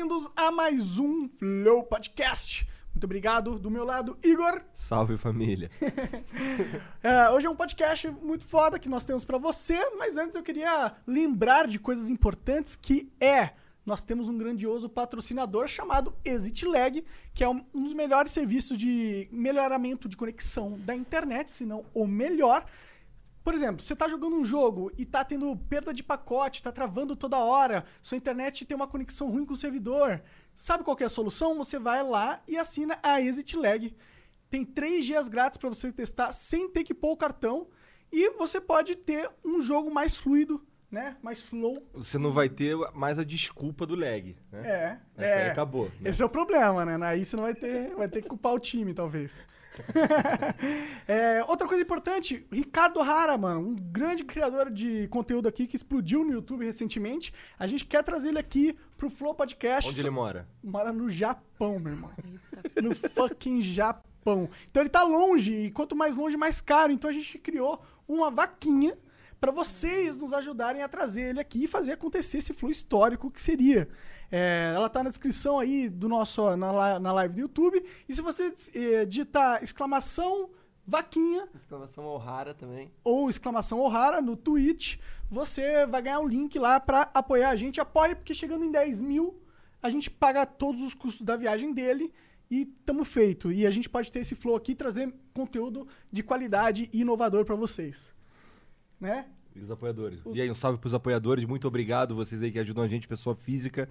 Bem-vindos a mais um Flow Podcast. Muito obrigado. Do meu lado, Igor. Salve família. É, hoje é um podcast muito foda que nós temos pra você, mas antes eu queria lembrar de coisas importantes que é nós temos um grandioso patrocinador chamado ExitLag, que é um um dos melhores serviços de melhoramento de conexão da internet, se não o melhor. Por exemplo, você tá jogando um jogo e tá tendo perda de pacote, tá travando toda hora, sua internet tem uma conexão ruim com o servidor. Sabe qual que é a solução? Você vai lá e assina a ExitLag. Tem três dias grátis para você testar sem ter que pôr o cartão. E você pode ter um jogo mais fluido, né? Mais flow. Você não vai ter mais a desculpa do lag, né? É. Essa é. aí acabou. né? Esse é o problema, né? Aí você não vai ter, vai ter que culpar o time, talvez. É, outra coisa importante, Ricardo Hara, mano, um grande criador de conteúdo aqui que explodiu no YouTube recentemente. A gente quer trazer ele aqui pro Flow Podcast. Onde ele mora? Mora no Japão, meu irmão. No fucking Japão. Então ele tá longe, e quanto mais longe, mais caro. Então a gente criou uma vaquinha pra vocês nos ajudarem a trazer ele aqui e fazer acontecer esse flow histórico que seria. É, ela tá na descrição aí do nosso na, na live do YouTube. E se você eh, digitar exclamação vaquinha Exclamação O'Hara também. ou exclamação Ohara no Twitch, você vai ganhar um link lá pra apoiar a gente. Apoie, porque chegando em 10 mil, a gente paga todos os custos da viagem dele e tamo feito. E a gente pode ter esse flow aqui e trazer conteúdo de qualidade e inovador pra vocês. Né? E os apoiadores. E aí, um salve pros apoiadores. Muito obrigado, vocês aí que ajudam a gente, pessoa física.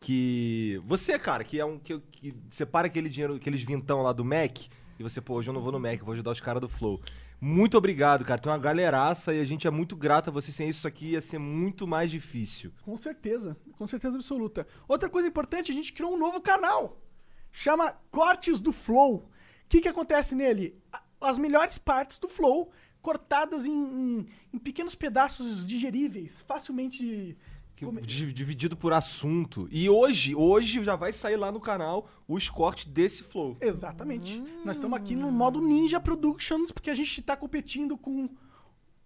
Que. Você, cara, que é um. Que, que separa aquele dinheiro, aqueles vintão lá do Mac. E você, pô, hoje eu não vou no Mac, vou ajudar os caras do Flow. Muito obrigado, cara. Tem uma galeraça e a gente é muito grato a você. Sem isso aqui ia ser muito mais difícil. Com certeza, com certeza absoluta. Outra coisa importante, a gente criou um novo canal. Chama Cortes do Flow. O que, que acontece nele? As melhores partes do Flow, cortadas em, em- em pequenos pedaços digeríveis, facilmente. Que- dividido por assunto. E hoje, hoje já vai sair lá no canal os cortes desse Flow. Exatamente. Nós estamos aqui no modo Ninja Productions, porque a gente está competindo com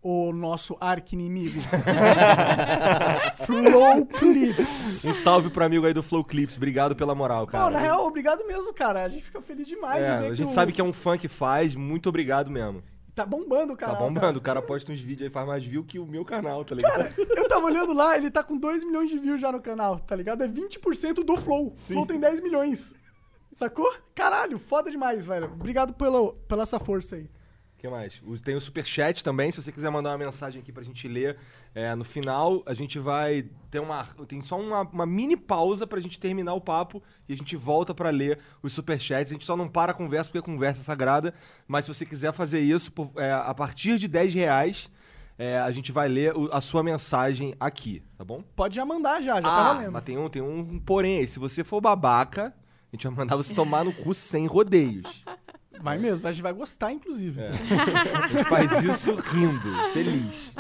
o nosso arqui-inimigo. Flow Clips. Um salve pro amigo aí do Flow Clips. Obrigado pela moral, cara. na real, obrigado mesmo, cara. A gente fica feliz demais de É, a gente o- sabe que é um fã que faz. Muito obrigado mesmo. Tá bombando o Tá canal. bombando. O cara posta uns vídeos aí, faz mais view que o meu canal, tá ligado? Eu tava olhando lá, ele tá com 2 milhões de views já no canal, tá ligado? É 20% do Flow. Flow tem 10 milhões. Sacou? Caralho, foda demais, velho. Obrigado pela, pela essa força aí. O que mais? Tem o superchat também, se você quiser mandar uma mensagem aqui pra gente ler. É, no final, a gente vai ter uma. Tem só uma, uma mini pausa pra gente terminar o papo e a gente volta pra ler os superchats. A gente só não para a conversa porque a conversa é sagrada. Mas se você quiser fazer isso, por- é, a partir de 10 reais, é, a gente vai ler a sua mensagem aqui, tá bom? Pode já mandar já, já tá ah, valendo. mas tem um, tem um porém aí. Se você for babaca, a gente vai mandar você tomar no cu sem rodeios. Vai mesmo, a gente vai gostar, inclusive. É. A gente faz isso rindo, feliz.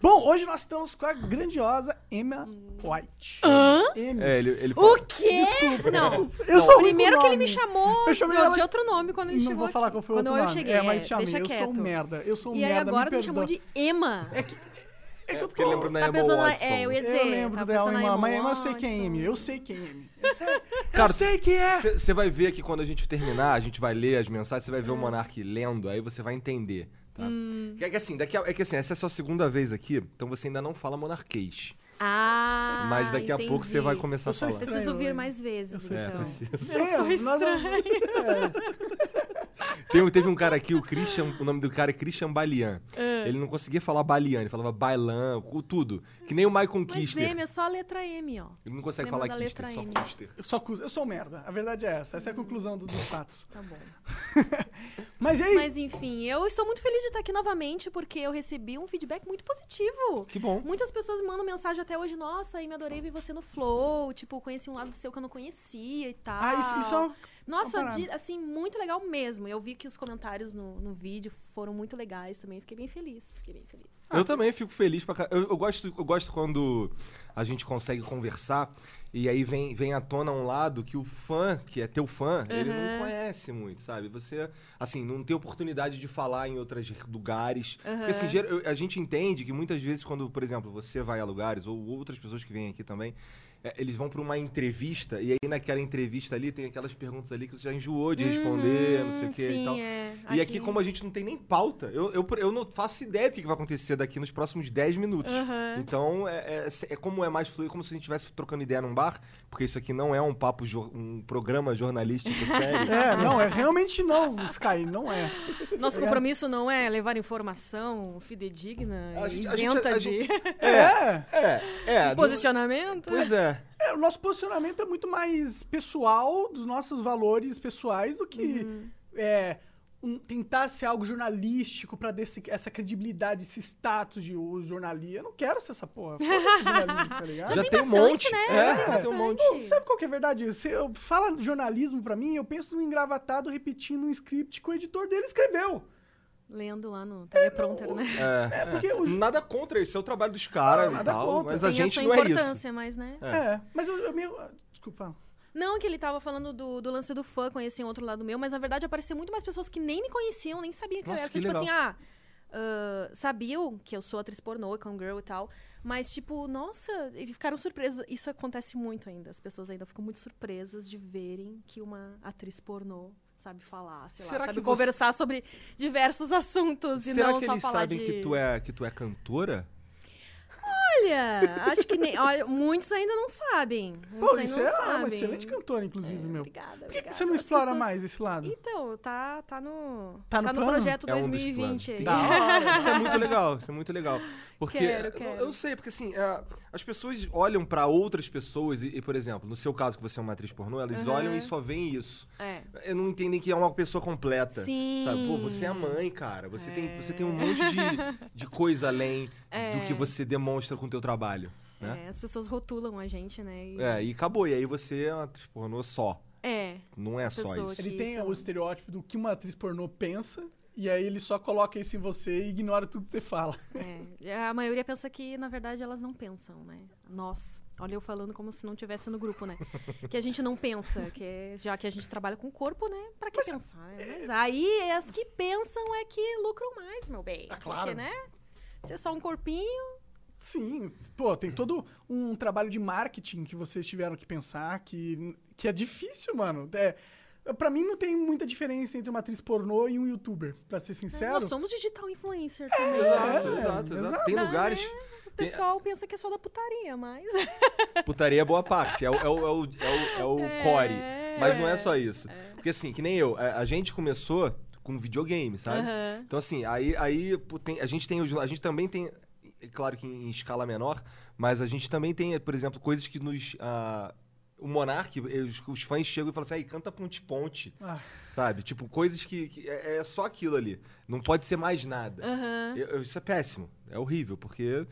Bom, hoje nós estamos com a grandiosa Emma White. Emma. É, ele, ele O quê? Desculpa, Não. desculpa. Eu sou ruim Primeiro que ele me chamou Eu chamei do- ela- de outro nome quando ele Não chegou vou falar aqui. qual foi o quando outro eu nome. cheguei. é, mas chamei, deixa eu quieto. sou um merda. Eu sou um E aí merda, agora me me chamou de Emma. É que, é que eu porque ele lembrou tô... na Tá Emma pensando Watson. é, eu ia dizer. Eu lembro tá dela, pensando na Emma, Emma mas eu sei quem é. Amy. Eu sei quem é Amy. Eu sei, Cara, eu sei quem é. Você vai ver que quando a gente terminar, a gente vai ler as mensagens, você vai ver o Monark lendo, aí você vai entender, tá? Que É que assim, daqui a- é que assim, essa é a sua segunda vez aqui, então você ainda não fala monarquês. Ah, mas daqui a pouco você entendi. vai começar a Eu falar. estranho. Preciso vir hein? mais vezes, sou É, então. Eu sou É, nós- Tem, teve um cara aqui, o Christian, o nome do cara é Christian Balian. É. Ele não conseguia falar Balian, ele falava Bailan, tudo. Que nem o Michael Mas Kister. M é só a letra M, ó. Ele não consegue Lembra falar Kister, só M. Kister. Eu, eu sou merda. A verdade é essa. Essa é a conclusão do- dos fatos. Tá bom. Mas e aí? Mas enfim, eu estou muito feliz de estar aqui novamente porque eu recebi um feedback muito positivo. Que bom. Muitas pessoas me mandam mensagem até hoje, nossa, aí me adorei ver você no Flow, tipo, conheci um lado seu que eu não conhecia e tal. Ah, isso, isso é Nossa, de- assim, muito legal mesmo. Eu vi que os comentários no, no vídeo foram muito legais também, fiquei bem feliz, fiquei bem feliz. Eu também fico feliz pra caralho. Eu, eu gosto, eu gosto quando a gente consegue conversar e aí vem, vem à tona um lado que o fã, que é teu fã, ele não Uhum. conhece muito, sabe? Você, assim, não tem oportunidade de falar em outros lugares. Uhum. Porque, assim, a gente entende que muitas vezes quando, por exemplo, você vai a lugares, ou outras pessoas que vêm aqui também, é, eles vão pra uma entrevista e aí naquela entrevista ali tem aquelas perguntas ali que você já enjoou de responder, não sei o que Sim, e tal. é. E aqui, como a gente não tem nem pauta, eu, eu, eu não faço ideia do que vai acontecer daqui nos próximos 10 minutos. Aham. Então, é, é, é como é mais fluido, como se a gente estivesse trocando ideia num bar, porque isso aqui não é um papo, um programa jornalístico sério. É, não, é realmente não, Sky, não é. Nosso compromisso não é levar informação fidedigna, A gente- a isenta gente- a de, É, É, é. não- posicionamento. Pois é. é, o nosso posicionamento é muito mais pessoal, dos nossos valores pessoais, do que é, um- tentar ser algo jornalístico pra dar essa credibilidade, esse status de o jornalista. Eu não quero ser essa porra. Foda-se jornalismo, tá ligado? Já, tem tem um bastante, monte. né? É, Já já tem tem um monte. Sabe qual que é a verdade? Você eu- fala jornalismo pra mim, eu penso no engravatado repetindo um script que o editor dele escreveu. Lendo lá no teleprompter, né? É, É, porque o- Nada contra isso, é o trabalho dos caras Não, e tal, contra. mas a Tem gente a não sua é isso. importância, mas, né? É. É, mas eu, eu meio. Desculpa. Não que ele tava falando do, do lance do fã, conhecer um outro lado meu, mas na verdade apareceu muito mais pessoas que nem me conheciam, nem sabiam que Nossa, eu era. que tipo legal. assim, ah, ah, sabiam que eu sou atriz pornô, girl e tal, mas tipo, nossa, e ficaram surpresas. Isso acontece muito ainda. As pessoas ainda ficam muito surpresas de verem que uma atriz pornô sabe falar, sei Será lá, sabe que você- conversar sobre diversos assuntos e Será não que só eles falar sabem de... que tu é que tu é cantora? Olha, acho que nem... Olha, muitos ainda não sabem. Muitos Pô, ainda isso não é sabem. uma excelente cantora, inclusive, meu. Obrigada, Por que, que obrigada. você não As explora pessoas- mais esse lado? Então, tá, tá no. Tá no plano? projeto É um dos 2020 aí. planos. Da hora. Isso é muito legal, isso é muito legal. Porque Quero, eu- quero. eu não sei, porque assim, é, as pessoas olham pra outras pessoas e, e, por exemplo, no seu caso que você é uma atriz pornô, elas Uhum. olham e só veem isso. É. Eu não entendem que é uma pessoa completa. Sim. Sabe? Pô, você é mãe, cara. Você, tem, É. você tem um monte de, de coisa além É. do que você demonstra com o teu trabalho. Né? É, as pessoas rotulam a gente, né? E- É. e acabou. E aí você é uma atriz pornô só. É. Não é só isso. Ele que tem são- o estereótipo do que uma atriz pornô pensa, e aí ele só coloca isso em você e ignora tudo que você fala. é. A maioria pensa que, na verdade, elas não pensam, né? Nós. Olha eu falando como se não tivesse no grupo, né? Que a gente não pensa, que é- já que a gente trabalha com o corpo, né? Pra que pensar? Mas aí as que pensam é que lucram mais, meu bem. Ah, claro. Porque, né? Se é só um corpinho, Sim, pô, tem todo um trabalho de marketing que vocês tiveram que pensar, que, que é difícil, mano. É, pra mim não tem muita diferença entre uma atriz pornô e um youtuber, pra ser sincero. nós somos digital influencer também. Exato, É, exato, exato. exato. Tem Dá, lugares. O pessoal pensa que é só da putaria, mas. Putaria é boa parte. É o, é o, é o, é o, é o É, core. Mas não é é, só isso. Porque assim, que nem eu, a, gente começou com videogame, sabe? Aham. Então, assim, aí, aí tem- a gente tem os- A gente também tem. É Claro que em escala menor, mas a gente também tem, por exemplo, coisas que nos. ah, o Monark, os, os fãs chegam e falam assim, aí, canta ponte-ponte, Ah, sabe? Tipo, coisas que, que é, é só aquilo ali. Não pode ser mais nada. Aham. Eu- eu- isso é péssimo. É horrível, porque.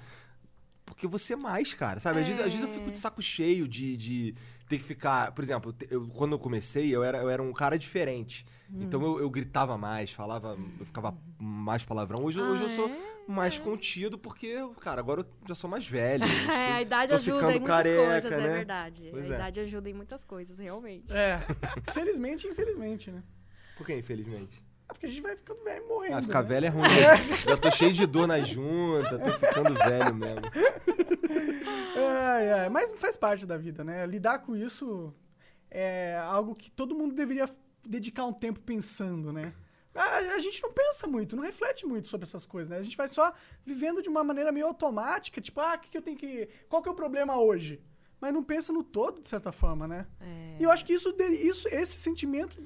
Porque você é mais, cara, sabe? Às, vezes, às vezes eu fico de saco cheio de, de ter que ficar. Por exemplo, eu- quando eu comecei, eu era, eu era um cara diferente. Hum. Então eu, eu gritava mais, falava, eu ficava mais palavrão. Hoje, hoje eu Ah, sou é? mais contido, porque, cara, agora eu já sou mais velho. É, a idade ajuda em muitas careca, coisas, né? é verdade. Pois a é. idade ajuda em muitas coisas, realmente. é. Felizmente, infelizmente, né? Por que, infelizmente? É porque a gente vai ficando velho e morrendo. Ah, ficar né? velho é ruim. né? já tô cheio de dor na junta, tô ficando velho mesmo. Ai, ai, mas faz parte da vida, né? Lidar com isso é algo que todo mundo deveria dedicar um tempo pensando, né? A, a gente não pensa muito, não reflete muito sobre essas coisas, né? A gente vai só vivendo de uma maneira meio automática, tipo, ah, o que, que eu tenho que. Qual que é o problema hoje? Mas não pensa no todo, de certa forma, né? É. E eu acho que isso, isso esse sentimento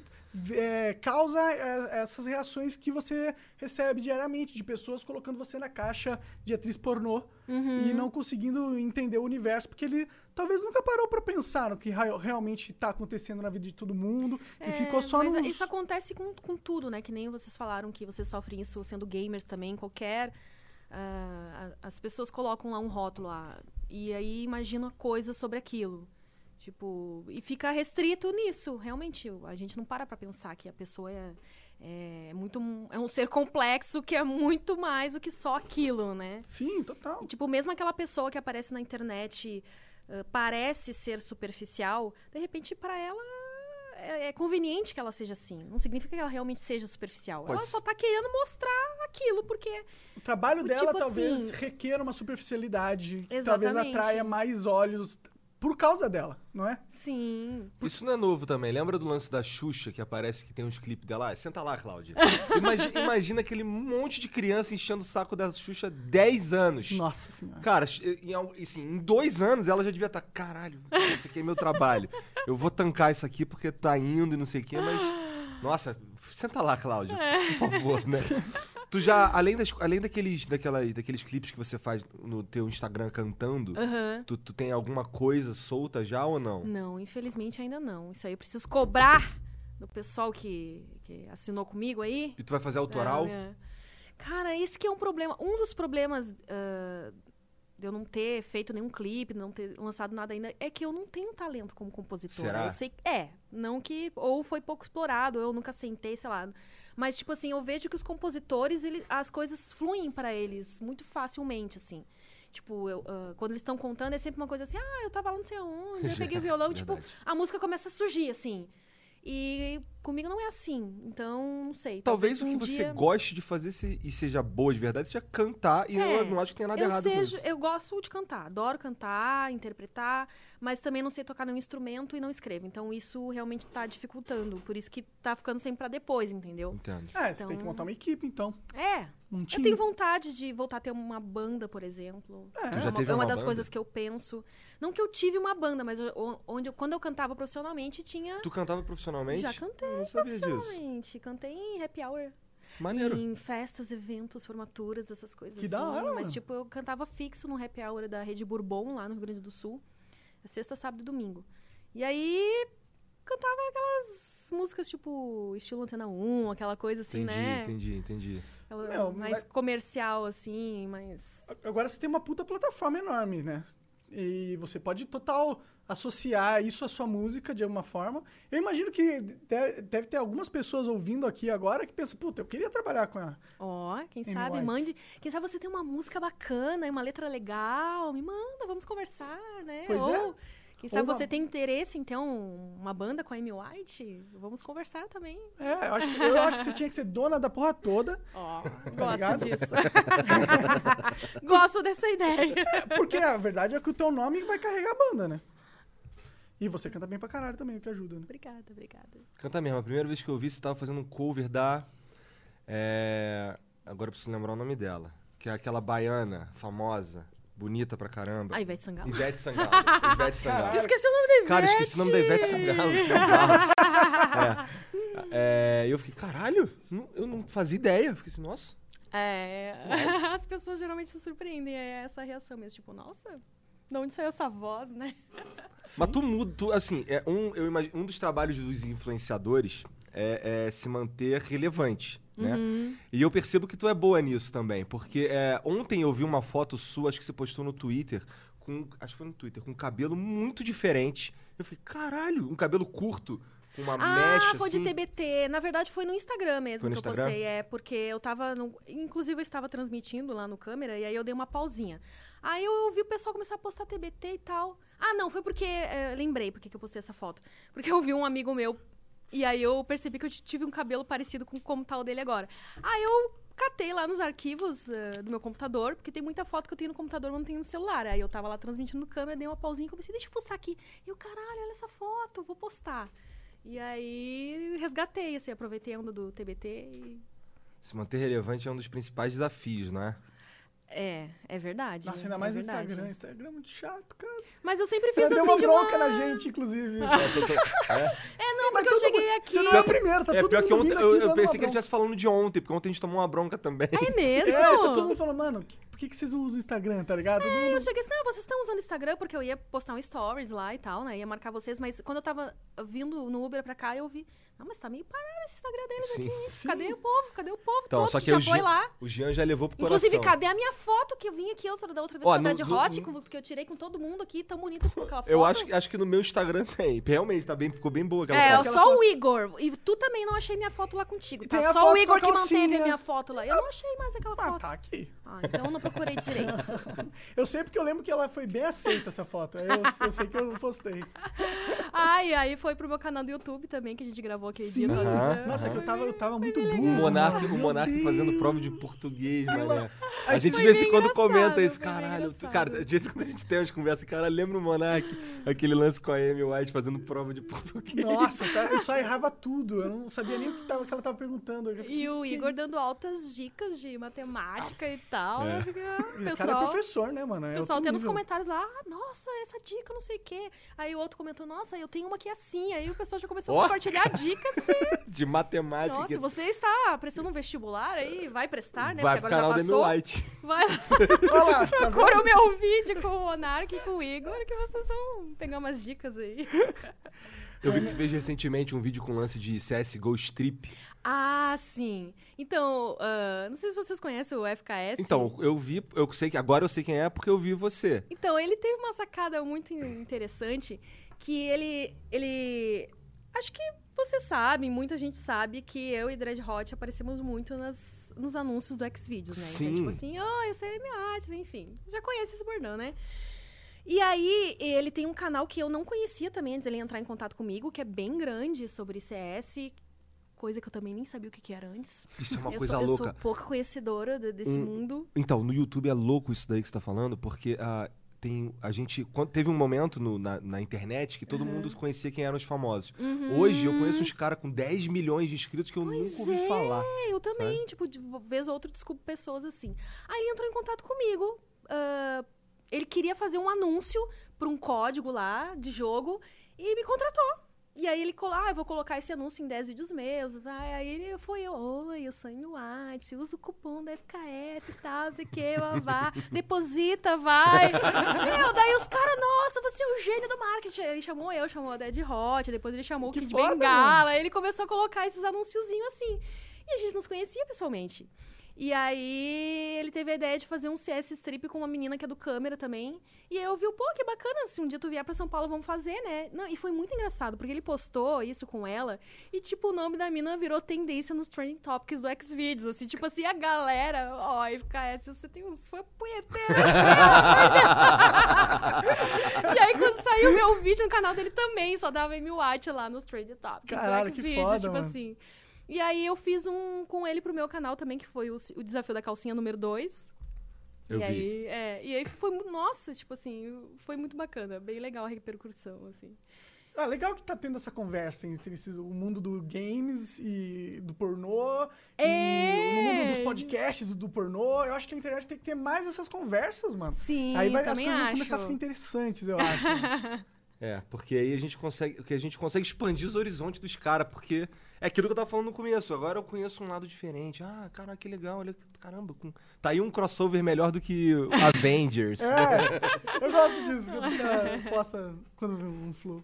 é, causa é, essas reações que você recebe diariamente de pessoas colocando você na caixa de atriz pornô Uhum. e não conseguindo entender o universo, porque ele talvez nunca parou pra pensar no que realmente tá acontecendo na vida de todo mundo e É, ficou só mas no. isso acontece com, com tudo, né? Que nem vocês falaram que vocês sofrem isso sendo gamers também, qualquer. ah, a- as pessoas colocam lá um rótulo lá, e aí imaginam coisas sobre aquilo. Tipo, e fica restrito nisso. Realmente, a gente não para pra pensar que a pessoa é, é muito. É um ser complexo que é muito mais do que só aquilo, né? Sim, total. E, tipo, mesmo aquela pessoa que aparece na internet ah, parece ser superficial, de repente, pra ela é, é conveniente que ela seja assim. Não significa que ela realmente seja superficial. Ela só tá querendo mostrar aquilo, porque. O trabalho Tipo dela assim- talvez requer uma superficialidade, talvez Exatamente. atraia mais olhos por causa dela, não é? Sim. Isso não é novo também. Lembra do lance da Xuxa, que aparece que tem uns clipes dela? Ah, senta lá, Cláudia. Imagi- imagina aquele monte de criança enchendo o saco da Xuxa 10 anos. Nossa senhora. Cara, em, assim, em dois anos ela já devia estar, caralho, esse aqui é meu trabalho. Eu vou tancar isso aqui porque tá indo e não sei o quê, mas. Nossa, senta lá, Cláudia, por favor, né? Tu já, além, das, além daqueles, daquela, daqueles clipes que você faz no teu Instagram cantando, Aham. tu, tu tem alguma coisa solta já ou não? Não, infelizmente ainda não. Isso aí eu preciso cobrar do pessoal que, que assinou comigo aí. E tu vai fazer autoral? Ah, é. Cara, esse que é um problema. Um dos problemas ah, de eu não ter feito nenhum clipe, não ter lançado nada ainda, é que eu não tenho talento como compositora. Será? Eu sei, é, não que ou foi pouco explorado, ou eu nunca sentei, sei lá. Mas tipo assim, eu vejo que os compositores, ele, as coisas fluem pra eles muito facilmente, assim. Tipo, eu, ah, quando eles estão contando, é sempre uma coisa assim, ah, eu tava lá não sei onde, eu peguei o violão, tipo, a música começa a surgir, assim. E comigo não é assim. Então, não sei. Talvez o que um você dia... goste de fazer se- e seja boa de verdade seja cantar, e É, eu não acho que tenha nada eu errado seja, com isso. eu gosto de cantar, adoro cantar, interpretar, mas também não sei tocar nenhum instrumento e não escrevo. Então isso realmente tá dificultando, por isso que tá ficando sempre pra depois, entendeu? Entendo. É, você tem que Então- montar uma equipe, então. É, Um eu tenho vontade de voltar a ter uma banda, por exemplo. É. Tu já é uma, teve é uma uma das banda? coisas que eu penso. Não que eu tive uma banda, mas eu- onde eu- quando eu cantava profissionalmente tinha Tu cantava profissionalmente? já cantei Eu não sabia disso. cantei em happy hour. Maneiro. Em festas, eventos, formaturas, essas coisas Que assim. da hora, Mas, tipo, eu cantava fixo no happy hour da Rede Bourbon, lá no Rio Grande do Sul. É Sexta, sábado e domingo. E aí, cantava aquelas músicas, tipo, estilo Antena 1, aquela coisa assim, entendi, né? entendi, entendi. Meu, mais mas- comercial, assim, mais... Agora você tem uma puta plataforma enorme, né? E você pode total associar isso à sua música de alguma forma. Eu imagino que de- deve ter algumas pessoas ouvindo aqui agora que pensam, puta, eu queria trabalhar com a. Ó, quem Amy sabe, White. mande... Quem sabe você tem uma música bacana e uma letra legal, me manda, vamos conversar, né? Pois Ou... é. Quem sabe uma- você tem interesse em ter um- uma banda com a Amy White? Vamos conversar também. É, eu acho, que- eu acho que você tinha que ser dona da porra toda. Ó, Tá ligado? gosto disso. Gosto dessa ideia. Porque a verdade é que o teu nome vai carregar a banda, né? E você canta bem pra caralho também, o que ajuda, né? Obrigada, obrigada. Canta mesmo. A primeira vez que eu vi, você tava fazendo um cover da. é, Agora eu preciso lembrar o nome dela. Que é aquela baiana famosa, bonita pra caramba. A Ivete Sangalo. Ivete Sangalo. Ivete Sangalo. Tu esqueceu o nome da Ivete? Cara, esqueci o nome da Ivete Sangalo. que. É. É, e eu fiquei, caralho, eu não fazia ideia. Eu fiquei assim, nossa. É, as pessoas geralmente se surpreendem. É essa a reação mesmo. Tipo, nossa, de onde saiu essa voz, né? Mas tu muda, tu, assim, é um, eu imagino, um dos trabalhos dos influenciadores é, é se manter relevante, né? Uhum. E eu percebo que tu é boa nisso também, porque é, ontem eu vi uma foto sua, acho que você postou no Twitter, com, acho que foi no Twitter, com um cabelo muito diferente. Eu fiquei, caralho, um cabelo curto, com uma Ah, mecha foi assim. de TBT. Na verdade, foi no Instagram mesmo Foi no que eu Instagram? postei. É, porque eu tava. No... Inclusive, eu estava transmitindo lá no câmera e aí eu dei uma pausinha. Aí eu ouvi o pessoal começar a postar TBT e tal. Ah, não, foi porque. é, lembrei porque que eu postei essa foto. Porque eu vi um amigo meu. E aí eu percebi que eu tive um cabelo parecido com como tá o dele agora. Aí eu catei lá nos arquivos eh, do meu computador, porque tem muita foto que eu tenho no computador, mas não tenho no celular. Aí eu tava lá transmitindo no câmera, dei uma pausinha e comecei, deixa eu fuçar aqui. E eu, caralho, olha essa foto, vou postar. E aí resgatei, assim, aproveitei a onda do TBT e. Se manter relevante é um dos principais desafios, não é? É, é verdade. Nossa, ainda é mais no verdade. Instagram. Instagram é muito chato, cara. Mas eu sempre Você fiz deu assim uma de bronca uma... na gente, inclusive. É, não, Mas porque eu cheguei mundo- aqui. Você não é a primeira, tá é todo pior mundo que ontem eu, eu pensei que ele estivesse falando de ontem, porque ontem a gente tomou uma bronca também. É mesmo? É, tá todo mundo falando, mano, por que, que vocês usam o Instagram, tá ligado? Aí mundo- eu cheguei assim, não, vocês estão usando Instagram porque eu ia postar um stories lá e tal, né? Ia marcar vocês, mas quando eu tava vindo no Uber pra cá, eu vi, não, mas tá meio parado esse Instagram deles Sim. aqui. Sim. Cadê o povo? Cadê o povo Então, todo só que já o foi Jean- lá? O Jean já levou pro Inclusive, coração. cadê a minha foto que eu vim aqui outra, da outra vez Ó, no- no- Hot, no- que eu tirei com todo mundo aqui, tão bonita ficou aquela foto. Eu acho, que- acho que no meu Instagram tem. Realmente, tá bem, ficou bem boa aquela É, foto. só o Igor. E tu também não achei minha foto lá contigo, tá? Só o Igor que manteve a minha foto lá. Eu não achei mais aquela Ah, foto. tá aqui. Ah, então eu não procurei direito. Eu sei porque eu lembro que ela foi bem aceita, essa foto. Eu, eu sei que eu não postei. Ai, aí foi pro meu canal do YouTube também, que a gente gravou gravou aquele Sim. dia. Aham. todo. Nossa, é que eu tava, eu tava muito burro. O Monark, mano. o Monark fazendo prova de português, mané. A gente de vez em quando comenta isso, caralho. engraçado. Cara, de vez em quando a gente tem umas conversas, cara, lembra o Monark, aquele lance com a Amy White fazendo prova de português. Nossa, tá- eu só errava tudo. Eu não sabia nem o que, tava, que ela tava perguntando. Eu fiquei, E o "Que Igor isso?" dando altas dicas de matemática e tal. É. né? Fica- O O cara é pessoal, professor, né, mano? É pessoal tem nos comentários lá, ah, nossa, essa dica, não sei o quê. Aí o outro comentou, nossa, eu tenho uma que é assim. Aí o pessoal já começou Ó. a compartilhar dicas. De matemática. Nossa, se você está prestando um vestibular aí, vai prestar, né? Vai Porque agora já passou. Vai lá, Olha lá, tá procura o meu vídeo com o Monark e com o Igor, que vocês vão pegar umas dicas aí. Eu vi que tu fez recentemente um vídeo com lance de CSGO Strip. Ah, sim. Então, ah, não sei se vocês conhecem o FKS. Então, eu vi, eu sei que agora eu sei quem é porque eu vi você. Então, ele teve uma sacada muito interessante que ele. ele. Acho que você sabe, muita gente sabe que eu e Dread Hot aparecemos muito nas, nos anúncios do Xvideos, né? Sim. Então, tipo assim, oh, eu sei MA, enfim. Já conhece esse bordão, né? E aí, ele tem um canal que eu não conhecia também antes ele entrar em contato comigo, que é bem grande sobre CS, coisa que eu também nem sabia o que, que era antes. Isso é uma eu coisa sou, eu louca. sou pouco conhecedora de- desse Hum, mundo. Então, no YouTube é louco isso daí que você tá falando, porque ah, tem a gente quando teve um momento no- na, na internet que todo mundo conhecia quem eram os famosos. Hoje eu conheço uns caras com 10 milhões de inscritos que eu Pois nunca ouvi é. falar. Eu também, tipo, de vez ou outra desculpo pessoas assim. Aí ele entrou em contato comigo. ah, ele queria fazer um anúncio para um código lá de jogo e me contratou. E aí ele colou, ah, eu vou colocar esse anúncio em 10 vídeos meus. tá? Aí ele foi, eu, oi, eu sou White, usa o cupom da FKS e tal, não sei o que, vá, deposita, vai. Meu, daí os caras, nossa, você é o gênio do marketing. Ele chamou eu, chamou a Dead Hot, depois ele chamou Que o Kid foda, Bengala, aí ele começou a colocar esses anunciozinhos assim. E a gente não se conhecia pessoalmente. E aí ele teve a ideia de fazer um CS strip com uma menina que é do câmera também. E aí eu vi, pô, que bacana, se um dia tu vier pra São Paulo, vamos fazer, né? Não, e foi muito engraçado, porque ele postou isso com ela, e tipo, o nome da mina virou tendência nos trending topics do Xvideos, assim, tipo assim, a galera, ó, FKS, você tem uns fãs punheteiros. e aí quando saiu o meu vídeo no canal dele também, só dava White lá nos trending topics Caralho, do Xvideos, tipo mano. assim. E aí eu fiz um com ele pro meu canal também, que foi o, o desafio da calcinha número 2. Eu e vi. Aí, é, e aí foi, nossa, tipo assim, foi muito bacana, bem legal a repercussão, assim. Ah, legal que tá tendo essa conversa entre esses, o mundo do games e do pornô. É! E no mundo dos podcasts e do pornô. Eu acho que a internet tem que ter mais essas conversas, mano. Sim, aí vai, as coisas vão acho. começar a ficar interessantes, eu acho. É, porque aí a gente consegue, que a gente consegue expandir os horizontes dos caras, porque é aquilo que eu tava falando no começo. Agora eu conheço um lado diferente. Ah, cara, que legal, olha, caramba, com- tá aí um crossover melhor do que Avengers. é, eu gosto disso, quando os caras postam quando um flow.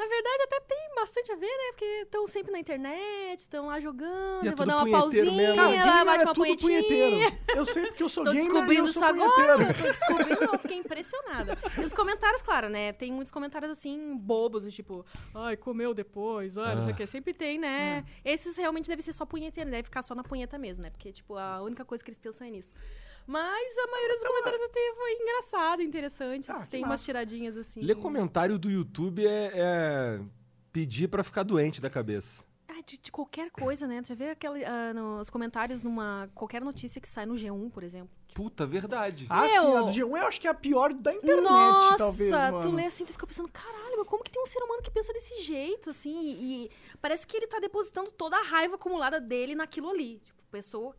Na verdade, até tem bastante a ver, né? Porque estão sempre na internet, estão lá jogando, E é eu vou dar uma pausinha, mesmo. Cara, ela bate é uma punhetinha. punheteiro. Eu sei porque eu sou Tô gamer descobrindo isso agora, tô descobrindo, eu fiquei impressionada. E os comentários, claro, né? Tem muitos comentários assim, bobos, do tipo, ai, comeu depois, ai, não sei o que. Sempre tem, né? Esses realmente devem ser só punheteiro, deve ficar só na punheta mesmo, né? Porque, tipo, a única coisa que eles pensam é nisso. Mas a maioria dos comentários até foi engraçado, interessante. Ah, tem umas massa. tiradinhas assim. Ler comentário do YouTube é, é pedir pra ficar doente da cabeça. Ah, de, de qualquer coisa, né? Tu já vê aquele, ah, nos comentários numa qualquer notícia que sai no G1, por exemplo. Puta, verdade. Ah, Meu. sim, a do G1 eu acho que é a pior da internet, Nossa, talvez, mano. tu lê assim, tu fica pensando, caralho, mas como que tem um ser humano que pensa desse jeito, assim? E, e parece que ele tá depositando toda a raiva acumulada dele naquilo ali. Tipo, pessoa.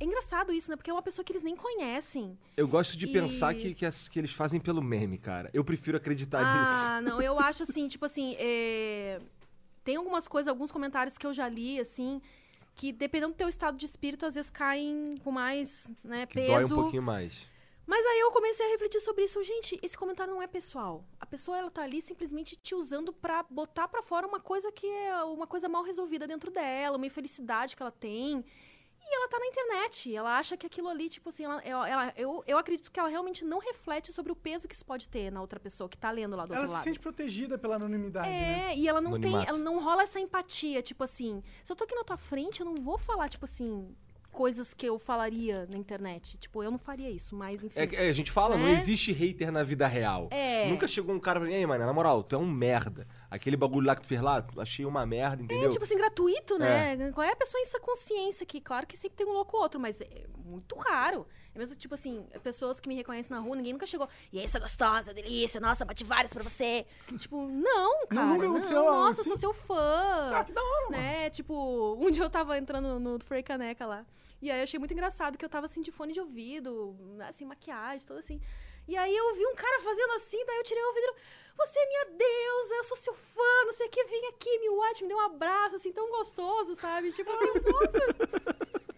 É engraçado isso, né? Porque é uma pessoa que eles nem conhecem. Eu gosto de E- pensar que, que, as- que eles fazem pelo meme, cara. Eu prefiro acreditar nisso. Ah, não, eu acho assim, tipo assim, é, tem algumas coisas, alguns comentários que eu já li, assim, que dependendo do teu estado de espírito, às vezes caem com mais, né, Que peso. dói um pouquinho mais. Mas aí eu comecei a refletir sobre isso. Gente, esse comentário não é pessoal. A pessoa, ela tá ali simplesmente te usando pra botar pra fora uma coisa que é uma coisa mal resolvida dentro dela, uma infelicidade que ela tem. E ela tá na internet. Ela acha que aquilo ali, tipo assim, ela, ela- ela- eu, eu acredito que ela realmente não reflete sobre o peso que isso pode ter na outra pessoa que tá lendo lá do Ela outro se lado. sente protegida pela anonimidade, né? É, e ela não tem, Anonimato. ela não rola essa empatia, tipo assim, se eu tô aqui na tua frente, eu não vou falar, tipo assim, coisas que eu falaria na internet. Tipo, eu não faria isso, mas enfim. É, que- é, a gente fala, não Né? existe hater na vida real. É. Nunca chegou um cara pra mim, ei, mano, na moral, tu é um merda. aquele bagulho lá que tu fez lá, achei uma merda, entendeu? É, tipo assim, gratuito, né? Qual é a pessoa em sua consciência aqui? Claro que sempre tem um louco ou outro, mas é muito raro. É mesmo, tipo assim, pessoas que me reconhecem na rua, ninguém nunca chegou. E aí, sua gostosa, delícia, nossa, bate várias pra você. Tipo, não, cara. nunca não, aconteceu algo Nossa, eu assim? sou seu fã. Ah, que da hora, mano. né? Tipo, um dia eu tava entrando no Frei Caneca lá. E aí eu achei muito engraçado que eu tava assim de fone de ouvido, assim, maquiagem, toda assim. E aí eu vi um cara fazendo assim, daí eu tirei o vidro. Você é minha deusa, eu sou seu fã, não sei o que, vem aqui, me watch, me deu um abraço, assim, tão gostoso, sabe? Tipo assim, nossa,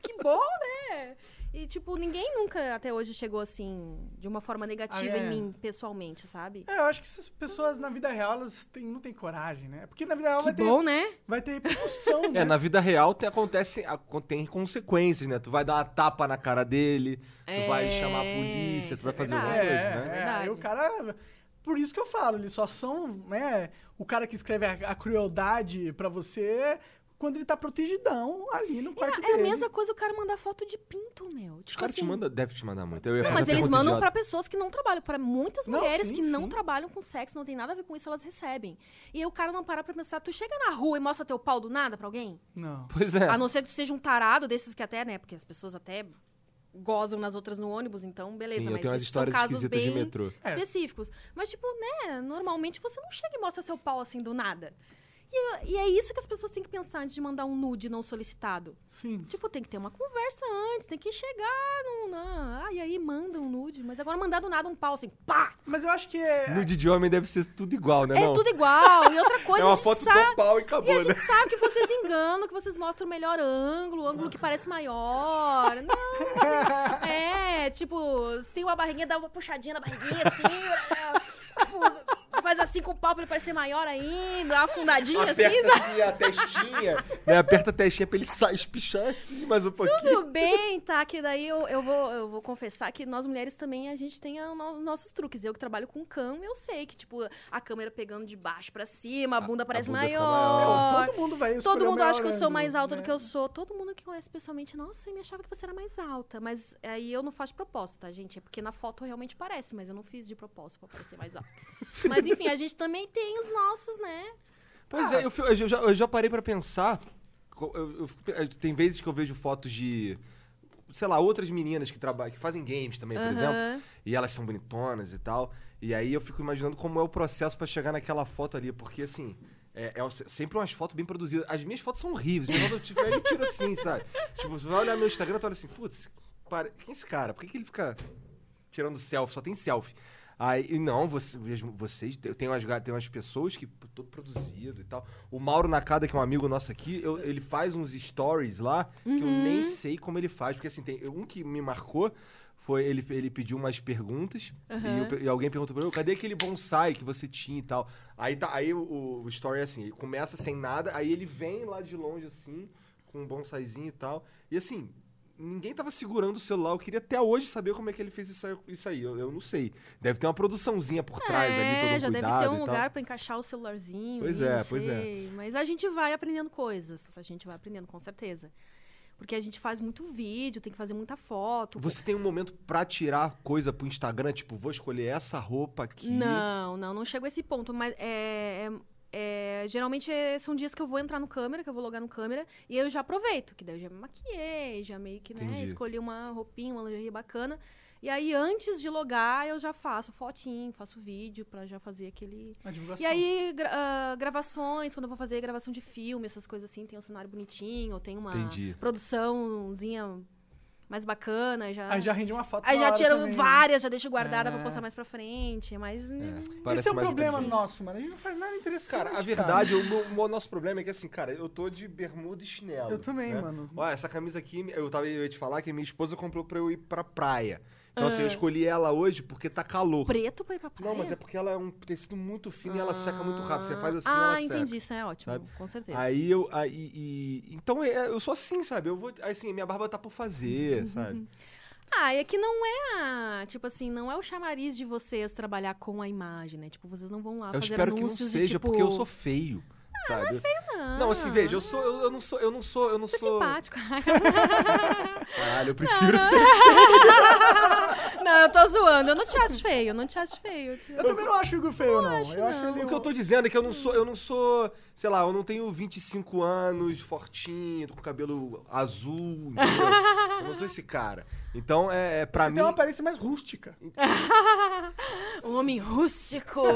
que bom, né? E, tipo, ninguém nunca até hoje chegou assim, de uma forma negativa Ah, é. em mim, pessoalmente, sabe? É, eu acho que essas pessoas na vida real, elas têm, não têm coragem, né? Porque na vida real Que vai ter, bom, né? vai ter repercussão, né? É, na vida real tem, acontece, acon- tem consequências, né? Tu vai dar uma tapa na cara dele, tu vai É, chamar a polícia, tu vai é fazer alguma verdade. coisa, é, né? é, Verdade. aí o cara... Por isso que eu falo, eles só são, né, o cara que escreve a, a crueldade pra você quando ele tá protegidão ali no quarto É, dele. a mesma coisa o cara mandar foto de pinto, meu. Os Tipo caras te assim, mandam, deve te mandar muito. Eu ia Não, mas eles mandam idiota. pra pessoas que não trabalham. Pra muitas Não, mulheres sim, que não sim. trabalham com sexo, não tem nada a ver com isso, elas recebem. E aí o cara não para pra pensar, tu chega na rua e mostra teu pau do nada pra alguém? Não. Pois é. A não ser que tu seja um tarado desses que até, né? Porque as pessoas até gozam nas outras no ônibus, então beleza. Sim, eu mas tenho umas esses são histórias casos esquisitas de bem metrô. É. específicos. Mas, tipo, né, normalmente você não chega e mostra seu pau assim do nada. E, e é isso que as pessoas têm que pensar antes de mandar um nude não solicitado. Sim. Tipo, tem que ter uma conversa antes, tem que chegar. Na... Ah, e aí manda um nude. Mas agora mandar do nada um pau assim, pá! Mas eu acho que é... Nude de homem deve ser tudo igual, né? É não? tudo igual. E outra coisa, é uma a gente foto sabe. do pau e E acabou, a né? gente sabe que vocês enganam, que vocês mostram o melhor ângulo, o ângulo que parece maior. Não. É, tipo, se tem uma barriguinha, dá uma puxadinha na barriguinha, assim. tipo, faz assim com o pau pra ele parecer maior ainda, uma afundadinha assim, Aperta assim a testinha, né? Aperta a testinha pra ele sa- espichar assim mais um pouquinho. Tudo bem, tá? Que daí eu, eu, vou, eu vou confessar que nós mulheres também, a gente tem a no- os nossos truques. Eu que trabalho com cam, eu sei que, tipo, a câmera pegando de baixo pra cima, a bunda parece bunda fica maior. Meu, todo mundo vai Todo mundo acha que eu sou mais alta do né? que eu sou. Todo mundo que conhece pessoalmente, nossa, eu me achava que você era mais alta. Mas aí eu não faço de propósito, tá, gente? É porque na foto realmente parece, mas eu não fiz de propósito pra parecer mais alta. mas enfim, a gente também tem os nossos, né? Pois é, eu, eu já, eu já parei pra pensar. eu- eu eh, tem vezes que eu vejo fotos de. Sei lá, outras meninas que trabalham, que fazem games também, por Aham. exemplo. E elas são bonitonas e tal. E aí eu fico imaginando como é o processo pra chegar naquela foto ali. Porque assim. É, é se- sempre umas fotos bem produzidas. As minhas fotos são horríveis. Fotos eu tiro- eu tiro assim, sabe? Tipo, você vai olhar meu Instagram e tu olha assim, putz, para- quem é esse cara? Por que, que ele fica tirando selfie? Só tem selfie. Aí, e não, você- vocês, tem tem umas, tem umas pessoas que todo produzido e tal. O Mauro Nakada, que é um amigo nosso aqui, eu- ele faz uns stories lá que eu Uhum. nem sei como ele faz. Porque assim, tem um que me marcou foi ele, ele pediu umas perguntas e, Aham. eu e alguém perguntou pra ele, cadê aquele bonsai que você tinha e tal? Aí, tá, aí o, o story é assim, ele começa sem nada, aí ele vem lá de longe assim, com um bonsaizinho e tal. E assim, ninguém tava segurando o celular. Eu queria até hoje saber como é que ele fez isso aí. Eu, eu não sei. Deve ter uma produçãozinha por trás ali, todo é, um já deve cuidado ter um lugar pra encaixar o celularzinho. Pois é, pois é. Mas a gente vai aprendendo coisas. A gente vai aprendendo, com certeza. Porque a gente faz muito vídeo, tem que fazer muita foto. Você tem um momento pra tirar coisa pro Instagram, tipo, vou escolher essa roupa aqui. Não, não, não chego a esse ponto. Mas é, é- é, geralmente é- são dias que eu vou entrar no câmera, que eu vou logar no câmera, e eu já aproveito, que daí eu já me maquiei, já meio que, né, Entendi. escolhi uma roupinha, uma lingerie bacana. E aí, antes de logar, eu já faço fotinho, faço vídeo pra já fazer aquele. A divulgação. E aí, gra- ah, gravações, quando eu vou fazer gravação de filme, essas coisas assim, tem um cenário bonitinho, tem uma Entendi. produçãozinha mais bacana, já. Aí já rende uma foto Aí já também, né? várias, já deixo guardada É. pra postar mais pra frente. Mas. Parece Esse é o mais problema nosso, mano. A gente não faz nada interessante. Cara, a verdade, o, meu- o nosso problema é que assim, cara, eu tô de bermuda e chinelo. Eu também, né? mano. Olha, essa camisa aqui, eu tava eu ia te falar que minha esposa comprou pra eu ir pra praia. Então, assim, eu Ah. escolhi ela hoje porque tá calor. Preto pra ir pra praia? Não, mas é porque ela é um tecido muito fino e ela seca muito rápido. Você faz assim, Ah, ela entendi. seca. Isso é ótimo, sabe? com certeza. Aí eu. Aí, e- então é, eu sou assim, sabe? Eu vou. Assim, minha barba tá por fazer, sabe? Ah, é que não é a. Tipo assim, não é o chamariz de vocês trabalhar com a imagem, né? Tipo, vocês não vão lá Eu fazer espero que não anúncios seja, e, tipo... porque eu sou feio. Sabe? Não, Não. Não, assim, veja, eu sou. Eu, eu não sou. Eu não sou. Eu não é sou. simpático. Caralho, eu prefiro ser. não, eu tô zoando. Eu não te acho feio. Eu não te acho feio. Eu te- Eu também não acho o Igor feio, não. acho, eu acho não. ele. O que eu tô dizendo é que eu não sou, eu não sou, sei lá, eu não tenho 25 anos, fortinho, tô com cabelo azul, entendeu? eu não sou esse cara. Então, é, é pra Você mim... tem uma aparência mais rústica. Um homem rústico.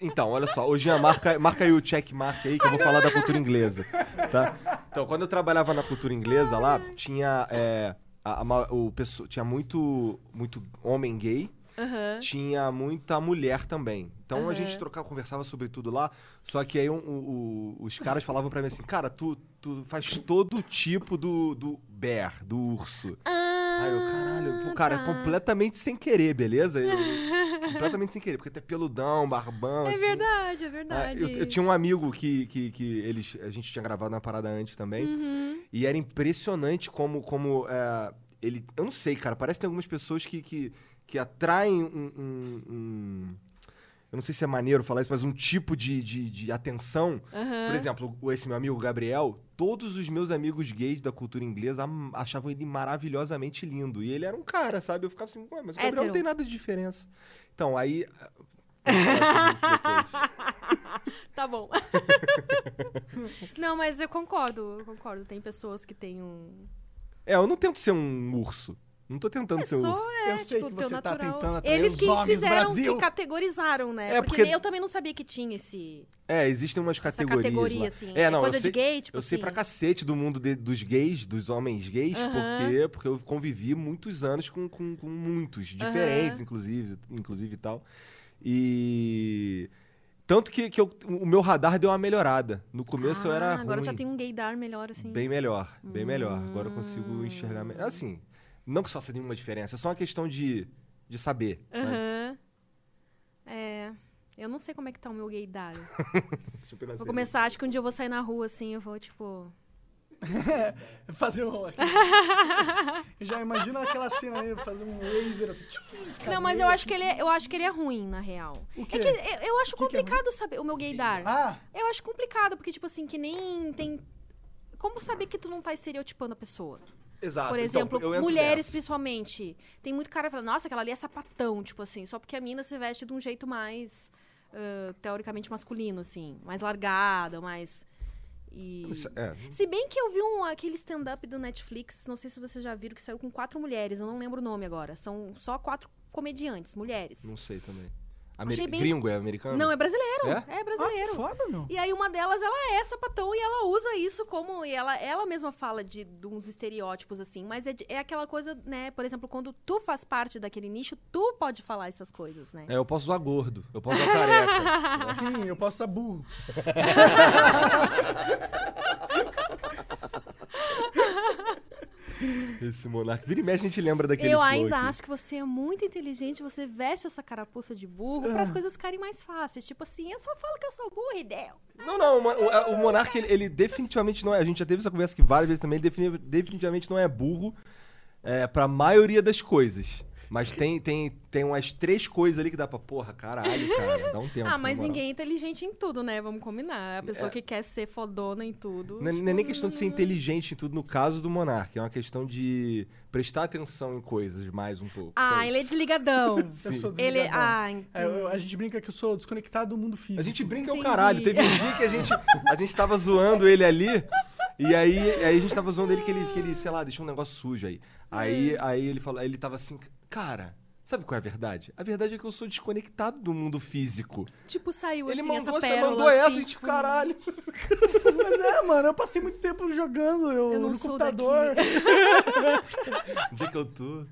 Então, olha só, o Jean, marca, marca aí o checkmark aí que eu vou falar da cultura inglesa, tá? Então, quando eu trabalhava na cultura inglesa lá, tinha, é, a- a o pessoa, tinha muito, muito homem gay, Aham. tinha muita mulher também. Então a Aham. gente trocava, conversava sobre tudo lá. Só que aí um- o- o- os caras falavam pra mim assim, cara, tu, tu faz todo tipo do, do bear, do urso. Aí eu, caralho, pô, cara, tá. completamente sem querer, beleza? Eu- completamente sem querer, porque até peludão, barbão, É assim. verdade, é Ah, verdade. Eu, eu tinha um amigo que, que, que eles, a gente tinha gravado uma parada antes também. Uhum. E era impressionante como, como é, ele. Eu não sei, cara. Parece que tem algumas pessoas que, que, que atraem um, um- um- Eu não sei se é maneiro falar isso, mas um tipo de, de, de atenção. Aham. Por exemplo, esse meu amigo Gabriel, todos os meus amigos gays da cultura inglesa am- achavam ele maravilhosamente lindo. E ele era um cara, sabe? Eu ficava assim, ué, mas o Gabriel Hétero. não tem nada de diferença. Então, aí. Depois. Tá bom. não, mas eu concordo, eu concordo. Tem pessoas que têm um. É, eu não tento ser um urso. Não tô tentando É ser um só, urso. é, Eu sei tipo, que você tá tentando atrair Eles que homens fizeram, Brasil. que categorizaram, né? É, porque, porque- eu também não sabia que tinha esse, É, existem umas essa categorias. categoria, lá. assim. É, não, coisa eu sei, de gay, tipo eu sei assim. pra cacete do mundo de- dos gays, dos homens gays, Aham. por quê? Porque eu convivi muitos anos com, com, com muitos, diferentes, inclusive, inclusive e tal. E. Tanto que, que eu- o meu radar deu uma melhorada. No começo eu era. Ah, agora ruim. já tem um gaydar melhor, assim. Bem melhor, bem melhor. Agora eu Hum. consigo enxergar. me- Assim, não que faça nenhuma diferença, é só uma questão de, de saber. né? Aham. É. Eu não sei como é que tá o meu gaydar. Vou começar, acho que um dia eu vou sair na rua, assim, eu vou, tipo... Fazer um. Já imagina aquela cena aí, fazer um laser assim. tchum, Não, mas eu acho, que ele é, eu acho que ele é ruim, na real. O quê? É que eu, eu acho que que é complicado saber o meu gaydar. Ah, Eu acho complicado, porque, tipo assim, que nem tem... Como saber que tu não tá estereotipando a pessoa? Exato. Por então, exemplo, eu entro mulheres nessa. principalmente. Tem muito cara que fala, nossa, aquela ali é sapatão, tipo assim, só porque a mina se veste de um jeito mais ah, teoricamente masculino, assim, mais largada, mais. E... É, Se bem que eu vi um, aquele stand-up do Netflix, não sei se vocês já viram, que saiu com quatro mulheres, eu não lembro o nome agora. São só quatro comediantes, mulheres. não sei também. Ameri bem- Gringo é americano? Não, é brasileiro. É? É, ah, brasileiro. que foda, meu. E aí uma delas, ela é sapatão e ela usa isso como... E ela, ela mesma fala de, de uns estereótipos, assim. Mas é, é aquela coisa, né? Por exemplo, quando tu faz parte daquele nicho, tu pode falar essas coisas, né? É, eu posso usar gordo, eu posso usar careca. Sim, eu posso estar burro. Esse monarca. Vira e mexe, a gente lembra daquele Eu ainda aqui. acho que você é muito inteligente, você veste essa carapuça de burro para as coisas ficarem mais fáceis. Tipo assim, eu só falo que eu sou burro e deu. Não, não, o, o, o monarca, ele, ele definitivamente não é. A gente já teve essa conversa aqui várias vezes também. Ele defini- definitivamente não é burro é, pra maioria das coisas. Mas tem, tem, tem umas três coisas ali que dá pra. Porra, caralho, cara. Dá um tempo. Ah, mas ninguém é inteligente em tudo, né? Vamos combinar. A pessoa É. que quer ser fodona em tudo. Não é, não é nem questão de ser inteligente em tudo no caso do monarca. É uma questão de prestar atenção em coisas mais um pouco. Ah, ele é desligadão. Eu sou ele. desligadão. Ah, É, eu- a gente brinca que eu sou desconectado do mundo físico. A gente brinca o Entendi. caralho. Teve um dia que a gente, a gente tava zoando ele ali. E aí, aí a gente tava zoando ele que ele, que ele, sei lá, deixou um negócio sujo aí. Aí, aí ele falou, aí ele tava assim, cara, sabe qual é a verdade? A verdade é que eu sou desconectado do mundo físico. tipo, saiu ele assim, mandou, essa você pérola, mandou essa, assim, e tipo, tipo, caralho. Mas é, mano, eu passei muito tempo jogando eu, Eu não no sou computador. Onde é que eu tô?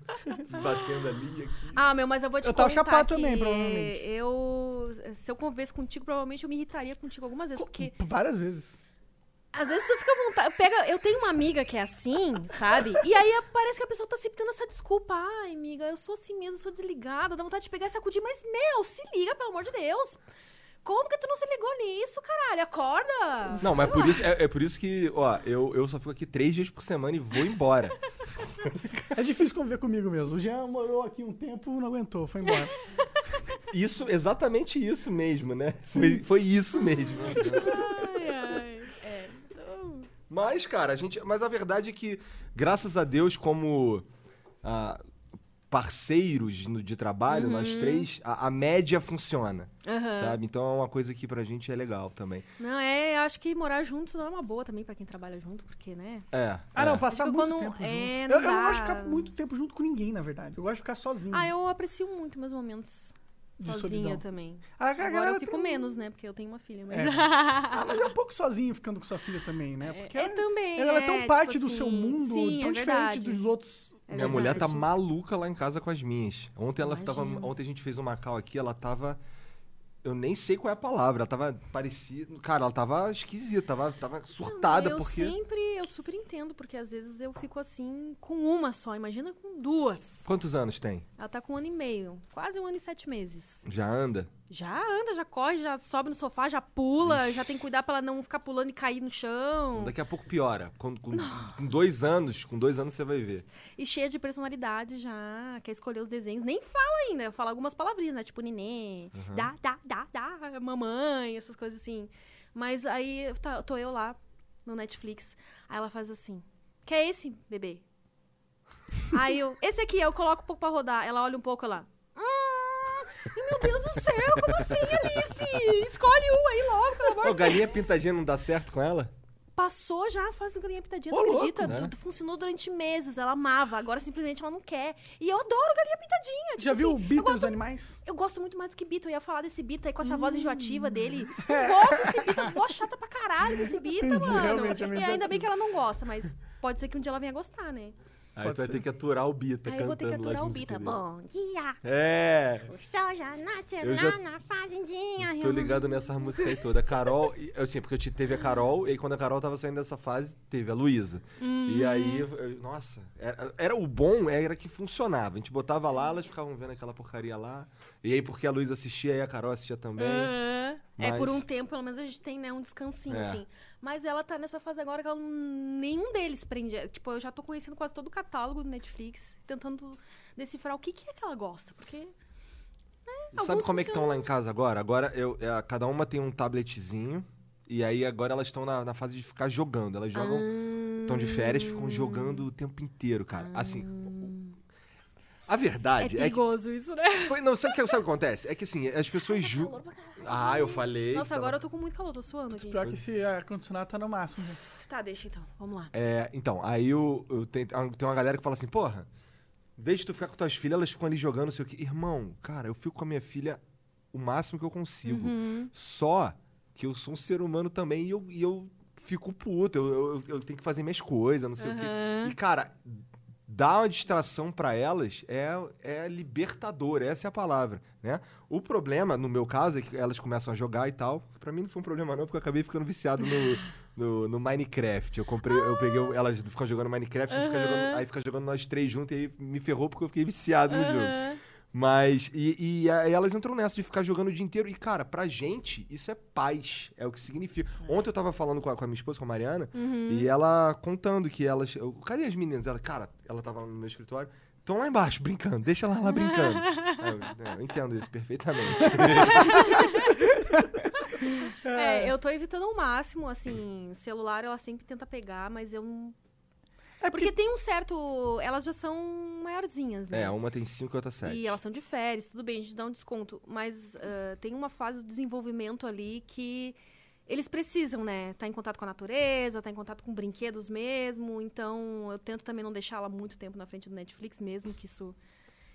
Batendo ali, aqui. Ah, meu, mas eu vou te Eu tava contar chapado que também, provavelmente. Eu, se eu converso contigo, provavelmente eu me irritaria contigo algumas vezes, porque Várias vezes. Às vezes tu fica à vontade, pega, eu tenho uma amiga que é assim, sabe? E aí parece que a pessoa tá sempre tendo essa desculpa, ai, amiga, eu sou assim mesmo, eu sou desligada, dá vontade de pegar e sacudir, mas meu, se liga, pelo amor de Deus. Como que tu não se ligou nisso, caralho? Acorda! Não, mas por isso, é, é por isso que, ó, eu, eu só fico aqui três dias por semana e vou embora. É difícil conviver comigo mesmo. O Jean morou aqui um tempo não aguentou, foi embora. Isso, exatamente isso mesmo, né? Foi, foi isso mesmo. Ai, ai. É. Então, Mas, cara, a gente. Mas a verdade é que, graças a Deus, como ah, parceiros no- de trabalho, nós três, a, a média funciona. Uhum. Sabe? Então é uma coisa que pra gente é legal também. Não, é, eu acho que morar junto não é uma boa também pra quem trabalha junto, porque, né? É. Ah, é. não, passar Fica muito quando- tempo é, junto. não Eu, eu não gosto de ficar muito tempo junto com ninguém, na verdade. Eu gosto de ficar sozinho. Ah, eu aprecio muito meus momentos sozinha solidão. também. Ah, a Agora eu fico tem menos, né? Porque eu tenho uma filha. Mas... É. Ah, mas é um pouco sozinho ficando com sua filha também, né? Porque é, também. ela é tão tipo parte do assim, seu mundo, sim, tão é diferente dos outros. É Minha mulher tá maluca lá em casa com as minhas. Ontem ela tava. Ontem a gente fez uma cal aqui, ela tava. Eu nem sei qual é a palavra. Ela tava parecida. Cara, ela tava esquisita, tava, tava surtada, eu porque. sempre, eu super entendo, porque às vezes eu fico assim com uma só, imagina com duas. Quantos anos tem? Ela tá com um ano e meio, quase um ano e sete meses. Já anda? Já anda, já corre, já sobe no sofá, já pula, já tem que cuidar pra ela não ficar pulando e cair no chão. Daqui a pouco piora. Com, com- com dois anos, com dois anos você vai ver. E cheia de personalidade já, quer escolher os desenhos, nem fala ainda, fala algumas palavrinhas, né? Tipo nenê, dá, dá, dá, dá, mamãe, essas coisas assim. Mas aí tá- tô eu lá no Netflix, aí ela faz assim: Quer esse, bebê? aí eu, esse aqui, eu coloco um pouco pra rodar. Ela olha um pouco lá. Hum, meu Deus do céu, como assim, Alice? Escolhe um aí logo, pelo amor Ô, galinha pintadinha não dá certo com ela? Passou já a fase do galinha pitadinha, Ô, tu louco, acredita? né? Tu- Funcionou durante meses, ela amava, agora simplesmente ela não quer. E eu adoro galinha pitadinha. tipo Já viu o assim, Beatles eu gosto, dos Animais? eu gosto muito mais do que Bita, eu ia falar desse Bita aí com essa Hum. voz enjoativa dele. Eu gosto desse Bita, voz chata pra caralho desse Bita, Entendi, mano. realmente é meio e ainda bem enjoativo. que ela não gosta, mas pode ser que um dia ela venha gostar, né? Aí Pode tu vai ser. ter que aturar o Bita aí eu vou ter que aturar o Bita. dele. Bom dia, É. o sol já nasceu Eu lá já na fazendinha. Tô ligado nessa música aí toda. A Carol, eu assim, porque eu te- teve a Carol, e aí quando a Carol tava saindo dessa fase, teve a Luísa. Hum. E aí, eu- nossa, era, era o bom era que funcionava. A gente botava lá, elas ficavam vendo aquela porcaria lá. E aí, porque a Luísa assistia, aí a Carol assistia também. É, Mas- por um tempo, pelo menos a gente tem, né, um descansinho, É. assim. Mas ela tá nessa fase agora que ela, nenhum deles prende. Tipo, eu já tô conhecendo quase todo o catálogo do Netflix, tentando decifrar o que, que é que ela gosta. Porque. né, Sabe como é que estão lá em casa agora? Agora, eu, é, cada uma tem um tabletzinho. E aí, agora elas estão na, na fase de ficar jogando. Elas jogam, estão de férias, ficam jogando o tempo inteiro, cara. Assim, a É verdade é, que... perigoso isso, né? Foi, não, sabe o que, sabe que acontece? É que assim, as pessoas julgam... Ah, eu falei... Nossa, tava- agora eu tô com muito calor, tô suando aqui. Pior que esse ar-condicionado tá no máximo. gente. Tá, deixa então, vamos lá. É, então, aí eu, eu tenho, tem uma galera que fala assim, porra, em vez de tu ficar com tuas filhas, elas ficam ali jogando, não sei o quê. Irmão, cara, eu fico com a minha filha o máximo que eu consigo. Uhum. Só que eu sou um ser humano também e eu, e eu fico puto, eu, eu, eu tenho que fazer minhas coisas, não sei o quê. E, cara, dar uma distração pra elas é, é libertador, essa é a palavra, né? O problema, no meu caso, é que elas começam a jogar e tal. Pra mim não foi um problema não, porque eu acabei ficando viciado no, no, no Minecraft. Eu comprei, eu peguei, elas ficam jogando Minecraft, fico Aham. jogando- aí fica jogando nós três juntos e aí me ferrou porque eu fiquei viciado no jogo. Mas, e, e aí elas entram nessa de ficar jogando o dia inteiro. E, cara, pra gente, isso é paz. É o que significa. Ontem eu tava falando com a, com a minha esposa, com a Mariana, Uhum. e ela contando que elas. Eu, Cadê as meninas? Ela, cara, ela tava no meu escritório. Estão lá embaixo, brincando. Deixa ela lá brincando. Eu, eu entendo isso perfeitamente. É, eu tô evitando ao máximo, assim, celular ela sempre tenta pegar, mas eu não. É Porque tem um certo. Elas já são maiorzinhas, né? é, uma tem cinco e outra sete. E elas são de férias, tudo bem, a gente dá um desconto. Mas ah, tem uma fase do desenvolvimento ali que eles precisam, né? Tá em contato com a natureza, tá em contato com brinquedos mesmo. Então, eu tento também não deixá-la muito tempo na frente do Netflix mesmo, que isso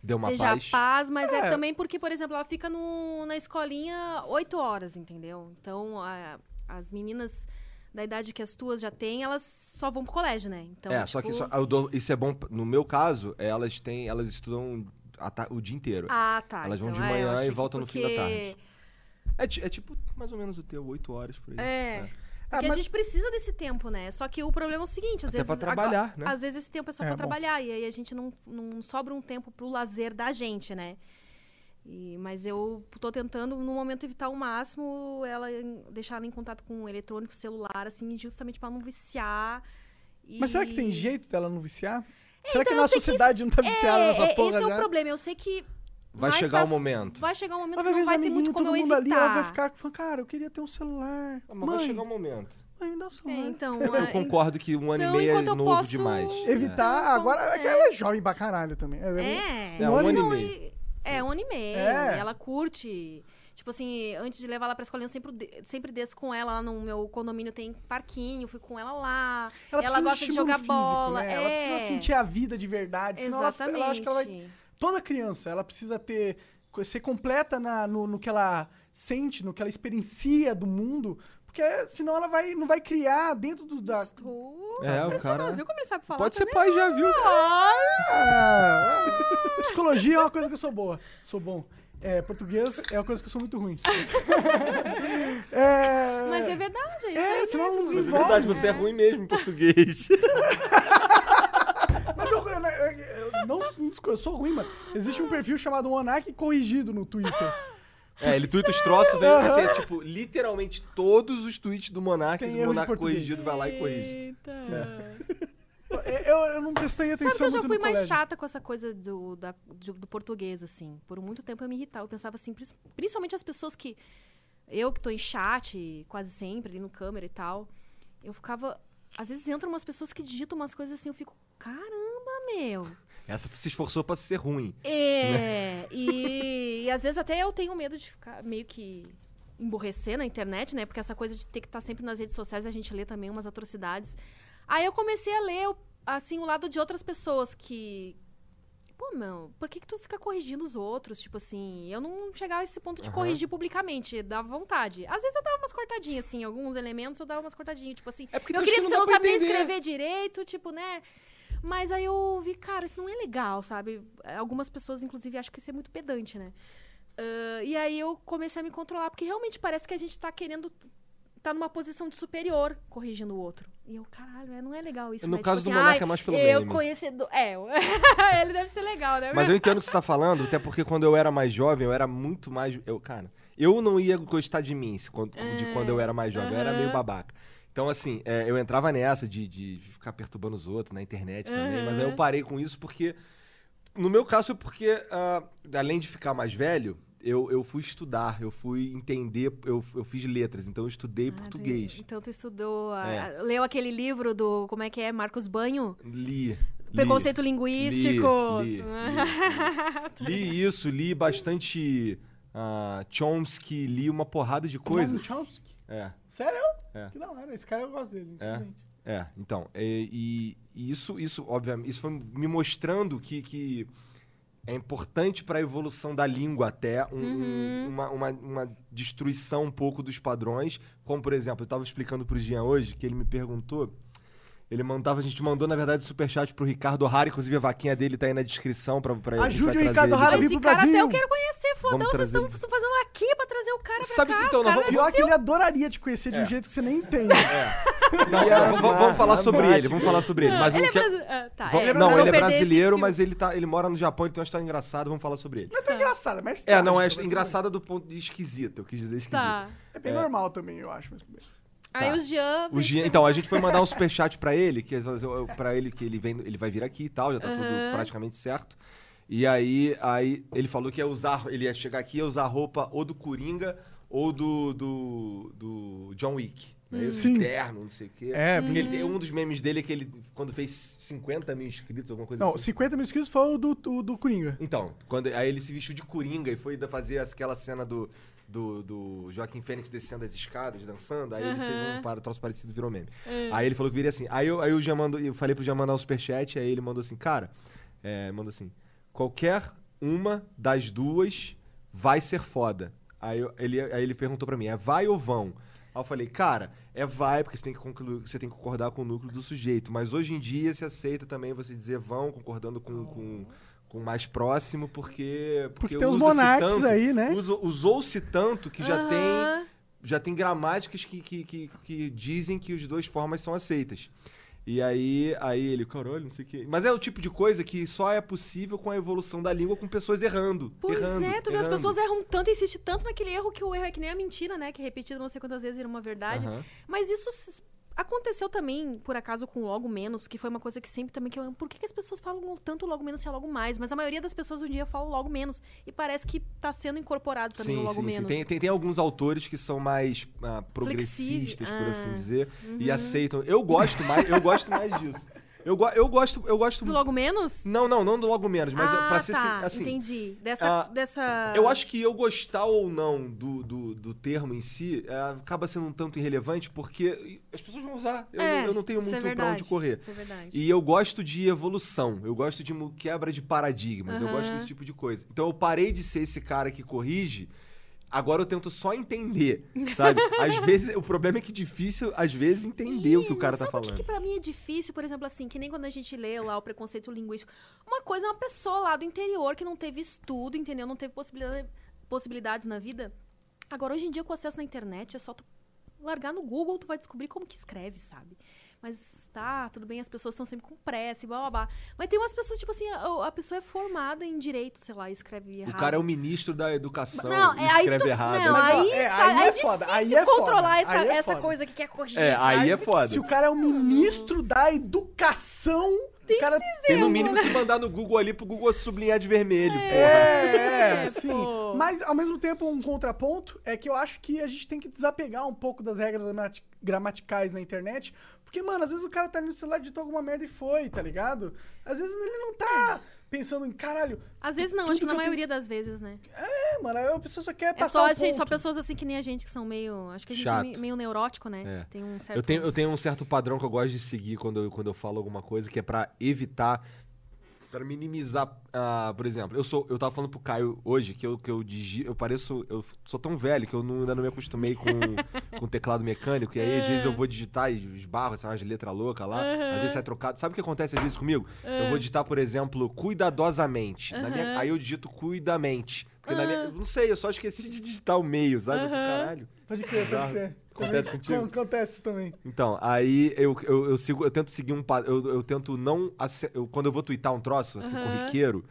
Deu uma seja paz. paz. Mas é. É. também porque, por exemplo, ela fica no, na escolinha oito horas, entendeu? Então, a- as meninas da idade que as tuas já têm, elas só vão pro colégio, né? Então, é, só que tipo- só- eu dou- isso é bom. No meu caso, elas têm. Elas estudam a o dia inteiro. Ah, tá. Elas vão então, de é, manhã e achei que voltam no fim da porque- tarde. É, é tipo mais ou menos o teu, oito horas por aí. É. Ah, Porque mas- a gente precisa desse tempo, né? Só que o problema é o seguinte, às Até vezes. pra trabalhar, agora- né? Às vezes esse tempo é só É, pra bom. trabalhar. E aí a gente não, não sobra um tempo pro lazer da gente, né? E- mas eu tô tentando, no momento, evitar ao máximo ela deixar ela em contato com o eletrônico, celular, assim, justamente pra não viciar. E- Mas será que tem jeito dela não viciar? será que então, a eu nossa sei que sociedade não tá viciada é, nessa é, porra Esse é já? o problema. Eu sei que Vai chegar pra- o momento. Vai chegar um momento Ela que vai não vai ter muito como todo eu mundo ali, evitar. ela vai ficar falando, cara, eu queria ter um celular. Ah, Mas vai Mãe, chegar um momento. mãe, me dá um celular. É, então, Eu a- concordo que um ano então, e meio é novo posso- demais. Evitar, Então, agora é que é. ela é jovem pra caralho também. Ela É. É, um ano e Não, meio. E- É, um ano e meio. É. E ela curte. Tipo assim, antes de levar ela pra escolinha, eu sempre, sempre desço com ela lá no meu condomínio, tem parquinho, fui com ela lá. Ela, Ela gosta de jogar físico, bola, Né? Ela é. precisa sentir a vida de verdade. Ela, Exatamente. ela ela vai. Toda criança, ela precisa ter. ser completa na- no, no que ela sente, no que ela experiencia do mundo. Porque senão ela vai, não vai criar dentro do, da. Estou É, o cara. Viu como ele sabe falar Pode ser também? pai já, viu? Ah, psicologia é uma coisa que eu sou boa. Sou bom. É, português é uma coisa que eu sou muito ruim. É, Mas é verdade, é isso É, aí senão não mesmo. Mas é verdade, você é ruim mesmo em português. Mas eu, eu- eu- eu não, eu sou ruim, mano. Existe um perfil chamado Monark Corrigido no Twitter. É, ele tuita os troços, vem, assim, é tipo, literalmente todos os tweets do Monark, Tem o Monark corrigido vai lá e corrige. Eita. Eu, eu não prestei atenção Sabe que eu já fui mais colégio. chata com essa coisa do, da- do, do português, assim. Por muito tempo eu me irritava. Eu pensava assim, principalmente as pessoas que. Eu que tô em chat quase sempre, ali no câmera e tal. Eu ficava. Às vezes entram umas pessoas que digitam umas coisas assim, eu fico, caramba, meu. Essa tu se esforçou pra ser ruim. É, e, e às vezes até eu tenho medo de ficar meio que emborrecer na internet, né? Porque essa coisa de ter que estar sempre nas redes sociais, a gente lê também umas atrocidades. Aí eu comecei a ler, assim, o lado de outras pessoas que... Pô, meu, por que que tu fica corrigindo os outros? Tipo assim, eu não chegava a esse ponto de Aham. corrigir publicamente, dava vontade. Às vezes eu dava umas cortadinhas, assim, alguns elementos eu dava umas cortadinhas, tipo assim... É porque Meu querido, que você não entender. escrever direito, tipo, né? Mas aí eu vi, cara, isso não é legal, sabe? Algumas pessoas, inclusive, acham que isso é muito pedante, né? Ah, e aí eu comecei a me controlar, porque realmente parece que a gente tá querendo tá numa posição de superior corrigindo o outro. E eu, caralho, é, não é legal isso, No né? caso tipo do assim, Monarca é mais pelo eu meme. É, ele deve ser legal, né? Mas eu entendo o que você tá falando, até porque quando eu era mais jovem, eu era muito mais. Eu, cara, eu não ia gostar de mim de quando eu era mais jovem. Eu era meio babaca. Então, assim, é, eu entrava nessa de, de ficar perturbando os outros na internet também, mas aí eu parei com isso porque. No meu caso, é porque, ah, além de ficar mais velho, eu, eu fui estudar, eu fui entender, eu, eu fiz letras, então eu estudei Ah, português. Então tu estudou, a- É. a- leu aquele livro do, como é que é, Marcos Banho? Li. li. Preconceito linguístico. Li, li, li. Li isso, li bastante ah, Chomsky, li uma porrada de coisa. Noam Chomsky? É, Sério? É. Que da hora. Esse cara eu gosto dele. É. infelizmente. é. Então, e, e- e isso, isso, obviamente, isso foi me mostrando que, que é importante para a evolução da língua até um- um- Uhum. uma, uma, uma destruição um pouco dos padrões. Como, por exemplo, eu estava explicando pro Jean hoje, que ele me perguntou. Ele mandava, a gente mandou, na verdade, superchat pro Ricardo O'Hara, inclusive a vaquinha dele tá aí na descrição pra, pra Ajude o Ricardo. O'Hara a vir esse pro cara até Brasil. eu quero conhecer, fodão. Vocês estão fazendo aqui pra trazer o cara pra Sabe cá. que então, o cara Pior deve que ele adoraria te conhecer de um É. jeito que você nem não, vamos, falar sobre ele, vamos falar sobre ele. Mas Ele é que brasileiro. Ah, tá, Vamos- é, não, ele é esse brasileiro, mas ele, tá, ele mora no Japão, ele tem uma história engraçada, vamos falar sobre ele. Não é tão engraçado, mas É, não, é mas engraçada do ponto de esquisita, eu quis dizer esquisita. Tá. É bem normal também, eu acho. Mas... Aí Tá. o Jean. O Jean- então, a gente foi mandar um superchat pra ele, que para ele que ele vem, ele vai vir aqui e tal, já tá tudo Aham. praticamente certo. E aí, aí ele falou que ia usar, ele ia chegar aqui e ia usar roupa ou do Coringa ou do do, do John Wick. Né? Esse Sim. terno, não sei o quê. É, Porque ele tem um dos memes dele é que ele, quando fez 50 mil inscritos, alguma coisa Não, assim. 50 mil inscritos foi o do, do, do Coringa. Então, quando, aí ele se vestiu de coringa e foi da- fazer aquela cena do, do, do Joaquim Fênix descendo as escadas, dançando. Aí ele fez um para, troço parecido, virou meme. Aí ele falou que viria assim. Aí eu, aí eu já mando, eu falei pro Jean mandar um superchat, aí ele mandou assim, cara, é, mandou assim, qualquer uma das duas vai ser foda. Aí, eu- ele, aí ele perguntou pra mim, é vai ou vão? Aí eu falei, cara, é vai, porque você tem que concluir, você tem que concordar com o núcleo do sujeito. Mas hoje em dia se aceita também você dizer vão, concordando com, com, com o mais próximo, porque. Porque tem os usa-se monarcas tanto- aí, né? Usou-se tanto que já tem já tem gramáticas que, que, que, que dizem que as duas formas são aceitas. E aí, aí ele, caralho, não sei o quê. Mas é o tipo de coisa que só é possível com a evolução da língua, com pessoas errando. Pois errando, é, tu vê, as pessoas erram tanto, insistem tanto naquele erro que o erro é que nem a mentira, né? Que é repetido não sei quantas vezes vira uma verdade. Mas isso Aconteceu também, por acaso, com logo menos, que foi uma coisa que sempre também que eu. Por que, que as pessoas falam tanto logo menos se é logo mais? Mas a maioria das pessoas hoje em dia falam logo menos. E parece que tá sendo incorporado também o Sim, logo sim, sim. menos. Tem, tem, tem alguns autores que são mais ah, progressistas, por assim Ah, dizer, e aceitam. Eu gosto mais, eu gosto mais disso. Eu, go- eu gosto, eu gosto. Do logo menos? Não, não, não do logo menos, mas ah, pra ser tá, assim. entendi. Dessa, ah, dessa... Eu acho que eu gostar ou não do, do, do termo em si é, acaba sendo um tanto irrelevante porque as pessoas vão usar. Eu, É, não, eu não tenho é muito pra verdade, onde correr. Isso é verdade. E eu gosto de evolução, eu gosto de quebra de paradigmas, eu gosto desse tipo de coisa. Então eu parei de ser esse cara que corrige, agora eu tento só entender, sabe? Às vezes, o problema é que é difícil, às vezes, entender o que o cara tá sabe o falando. que, que pra mim é difícil, por exemplo, assim, que nem quando a gente lê lá o preconceito linguístico. Uma coisa é uma pessoa lá do interior que não teve estudo, entendeu? Não teve possibilidade, possibilidades na vida. Agora, hoje em dia, com acesso na internet, é só tu largar no Google, tu vai descobrir como que escreve, sabe? Mas tá, tudo bem, as pessoas estão sempre com pressa e blá blá blá. Mas tem umas pessoas, tipo assim, a, a pessoa é formada em direito, sei lá, e escreve errado. O cara é o ministro da educação Não, e é, aí escreve tu, errado. Não, Mas, ó, aí, é, sa- aí é é foda, aí é foda, controlar essa, aí é essa foda. coisa que quer corrigir. É, aí sabe? é foda. Se o cara é o ministro da educação, o cara Tem no mínimo que mandar no Google ali pro Google sublinhar de vermelho, porra. É, é, É, sim. pô. Mas, ao mesmo tempo, um contraponto é que eu acho que a gente tem que desapegar um pouco das regras gramati- gramaticais na internet. Porque, mano, às vezes o cara tá ali no celular, digitou alguma merda e foi, tá ligado? Às vezes ele não tá pensando em, caralho, Às vezes não, acho que que na tenho maioria que- das vezes, né? é, mano, a pessoa só quer É passar só, um assim, só pessoas assim que nem a gente, que são meio. Acho que a gente Chato. é meio, neurótico, né? É. Tem um certo. Eu tenho, eu tenho um certo padrão que eu gosto de seguir quando eu, quando eu falo alguma coisa, que é pra evitar, pra minimizar, ah, por exemplo, eu sou, eu tava falando pro Caio hoje que eu, que eu digi, eu pareço, eu sou tão velho que eu não- ainda não me acostumei com, com teclado mecânico, e aí às vezes eu vou digitar e esbarro, sai umas letras loucas lá, às vezes sai trocado. Sabe o que acontece às vezes comigo? Eu vou digitar, por exemplo, cuidadosamente, minha- aí eu digito cuidamente, porque na minha, eu não sei, eu só esqueci de digitar o meio, sabe? Caralho. Pode crer, pode crer. Acontece Também- contigo? Acontece também. Então, aí eu, eu, eu sigo, eu tento seguir um eu, eu tento não eu- quando eu vou twittar um troço assim corriqueiro,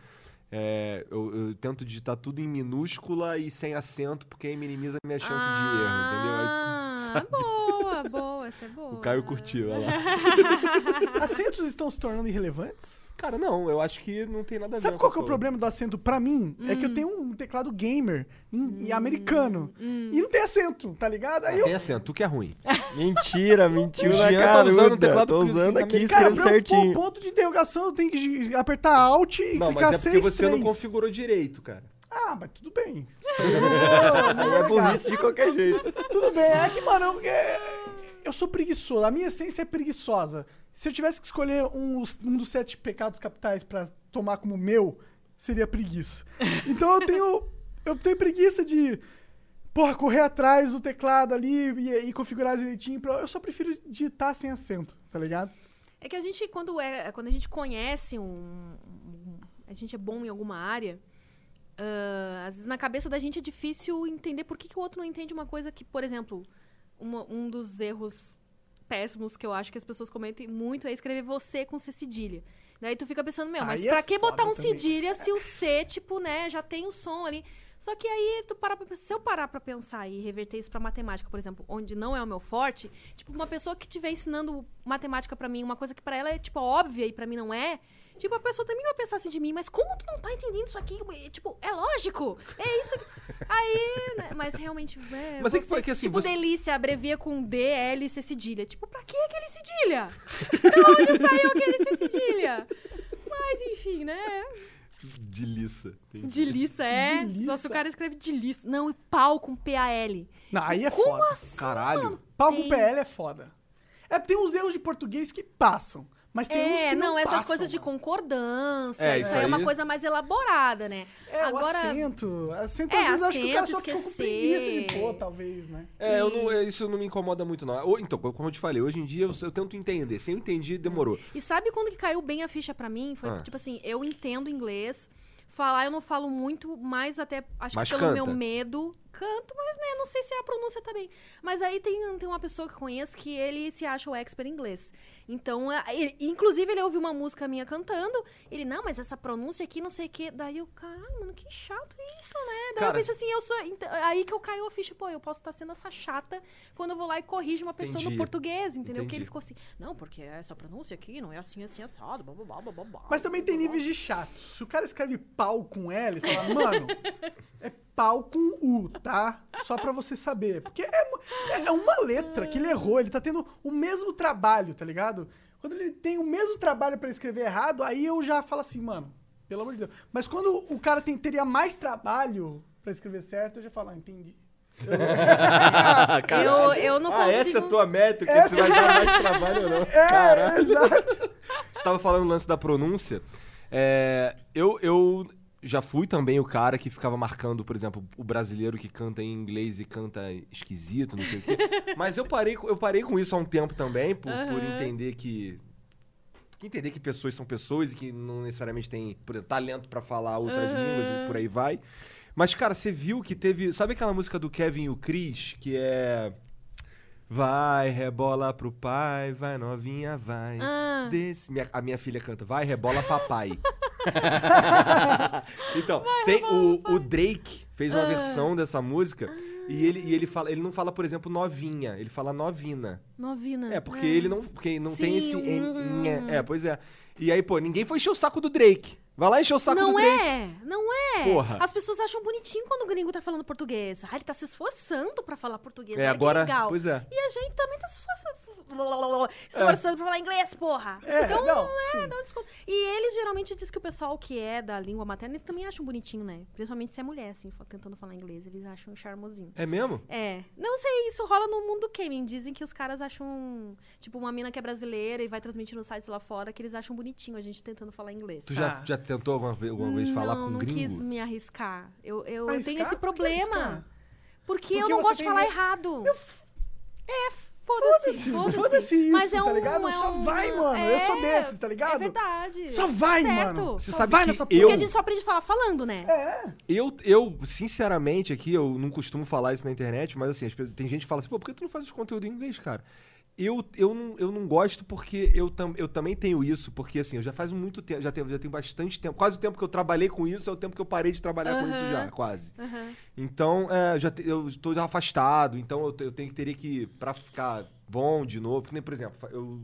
é, eu, eu tento digitar tudo em minúscula e sem acento, porque aí minimiza a minha chance de erro, entendeu? Aí, Ah, sabe? Boa, boa, essa é boa. o Caio curtiu, olha lá. Acentos estão se tornando irrelevantes? Cara, não, eu acho que não tem nada a ver Sabe com qual que é o problema do acento pra mim? É Hum. que eu tenho um teclado gamer em, em americano. E não tem acento, tá ligado? Aí Não eu, tem acento, tu que é ruim. Mentira, mentiu O na Jean tá cara. usando o teclado Tô do- usando aqui e cara, pôr certinho. ponto de interrogação, eu tenho que apertar Alt e Não, clicar mas é porque seis, você não configurou direito, cara. Ah, mas tudo bem. Aí é burrice de qualquer jeito. Tudo bem. É que, mano, eu, eu sou preguiçoso. A minha essência é preguiçosa. Se eu tivesse que escolher um, um dos sete pecados capitais pra tomar como meu, seria preguiça. Então eu tenho. Eu tenho preguiça de. Porra, correr atrás do teclado ali e, e configurar direitinho. Pra, eu só prefiro digitar sem acento, tá ligado? É que a gente, quando, é, quando a gente conhece um, um- A gente é bom em alguma área. Ah, às vezes na cabeça da gente é difícil entender por que, que o outro não entende uma coisa que, por exemplo, uma- um dos erros péssimos que eu acho que as pessoas cometem muito é escrever você com C cedilha. Daí tu fica pensando, meu, mas Aí é pra que botar um também. cedilha se o C, tipo, né, já tem o som ali. Só que aí tu para pra, se eu parar pra pensar e reverter isso pra matemática, por exemplo, onde não é o meu forte, tipo, uma pessoa que estiver ensinando matemática pra mim, uma coisa que pra ela é, tipo, óbvia e pra mim não é, tipo, a pessoa também vai pensar assim de mim, mas como tu não tá entendendo isso aqui? Tipo, é lógico, é isso. que- Aí, né, mas realmente, é, Mas é que você, foi que, assim, tipo, você- delícia abrevia com D, L e C cedilha. Tipo, pra que aquele cedilha? Da onde saiu aquele C cedilha? Mas, enfim, né? Delícia. Delícia, é. Delícia. Só se o cara escreve delícia. Não, e pau com P-A-L. Não, aí é Como foda. assim? Caralho. Pau com Tem. PL é foda. É, tem uns erros de português que passam. Mas tem uns É, que não, não, essas passam, coisas de mano. concordância. É, isso isso aí é uma coisa mais elaborada, né? É, Agora, o acento. Acento, É, às vezes, eu acho que o cara acento, só ficou esquecer. preguiça de pôr, talvez, né? É, eu não, é, isso não me incomoda muito, não. Ou- Então, como eu te falei, hoje em dia eu, eu tento entender. Se eu entendi, demorou. E sabe quando que caiu bem a ficha pra mim? Foi Ah. tipo assim, eu entendo inglês. Falar eu não falo muito, mas até acho Mas que pelo canta. meu medo, canto, mas né, não sei se a pronúncia tá bem. Mas aí tem, tem uma pessoa que conheço que ele se acha o expert em inglês. Então, é, ele- inclusive, ele ouviu uma música minha cantando. Ele, não, mas essa pronúncia aqui, não sei o quê. Daí eu, caralho, mano, que chato isso, né? Daí Cara, eu pensei assim, eu sou. ent- Aí que eu caio a ficha, pô, eu posso estar sendo essa chata quando eu vou lá e corrijo uma pessoa Entendi. no português, entendeu? Entendi. Que ele ficou assim, não, porque essa pronúncia aqui não é assim, assim, assado, blá, blá, blá, blá, blá, blá, Mas também tem níveis de chato. Se o cara escreve pau com L, fala, mano, é pau com U, tá? Só pra você saber. Porque é, é uma letra que ele errou, ele tá tendo o mesmo trabalho, tá ligado? Quando ele tem o mesmo trabalho pra escrever errado, aí eu já falo assim, mano, pelo amor de Deus. Mas quando o cara tem, teria mais trabalho pra escrever certo, eu já falo, ah, entendi. Eu, eu não ah, consigo. essa é a tua métrica, se vai dar mais trabalho ou não. É, exato. Você tava falando do lance da pronúncia. É, eu, eu já fui também o cara que ficava marcando, por exemplo, o brasileiro que canta em inglês e canta esquisito, não sei o quê. Mas eu parei, com- eu parei com isso há um tempo também, por, por Aham. entender que. que entender que pessoas são pessoas e que não necessariamente têm por exemplo, talento pra falar outras Aham. línguas e por aí vai. Mas, cara, você viu que teve. Sabe aquela música do Kevin e o Chris? Que é. Vai, rebola pro pai, vai novinha, vai. Ah. Desse- minha- a minha filha canta, vai, rebola papai. então, tem o, o Drake fez uma Ah. versão dessa música e ele, e ele fala, ele não fala, por exemplo, novinha, ele fala novina. Novina. É, porque ele não, porque não tem Sim, esse hum. en- é, pois é. E aí, pô, ninguém foi encher o saco do Drake. Vai lá encher o saco não do Drake. é, não é. Porra. As pessoas acham bonitinho quando o gringo tá falando português. Ah, ele tá se esforçando pra falar português. É, Olha agora, que legal. pois é. E a gente também tá se esforçando, se esforçando pra falar inglês, porra. É, então, não, é, sim. dá um desconto. E eles geralmente dizem que o pessoal que é da língua materna, eles também acham bonitinho, né? Principalmente se é mulher, assim, tentando falar inglês. Eles acham charmosinho. É mesmo? É. Não sei, isso rola no mundo do gaming. Dizem que os caras acham, tipo, uma mina que é brasileira e vai transmitir nos sites lá fora, que eles acham bonitinho a gente tentando falar inglês. Tu já, Ah. já tentou alguma vez, alguma vez falar não, com não gringo? quis me arriscar. Eu, eu, eu Arriscar? tenho esse problema. Porque, Porque eu não gosto de falar medo- errado. É, foda-se. Foda-se, Foda-se foda-se isso, Mas é tá um, ligado? é Só um- vai, mano. Eu sou é, desses, tá ligado? É verdade. Só vai, certo. mano. Você Só sabe vai que nessa eu- porra. Porque a gente só aprende a falar falando, né? É. Eu, eu, sinceramente, aqui, eu não costumo falar isso na internet, mas assim, tem gente que fala assim, pô, por que tu não faz os conteúdos em inglês, cara? Eu, eu, não, eu não gosto porque eu, tam, eu também tenho isso, porque assim, eu já faz muito tempo, já tenho, já tenho bastante tempo, quase o tempo que eu trabalhei com isso é o tempo que eu parei de trabalhar com isso já, quase. Aham. Então, é, já te- eu estou afastado, então eu, eu tenho que teria que, pra ficar bom de novo, porque, por exemplo, eu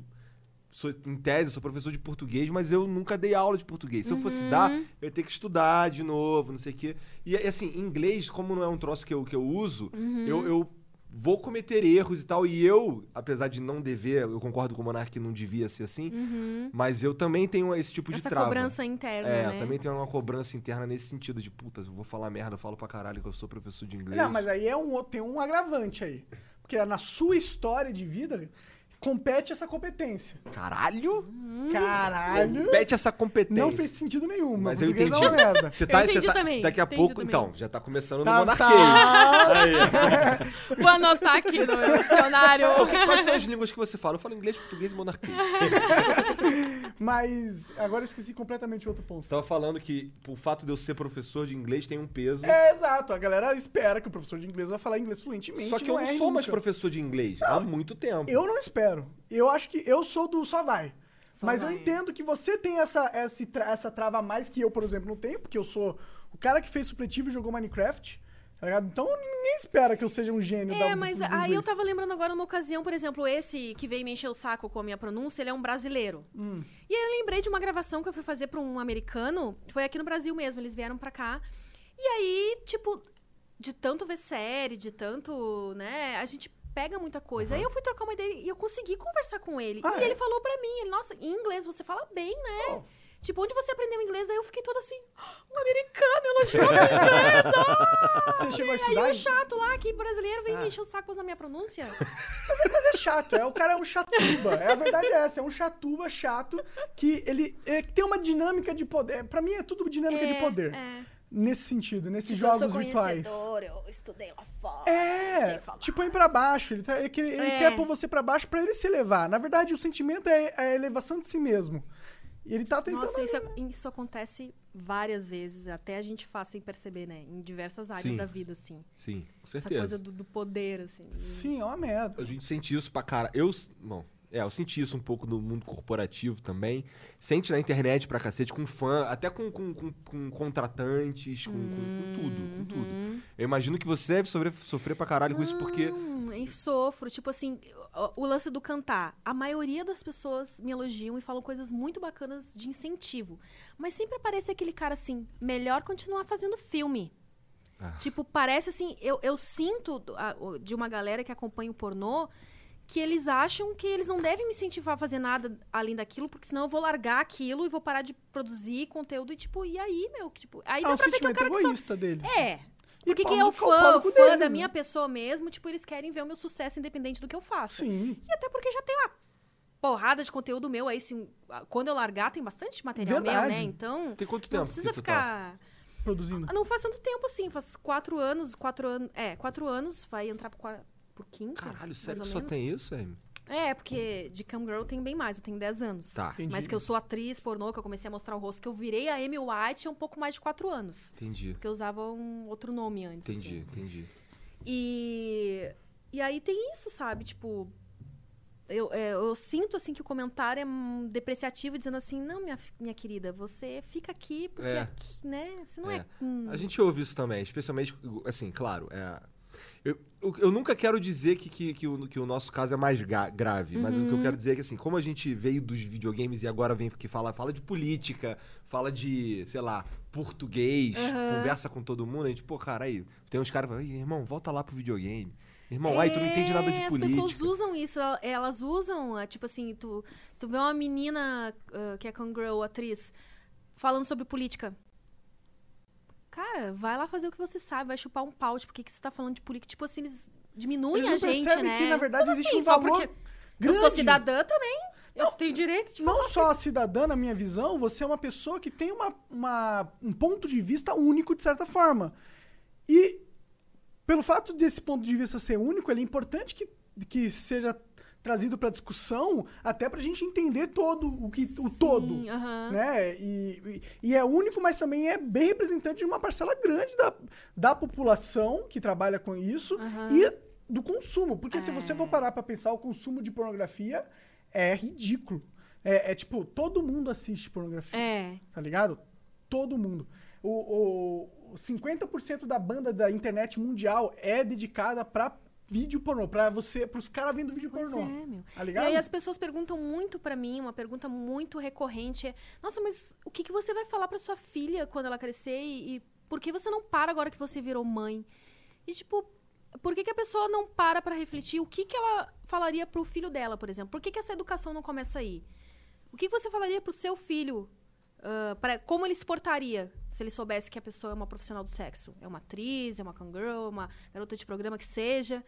sou, em tese, sou professor de português, mas eu nunca dei aula de português. Se eu fosse dar, eu ia ter que estudar de novo, não sei o quê. E, assim, inglês, como não é um troço que eu, que eu uso, eu, eu vou cometer erros e tal. E eu, apesar de não dever, eu concordo com o Monark que não devia ser assim, mas eu também tenho esse tipo de Essa trava. cobrança interna, É, né? eu também tenho uma cobrança interna nesse sentido de, putas, eu vou falar merda, eu falo pra caralho que eu sou professor de inglês. Não, mas aí é um, tem um agravante aí. Porque na sua história de vida, compete essa competência. Caralho? Caralho! Compete essa competência. Não fez sentido nenhum. Mas meu eu português entendi. É uma merda. Você tá, Eu você tá- também, daqui a entendi pouco, também. então, já tá começando Tá- no monarquês. tá. Vou anotar aqui no meu dicionário. Quais são as línguas que você fala? Eu falo inglês, português e monarquês. Mas agora eu esqueci completamente o outro ponto. Você tava falando que o fato de eu ser professor de inglês tem um peso. É, exato. A galera espera que o professor de inglês vai falar inglês fluentemente. Só que eu não é sou mais nunca. professor de inglês há muito tempo. Eu não espero. Eu acho que eu sou do só vai. Só Mas vai. eu entendo que você tem essa, essa, essa trava a mais que eu, por exemplo, não tenho, porque eu sou o cara que fez supletivo e jogou Minecraft. Tá ligado? Então ninguém espera que eu seja um gênio da É, mas do aí eu tava lembrando agora uma ocasião, por exemplo, esse que veio me encher o saco com a minha pronúncia, ele é um brasileiro. Hum. E aí eu lembrei de uma gravação que eu fui fazer pra um americano, foi aqui no Brasil mesmo, eles vieram pra cá. E aí, tipo, de tanto ver série, de tanto, né, a gente pega muita coisa. Aí eu fui trocar uma ideia e eu consegui conversar com ele. Ah, e é? ele falou pra mim, ele, nossa, em inglês você fala bem, né? Tipo, onde você aprendeu inglês? Aí eu fiquei toda assim, um americano elogiou meu inglês! ah!" Você chegou a Aí estudar? o chato lá, que brasileiro, vem Ah. me encher o saco com a minha pronúncia. Mas é, mas é chato, é, o cara é um chatuba. É, a verdade é essa, é um chatuba chato que ele, é, tem uma dinâmica de poder. Pra mim é tudo dinâmica de poder. É. Nesse sentido, nesses Tipo, jogos eu sou virtuais. eu estudei lá fora. É, tipo, põe pra baixo. Ele, tá, ele, ele É. quer pôr você pra baixo pra ele se elevar. Na verdade, o sentimento é a elevação de si mesmo. E ele tá tentando. Nossa, isso, isso acontece várias vezes, até a gente faz sem perceber, né? Em diversas áreas Sim. da vida, assim. Sim, com Essa certeza. coisa do, do poder, assim. Sim, é uma merda. A gente sente isso pra cara. Eu, bom, é, eu senti isso um pouco no mundo corporativo também. Sente na internet pra cacete, com fã, até com, com, com, com contratantes, com, com- com tudo, com tudo. Uhum. Eu imagino que você deve sofrer, sofrer pra caralho com isso, porque. Não, eu sofro. Tipo assim, o, o lance do cantar. A maioria das pessoas me elogiam e falam coisas muito bacanas de incentivo. Mas sempre aparece aquele cara assim, melhor continuar fazendo filme. Ah. Tipo, parece assim, eu, eu sinto do- a- o- de uma galera que acompanha o pornô que eles acham que eles não devem me incentivar a fazer nada além daquilo, porque senão eu vou largar aquilo e vou parar de produzir conteúdo e tipo, e aí, meu? Tipo, aí É dá pra ver que o sentimento cara que só egoísta deles. é. E Porque quem é o fã, cu fã deles, da né? minha pessoa mesmo, tipo, eles querem ver o meu sucesso independente do que eu faça. Sim. E até porque já tem uma porrada de conteúdo meu aí, se, quando eu largar, tem bastante material Verdade. meu, né? Então, Tem quanto não tempo? precisa que tu tá? ficar... Produzindo. Não faz tanto tempo assim, faz quatro anos, quatro anos... É, quatro anos, vai entrar qua- por quinto, Caralho, sério que só menos. tem isso, Amy? É, porque de Cam Girl tem bem mais, eu tenho 10 anos. Tá, Entendi. Mas que eu sou atriz pornô, que eu comecei a mostrar o rosto, que eu virei a Amy White há um pouco mais de quatro anos. entendi. Porque eu usava um outro nome antes. Entendi, assim. entendi. E, e aí tem isso, sabe? Tipo, eu, é, eu sinto assim que o comentário é depreciativo, dizendo assim, não, minha, minha querida, você fica aqui porque É. aqui, né? Você não é. É. hum, A gente ouve isso também, especialmente, assim, claro, é, eu, eu, nunca quero dizer que, que, que, o, que o nosso caso é mais grave, mas o que eu quero dizer é que, assim, como a gente veio dos videogames e agora vem que fala, fala de política, fala de, sei lá, português, conversa com todo mundo, a gente, pô, cara, aí, tem uns caras que falam, "Ih, irmão, volta lá pro videogame. Irmão, aí tu não entende nada de É, política. As pessoas usam isso, el- elas usam, é, tipo assim, tu, se tu vê uma menina ah, que é Girl, atriz, falando sobre política. Cara, vai lá fazer o que você sabe, vai chupar um pau, tipo, por que, que você tá falando de política? Tipo assim, eles diminuem Eles a gente, né? que, na verdade, Como existe assim? um valor porque grande. Eu sou cidadã também. Eu tenho direito de Não só a cidadã, na minha visão, você é uma pessoa que tem uma, uma- um ponto de vista único, de certa forma. E, pelo fato desse ponto de vista ser único, ele é importante que, que seja trazido para discussão, até pra gente entender todo o que o todo. Sim, aham. Né? E, e, e é único, mas também é bem representante de uma parcela grande da, da população que trabalha com isso Aham. e do consumo. Porque se É. você for parar pra pensar, o consumo de pornografia é ridículo. É, é tipo, todo mundo assiste pornografia, É. tá ligado? Todo mundo. O, o 50% da banda da internet mundial é dedicada pra vídeo pornô, pra você, pros caras vendo vídeo Pois pornô. é, meu. Tá E ligado? aí as pessoas perguntam muito pra mim, uma pergunta muito recorrente é: "Nossa, mas o que, que você vai falar pra sua filha quando ela crescer e, e por que você não para agora que você virou mãe?" E tipo, por que, que a pessoa não para pra refletir o que, que ela falaria pro filho dela, por exemplo? Por que, que essa educação não começa aí? O que, que você falaria pro seu filho? ah, pra, como ele se portaria se ele soubesse que a pessoa é uma profissional do sexo? É uma atriz, é uma cangirl, uma garota de programa que seja?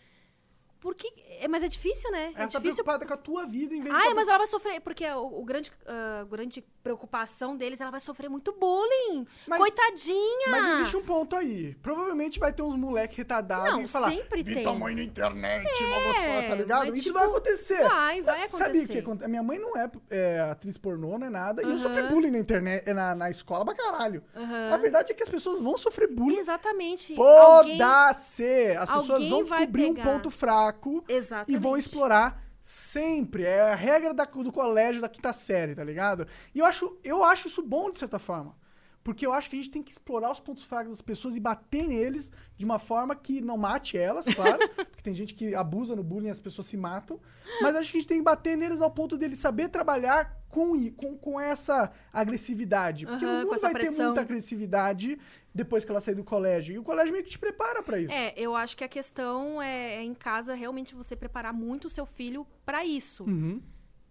Por que... é, Mas é difícil, né? Ela é tá difícil preocupada com a tua vida em vez de. Ai, tá mas ela vai sofrer, porque o, o grande, ah, grande preocupação deles, ela vai sofrer muito bullying. Mas- Coitadinha! Mas existe um ponto aí. Provavelmente vai ter uns moleque retardados Não, e falar. sempre Vi tem. tua mãe na internet, uma gostosa, tá ligado? mas, Isso tipo, vai acontecer. vai, vai Mas Sabe o que acontecer. acontece? Minha mãe não é, é, atriz pornô, não é nada. E eu sofri bullying na internet, na, na escola pra caralho. Aham. A verdade é que as pessoas vão sofrer bullying. Exatamente. Foda-se! As pessoas vão descobrir um pegar. ponto fraco Exatamente. e vão explorar sempre. É a regra da- do colégio da quinta série, tá ligado? E eu acho, eu acho isso bom, de certa forma. Porque eu acho que a gente tem que explorar os pontos fracos das pessoas e bater neles de uma forma que não mate elas, claro. porque tem gente que abusa no bullying e as pessoas se matam. Mas acho que a gente tem que bater neles ao ponto deles saber trabalhar com, com, com essa agressividade. Porque mundo essa vai ter pressão. muita agressividade depois que ela sair do colégio. E o colégio meio que te prepara pra isso. É, eu acho que a questão é, é em casa realmente você preparar muito o seu filho pra isso. Uhum.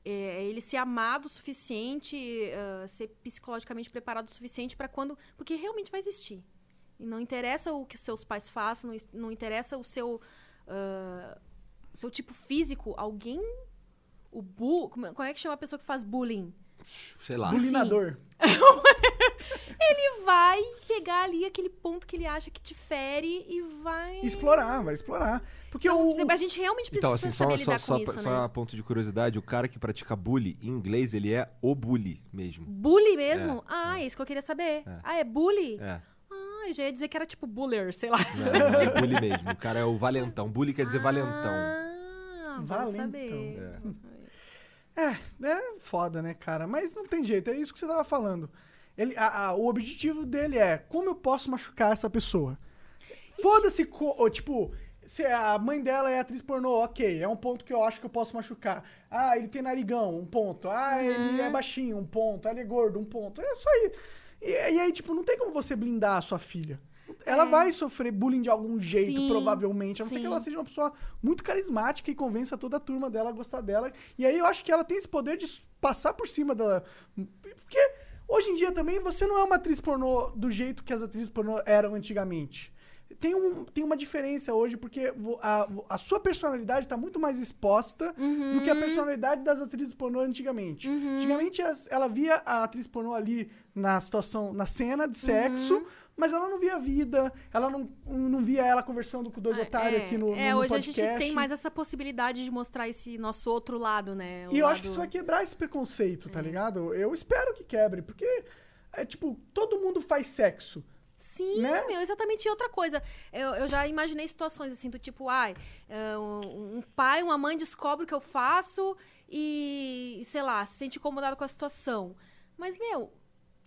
É, ele ser amado o suficiente, ah, ser psicologicamente preparado o suficiente pra quando. Porque realmente vai existir. E não interessa o que seus pais façam, não, não interessa o seu. o seu tipo físico. Alguém. O bu. Como, é- como é que chama a pessoa que faz bullying? Sei lá. Bulinador. ele vai pegar ali aquele ponto que ele acha que te fere e vai. Explorar, vai explorar. Porque Então, o. a gente realmente precisa Então, assim, só, saber só, lidar só, isso, só né? a ponto de curiosidade, o cara que pratica bully, em inglês, ele é o bully mesmo. Bully mesmo? ah, é isso que eu queria saber. É. Ah, é bully? É. Ah, eu já ia dizer que era tipo buller, sei lá. Não, não, é bully mesmo. O cara é o valentão. Bully quer dizer valentão. Ah, Valentão. saber. É, é foda, né, cara? Mas não tem jeito, é isso que você tava falando. Ele, a- a- o objetivo dele é como eu posso machucar essa pessoa. Foda-se, tipo, se a mãe dela é atriz pornô, ok, é um ponto que eu acho que eu posso machucar. Ah, ele tem narigão, um ponto. Ah, ele é baixinho, um ponto. Ah, ele é gordo, um ponto. É só aí. E, e aí, tipo, não tem como você blindar a sua filha. Ela É. vai sofrer bullying de algum jeito, Sim, provavelmente. A não ser que sim. ela seja uma pessoa muito carismática e convença toda a turma dela a gostar dela. E aí eu acho que ela tem esse poder de passar por cima dela. Porque hoje em dia também você não é uma atriz pornô do jeito que as atrizes pornô eram antigamente. Tem, um, tem uma diferença hoje, porque a, a sua personalidade está muito mais exposta do que a personalidade das atrizes pornô antigamente. Antigamente as- ela via a atriz pornô ali na situação, na cena de sexo, mas ela não via a vida, ela não, não via ela conversando com dois otários é, aqui no, é, no hoje podcast. a gente tem mais essa possibilidade de mostrar esse nosso outro lado, né? O E eu lado- acho que isso vai quebrar esse preconceito, É. tá ligado? Eu espero que quebre, porque é tipo, todo mundo faz sexo. Sim, né? meu, exatamente. Outra coisa, eu, eu já imaginei situações assim, do tipo, ai, é, um, um pai, uma mãe descobre o que eu faço e, sei lá, se sente incomodado com a situação. Mas, meu,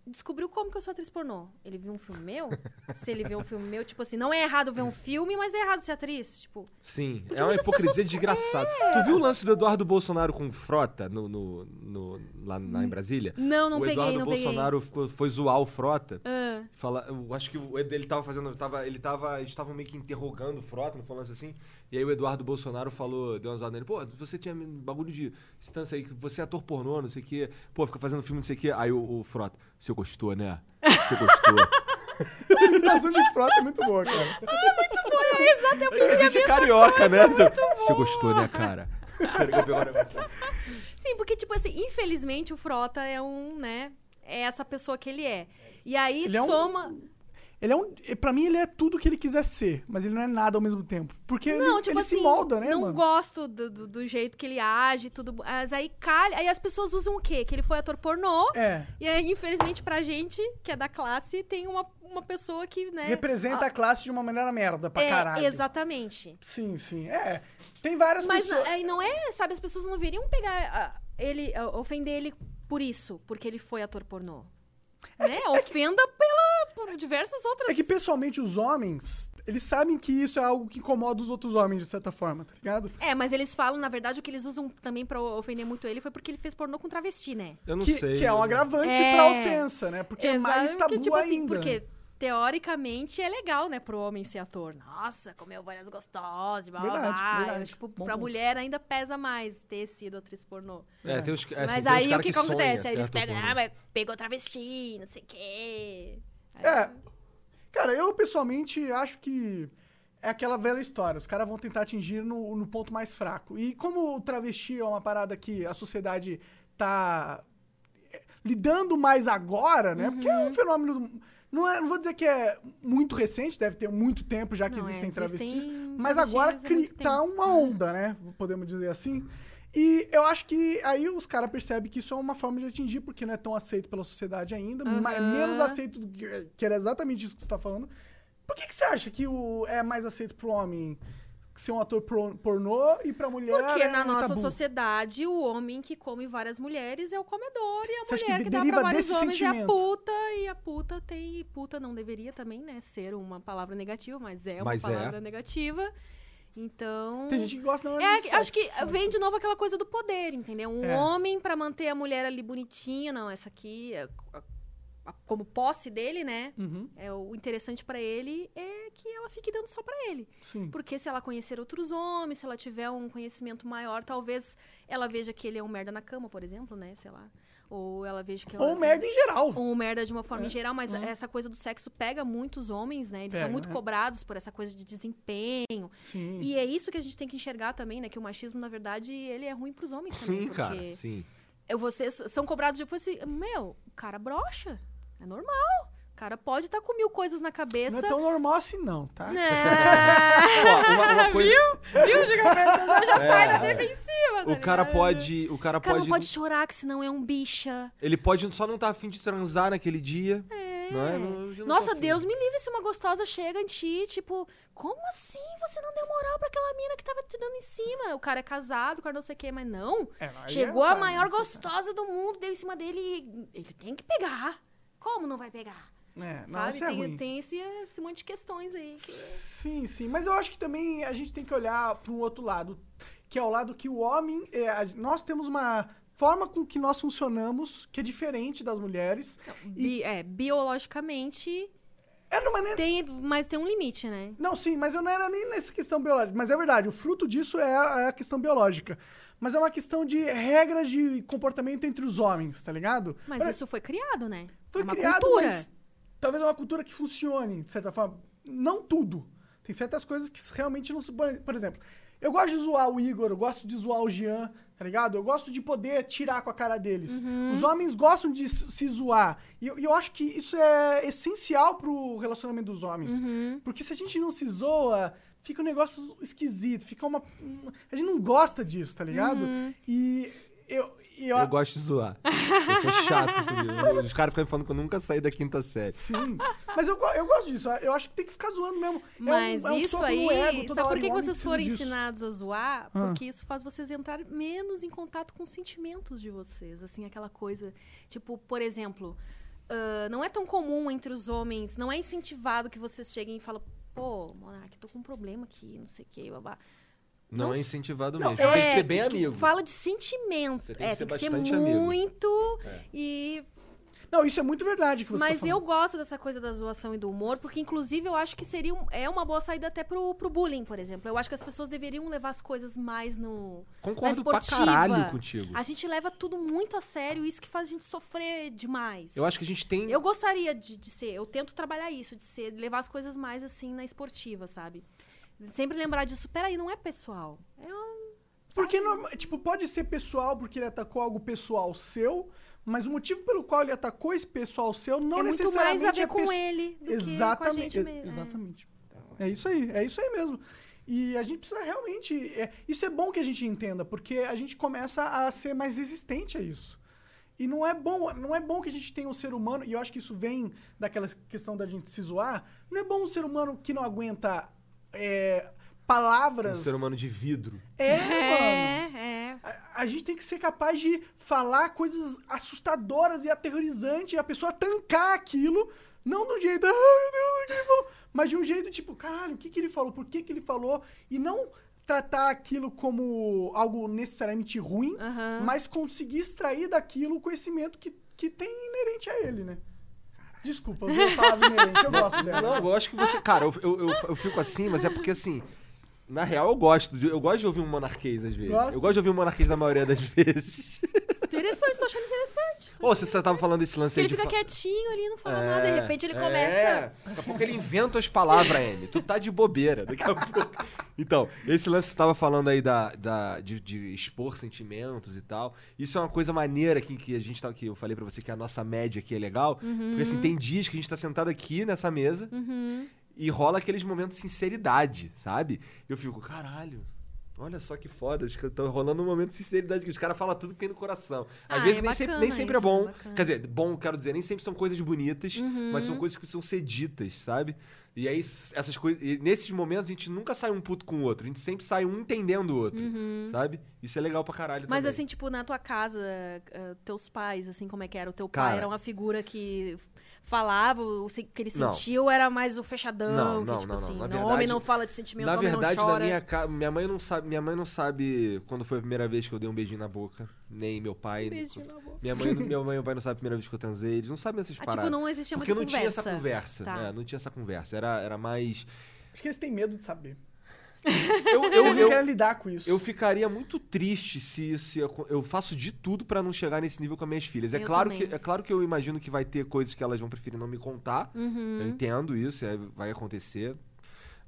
descobriu como que eu sou atriz pornô. Ele viu um filme meu? se ele viu um filme meu, tipo assim, não é errado ver um filme, mas é errado ser atriz. Tipo, Sim, é uma hipocrisia pessoas- desgraçada. Tu viu o lance do Eduardo Bolsonaro com Frota no, no, no- lá, lá em Brasília? não, não o peguei, Eduardo não Bolsonaro ficou- foi zoar o Frota. peguei. Ah, Fala, eu acho que ele tava fazendo. Tava, ele tava. Eles estavam meio que interrogando o Frota, não falando assim. E aí o Eduardo Bolsonaro falou, deu uma zoada nele, pô, você tinha bagulho de instância aí, que você é ator pornô, não sei o quê. Pô, fica fazendo filme, não sei o quê. Aí o, o Frota, você gostou, né? Você gostou. A imitação de frota é muito boa, cara. a gente é carioca, né? Você gostou, né, cara? Tá. Sim, porque, tipo assim, infelizmente o Frota é um, né? É essa pessoa que ele é. E aí Ele é um- soma. Ele é um. Pra mim, ele é tudo que ele quiser ser, mas ele não é nada ao mesmo tempo. Porque Não, ele, tipo ele assim, se molda, né, não mano? gosto do, do, do jeito que ele age, tudo. Mas aí calha. Aí as pessoas usam o quê? Que ele foi ator pornô. É. E aí, infelizmente, pra gente, que é da classe, tem uma, uma pessoa que, né. Representa a classe de uma maneira merda pra é, caralho. Exatamente. Sim, sim. É. Tem várias Mas pessoas. aí não é, sabe, as pessoas não deveriam pegar ele, ofender ele por isso, porque ele foi ator pornô. né? Ofenda pela, por diversas outras. É que pessoalmente os homens, eles sabem que isso é algo que incomoda os outros homens, de certa forma, tá ligado? É, mas eles falam, na verdade, o que eles usam também pra ofender muito ele foi porque ele fez pornô com travesti, né? Eu não que, sei. que é um agravante É. pra ofensa, né? Porque é mais Exato, tabu que, tipo assim, ainda. porque teoricamente é legal, né, pro homem ser ator. Nossa, comeu várias gostosas, blá blá Verdade, blá. Tipo, Bom pra ponto. mulher ainda pesa mais ter sido atriz pornô. É, tem os, assim, mas tem uns aí o que, que acontece? Aí eles pegam, ah, mas pegou travesti, não sei o quê. É. Cara, eu pessoalmente acho que é aquela velha história. Os caras vão tentar atingir no, no ponto mais fraco. E como o travesti é uma parada que a sociedade tá é, lidando mais agora, né? Porque Uhum. é um fenômeno. do- Não, é, não vou dizer que é muito recente, deve ter muito tempo já que Não, é, existem travestis. existem mas agora cri- tá uma onda, né? Podemos dizer assim. E eu acho que aí os caras percebem que isso é uma forma de atingir, porque não é tão aceito pela sociedade ainda, ma- é Aham. menos aceito do que, que era exatamente isso que você tá falando. Por que, que você acha que o, é mais aceito pro homem ser um ator pornô e pra mulher Porque é na nossa tabu? sociedade, o homem que come várias mulheres é o comedor e a Você mulher que que, dá pra vários homens é a sentimento? puta. E a puta tem. E puta não deveria também, né, ser uma palavra negativa, mas é uma Mas é. palavra negativa. Então. Tem gente que gosta não É, de acho que vem de novo aquela coisa do poder, entendeu? Um É. homem pra manter a mulher ali bonitinha, não, essa aqui, é a- como posse dele, né? Uhum, É, o interessante pra ele é que ela fique dando só pra ele. sim. Porque se ela conhecer outros homens, se ela tiver um conhecimento maior, talvez ela veja que ele é um merda na cama, por exemplo, né? Sei lá. Ou ela veja que ela. Ou merda em geral. Ou um merda de uma forma É. em geral, mas Uhum. essa coisa do sexo pega muitos homens, né? Eles Pega, são muito né? cobrados por essa coisa de desempenho. Sim. E é isso que a gente tem que enxergar também, né? Que o machismo, na verdade, ele é ruim pros homens também. Sim, porque cara, sim. eu- vocês são cobrados depois assim, meu, o cara brocha. É normal. O cara pode estar com mil coisas na Não cabeça. é tão normal assim, não, tá? Né? Ó, uma, uma coisa, Viu? Diga pra pessoa, já É. sai na defensiva. tá o cara ligado? pode, o cara O cara pode, não pode chorar, que senão é um bicha. ele pode só não estar afim de transar naquele dia, É. não é? Não- não Nossa. Deus me livre se uma gostosa chega em ti, tipo, como assim você não deu moral pra aquela mina que tava te dando em cima? O cara é casado, o cara não sei o quê, mas não. É, aí Chegou é, a tá, maior gostosa do mundo, deu em cima dele e ele tem que pegar. Como não vai pegar? É, não, Sabe? é tem ruim. tem esse, esse monte de questões aí. que- Sim, sim. Mas eu acho que também a gente tem que olhar para um outro lado, que é o lado que o homem. É, a- nós temos uma forma com que nós funcionamos que é diferente das mulheres. Bi- é, biologicamente, É numa maneira. tem, mas tem um limite, né? Não, sim, mas eu não era nem nessa questão biológica. Mas é verdade, o fruto disso é a, é a questão biológica. Mas é uma questão de regras de comportamento entre os homens, tá ligado? Mas isso foi criado, né? Foi é criado, cultura. mas talvez é uma cultura que funcione, de certa forma. Não tudo. Tem certas coisas que realmente não se. Por exemplo, eu gosto de zoar o Igor, eu gosto de zoar o Jean, tá ligado? Eu gosto de poder tirar com a cara deles. Uhum. Os homens gostam de se zoar. E eu, eu acho que isso é essencial pro relacionamento dos homens. Uhum. Porque se a gente não se zoa, fica um negócio esquisito, fica uma. um- A gente não gosta disso, tá ligado? Uhum. E eu. E eu, Eu gosto de zoar. Eu sou chato isso. Os caras ficam falando que eu nunca saí da quinta série. Sim. Mas eu, eu gosto disso. Eu acho que tem que ficar zoando mesmo. É um- Mas é um isso soco no aí, ego, toda sabe por que, que vocês foram disso. ensinados a zoar? Ah. Porque isso faz vocês entrar menos em contato com os sentimentos de vocês. Assim, aquela coisa. Tipo, por exemplo, ah, não é tão comum entre os homens, não é incentivado que vocês cheguem e falem, pô, Monark, tô com um problema aqui, não sei o quê, babá. Não, Não é incentivado Não, mesmo. Tem que ser bem que- que amigo. Fala de sentimento. Você tem que é, ser tem que ser bastante amigo. muito. É. E Não, isso é muito verdade que você Mas tá eu gosto dessa coisa da zoação e do humor, porque inclusive eu acho que seria um- é uma boa saída até pro, pro bullying, por exemplo. Eu acho que as pessoas deveriam levar as coisas mais no. Concordo na pra caralho contigo. A gente leva tudo muito a sério, isso que faz a gente sofrer demais. Eu acho que a gente tem. Eu gostaria de, de ser, eu tento trabalhar isso, de ser, de levar as coisas mais assim na esportiva, sabe? Sempre lembrar disso, peraí, não é pessoal. É um, Porque, norma- tipo, pode ser pessoal porque ele atacou algo pessoal seu, mas o motivo pelo qual ele atacou esse pessoal seu não é muito necessariamente mais a ver é com pesso- ele do que com a Exatamente. gente mesmo. É. Exatamente. É isso aí, é isso aí mesmo. E a gente precisa realmente. é, isso é bom que a gente entenda, porque a gente começa a ser mais resistente a isso. E não é bom, não é bom que a gente tenha um ser humano, e eu acho que isso vem daquela questão da gente se zoar. Não é bom um ser humano que não aguenta é, palavras. Um ser humano de vidro. É, mano. É, é. A, a gente tem que ser capaz de falar coisas assustadoras e aterrorizantes e a pessoa tancar aquilo, não do jeito, ah, meu Deus, o que ele falou, mas de um jeito tipo, caralho, o que, que ele falou, por que, que ele falou, e não tratar aquilo como algo necessariamente ruim, Aham. mas conseguir extrair daquilo o conhecimento que, que tem inerente a ele, né? Desculpa, eu palavra inerente, eu gosto dela. Não, eu acho que você. Cara, eu, eu, eu, eu fico assim, mas é porque assim. Na real, eu gosto. De, eu gosto de ouvir um monarquês às vezes. Eu gosto de ouvir um monarquês na maioria das vezes. Interessante, tô achando interessante. Ô, você, você tava falando desse lance aí ele de. fica fa- quietinho ali, não fala É, nada, de repente ele é. começa. Daqui a pouco ele inventa as palavras, Anne. Tu tá de bobeira. Daqui a pouco. Então, esse lance que você tava falando aí da, da, de, de expor sentimentos e tal. Isso é uma coisa maneira que, que a gente tá. Que eu falei pra você que a nossa média aqui é legal. Porque assim, tem dias que a gente tá sentado aqui nessa mesa Uhum. E rola aqueles momentos de sinceridade, sabe? Eu fico, caralho. Olha só que foda, acho que tá rolando um momento de sinceridade, que os caras falam tudo que tem no coração. Às Ah, vezes é nem, sempre, nem sempre é isso, bom. é. Quer dizer, bom, quero dizer, nem sempre são coisas bonitas, mas Uhum. são coisas que são seditas, sabe? E aí, essas coisas. nesses momentos, a gente nunca sai um puto com o outro. A gente sempre sai um entendendo o outro, sabe? Isso é legal pra caralho Uhum. Mas também. assim, tipo, na tua casa, ah, teus pais, assim, como é que era? O teu Cara. pai era uma figura que falava, o que ele Não. sentiu era mais o fechadão, Não, que, não, tipo não, não. assim, Na não, verdade- homem não fala de sentimento, Na homem verdade, não na minha casa, minha mãe não sabe, minha mãe não sabe quando foi a primeira vez que eu dei um beijinho na boca, nem meu pai. Beijinho na boca. Minha mãe, meu mãe e meu pai não sabem a primeira vez que eu transei, eles não sabem essas Ah, paradas. tipo, não existia Porque muita não tinha essa conversa. conversa, Tá. né? Não tinha essa conversa. Era, era mais. Acho que eles têm medo de saber. Eu, eu, não eu, querem lidar com isso. eu ficaria muito triste se isso. Eu faço de tudo pra não chegar nesse nível com as minhas filhas. É Eu claro, também. que, é claro que eu imagino que vai ter coisas que elas vão preferir não me contar. Uhum. Eu entendo isso, é, vai acontecer.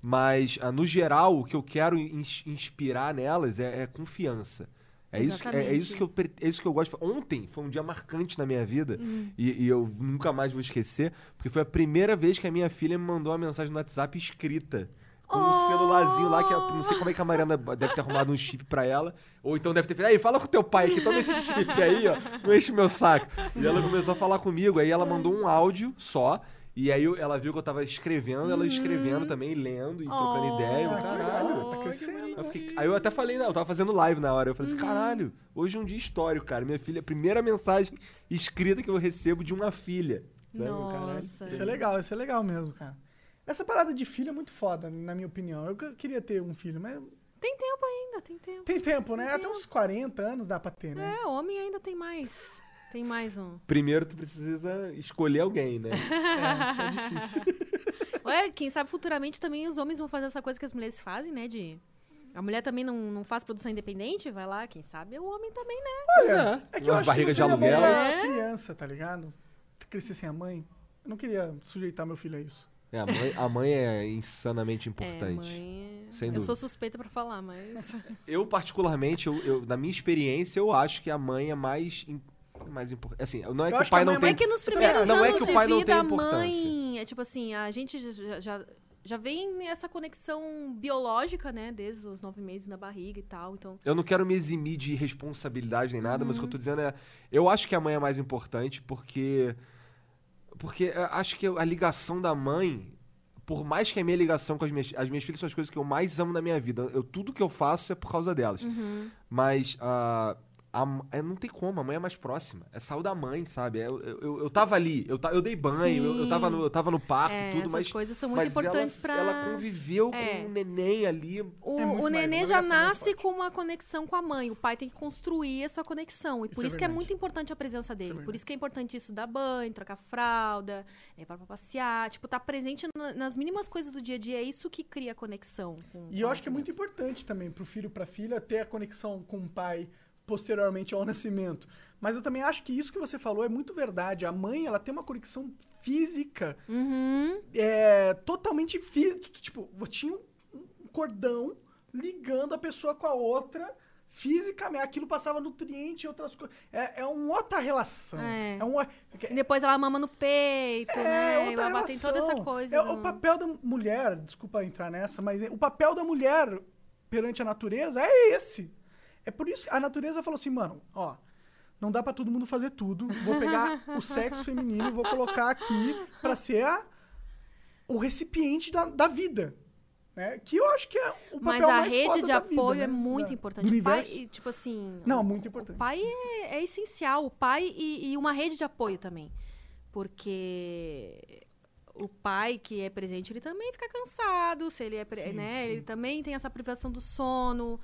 Mas, ah, no geral, o que eu quero ins- inspirar nelas é, é confiança. É isso, que, é, é isso que eu, é isso que eu gosto. Ontem foi um dia marcante na minha vida Hum. e, e eu nunca mais vou esquecer, porque foi a primeira vez que a minha filha me mandou uma mensagem no WhatsApp escrita. Com um Oh! celularzinho lá, que não sei como é que a Mariana deve ter arrumado um chip pra ela. Ou então deve ter feito, aí, fala com teu pai aqui, toma esse chip aí, ó. Não enche meu saco. E ela começou a falar comigo, aí ela mandou um áudio só. E aí ela viu que eu tava escrevendo, ela escrevendo também, lendo e trocando Oh, ideia. Eu, que caralho, legal, tá crescendo. fiquei- aí eu até falei, não, eu tava fazendo live na hora. Eu falei assim, caralho, hoje é um dia histórico, cara. Minha filha, a primeira mensagem escrita que eu recebo de uma filha. Sabe? Nossa. Isso é legal, isso é legal mesmo, cara. Essa parada de filho é muito foda, na minha opinião. Eu que- queria ter um filho, mas Tem tempo ainda, tem tempo. tem tempo, né? Tem Até uns 40 anos dá pra ter, né? É, homem ainda tem mais. Tem mais um. Primeiro tu precisa escolher alguém, né? É, isso é difícil. Ué, quem sabe futuramente também os homens vão fazer essa coisa que as mulheres fazem, né? De. A mulher também não, não faz produção independente, vai lá, quem sabe o homem também, né? Pois Olha, é que eu Umas barrigas que de aluguel. É. criança, tá ligado? Crescer sem a mãe. Eu não queria sujeitar meu filho a isso. É, a, mãe, a mãe é insanamente É, importante. mãe. Sem eu dúvida. sou suspeita pra falar, mas. Eu, particularmente, eu, eu- na minha experiência, eu acho que a mãe é mais, im- mais importante. Assim, não é Eu que o pai que não mãe é tem. É que nos primeiros não é anos que o de pai não vida, tem a importância. mãe. É tipo assim, a gente já, já, já vem essa conexão biológica, né? Desde os nove meses na barriga e tal. Então. Eu não quero me eximir de responsabilidade nem nada, mas o que eu tô dizendo é. Eu acho que a mãe é mais importante porque. Porque eu acho que a ligação da mãe. Por mais que a minha ligação com as minhas, as minhas filhas são as coisas que eu mais amo na minha vida. Eu, tudo que eu faço é por causa delas. Uhum. Mas ah, a, é, não tem como, a mãe é mais próxima. É saiu da mãe, sabe? É, Eu, eu, eu, tava ali, eu, ta- eu dei banho, eu, eu, tava no, eu tava no parto É, e tudo, essas mas. coisas são muito mas importantes ela, pra. ela conviveu É. com o neném ali. O, É o nenê uma já mais nasce com uma conexão com a mãe. O pai tem que construir essa conexão. E Isso por é isso que é muito importante a presença dele. por isso que é importante isso dar banho, trocar fralda, levar pra passear. Tipo, tá presente na- nas mínimas coisas do dia a dia. É isso que cria conexão. Com, E com eu acho que é muito importante também pro filho e pra filha ter a conexão com o pai posteriormente ao nascimento. Mas eu também acho que isso que você falou é muito verdade. A mãe, ela tem uma conexão física Uhum. é, totalmente física. Tipo, tinha um cordão ligando a pessoa com a outra fisicamente. Aquilo passava nutriente e outras coisas. É, é uma outra relação. É. É, uma, E depois ela mama no peito, né? E outra ela tem toda essa coisa. É, O papel da mulher, desculpa entrar nessa, mas é- o papel da mulher perante a natureza é esse. É por isso que a natureza falou assim, mano, ó, não dá pra todo mundo fazer tudo. Vou pegar o sexo feminino e vou colocar aqui pra ser a- o recipiente da, da vida. Né? Que eu acho que é o papel Mas a mais rede de da vida, apoio né? é muito importante. Do O pai, e, tipo assim. Não, o- muito importante. O pai é, é essencial. O pai e, e uma rede de apoio também. Porque o pai que é presente, ele também fica cansado. Se ele é, Sim, né? sim. Ele também tem essa privação do sono.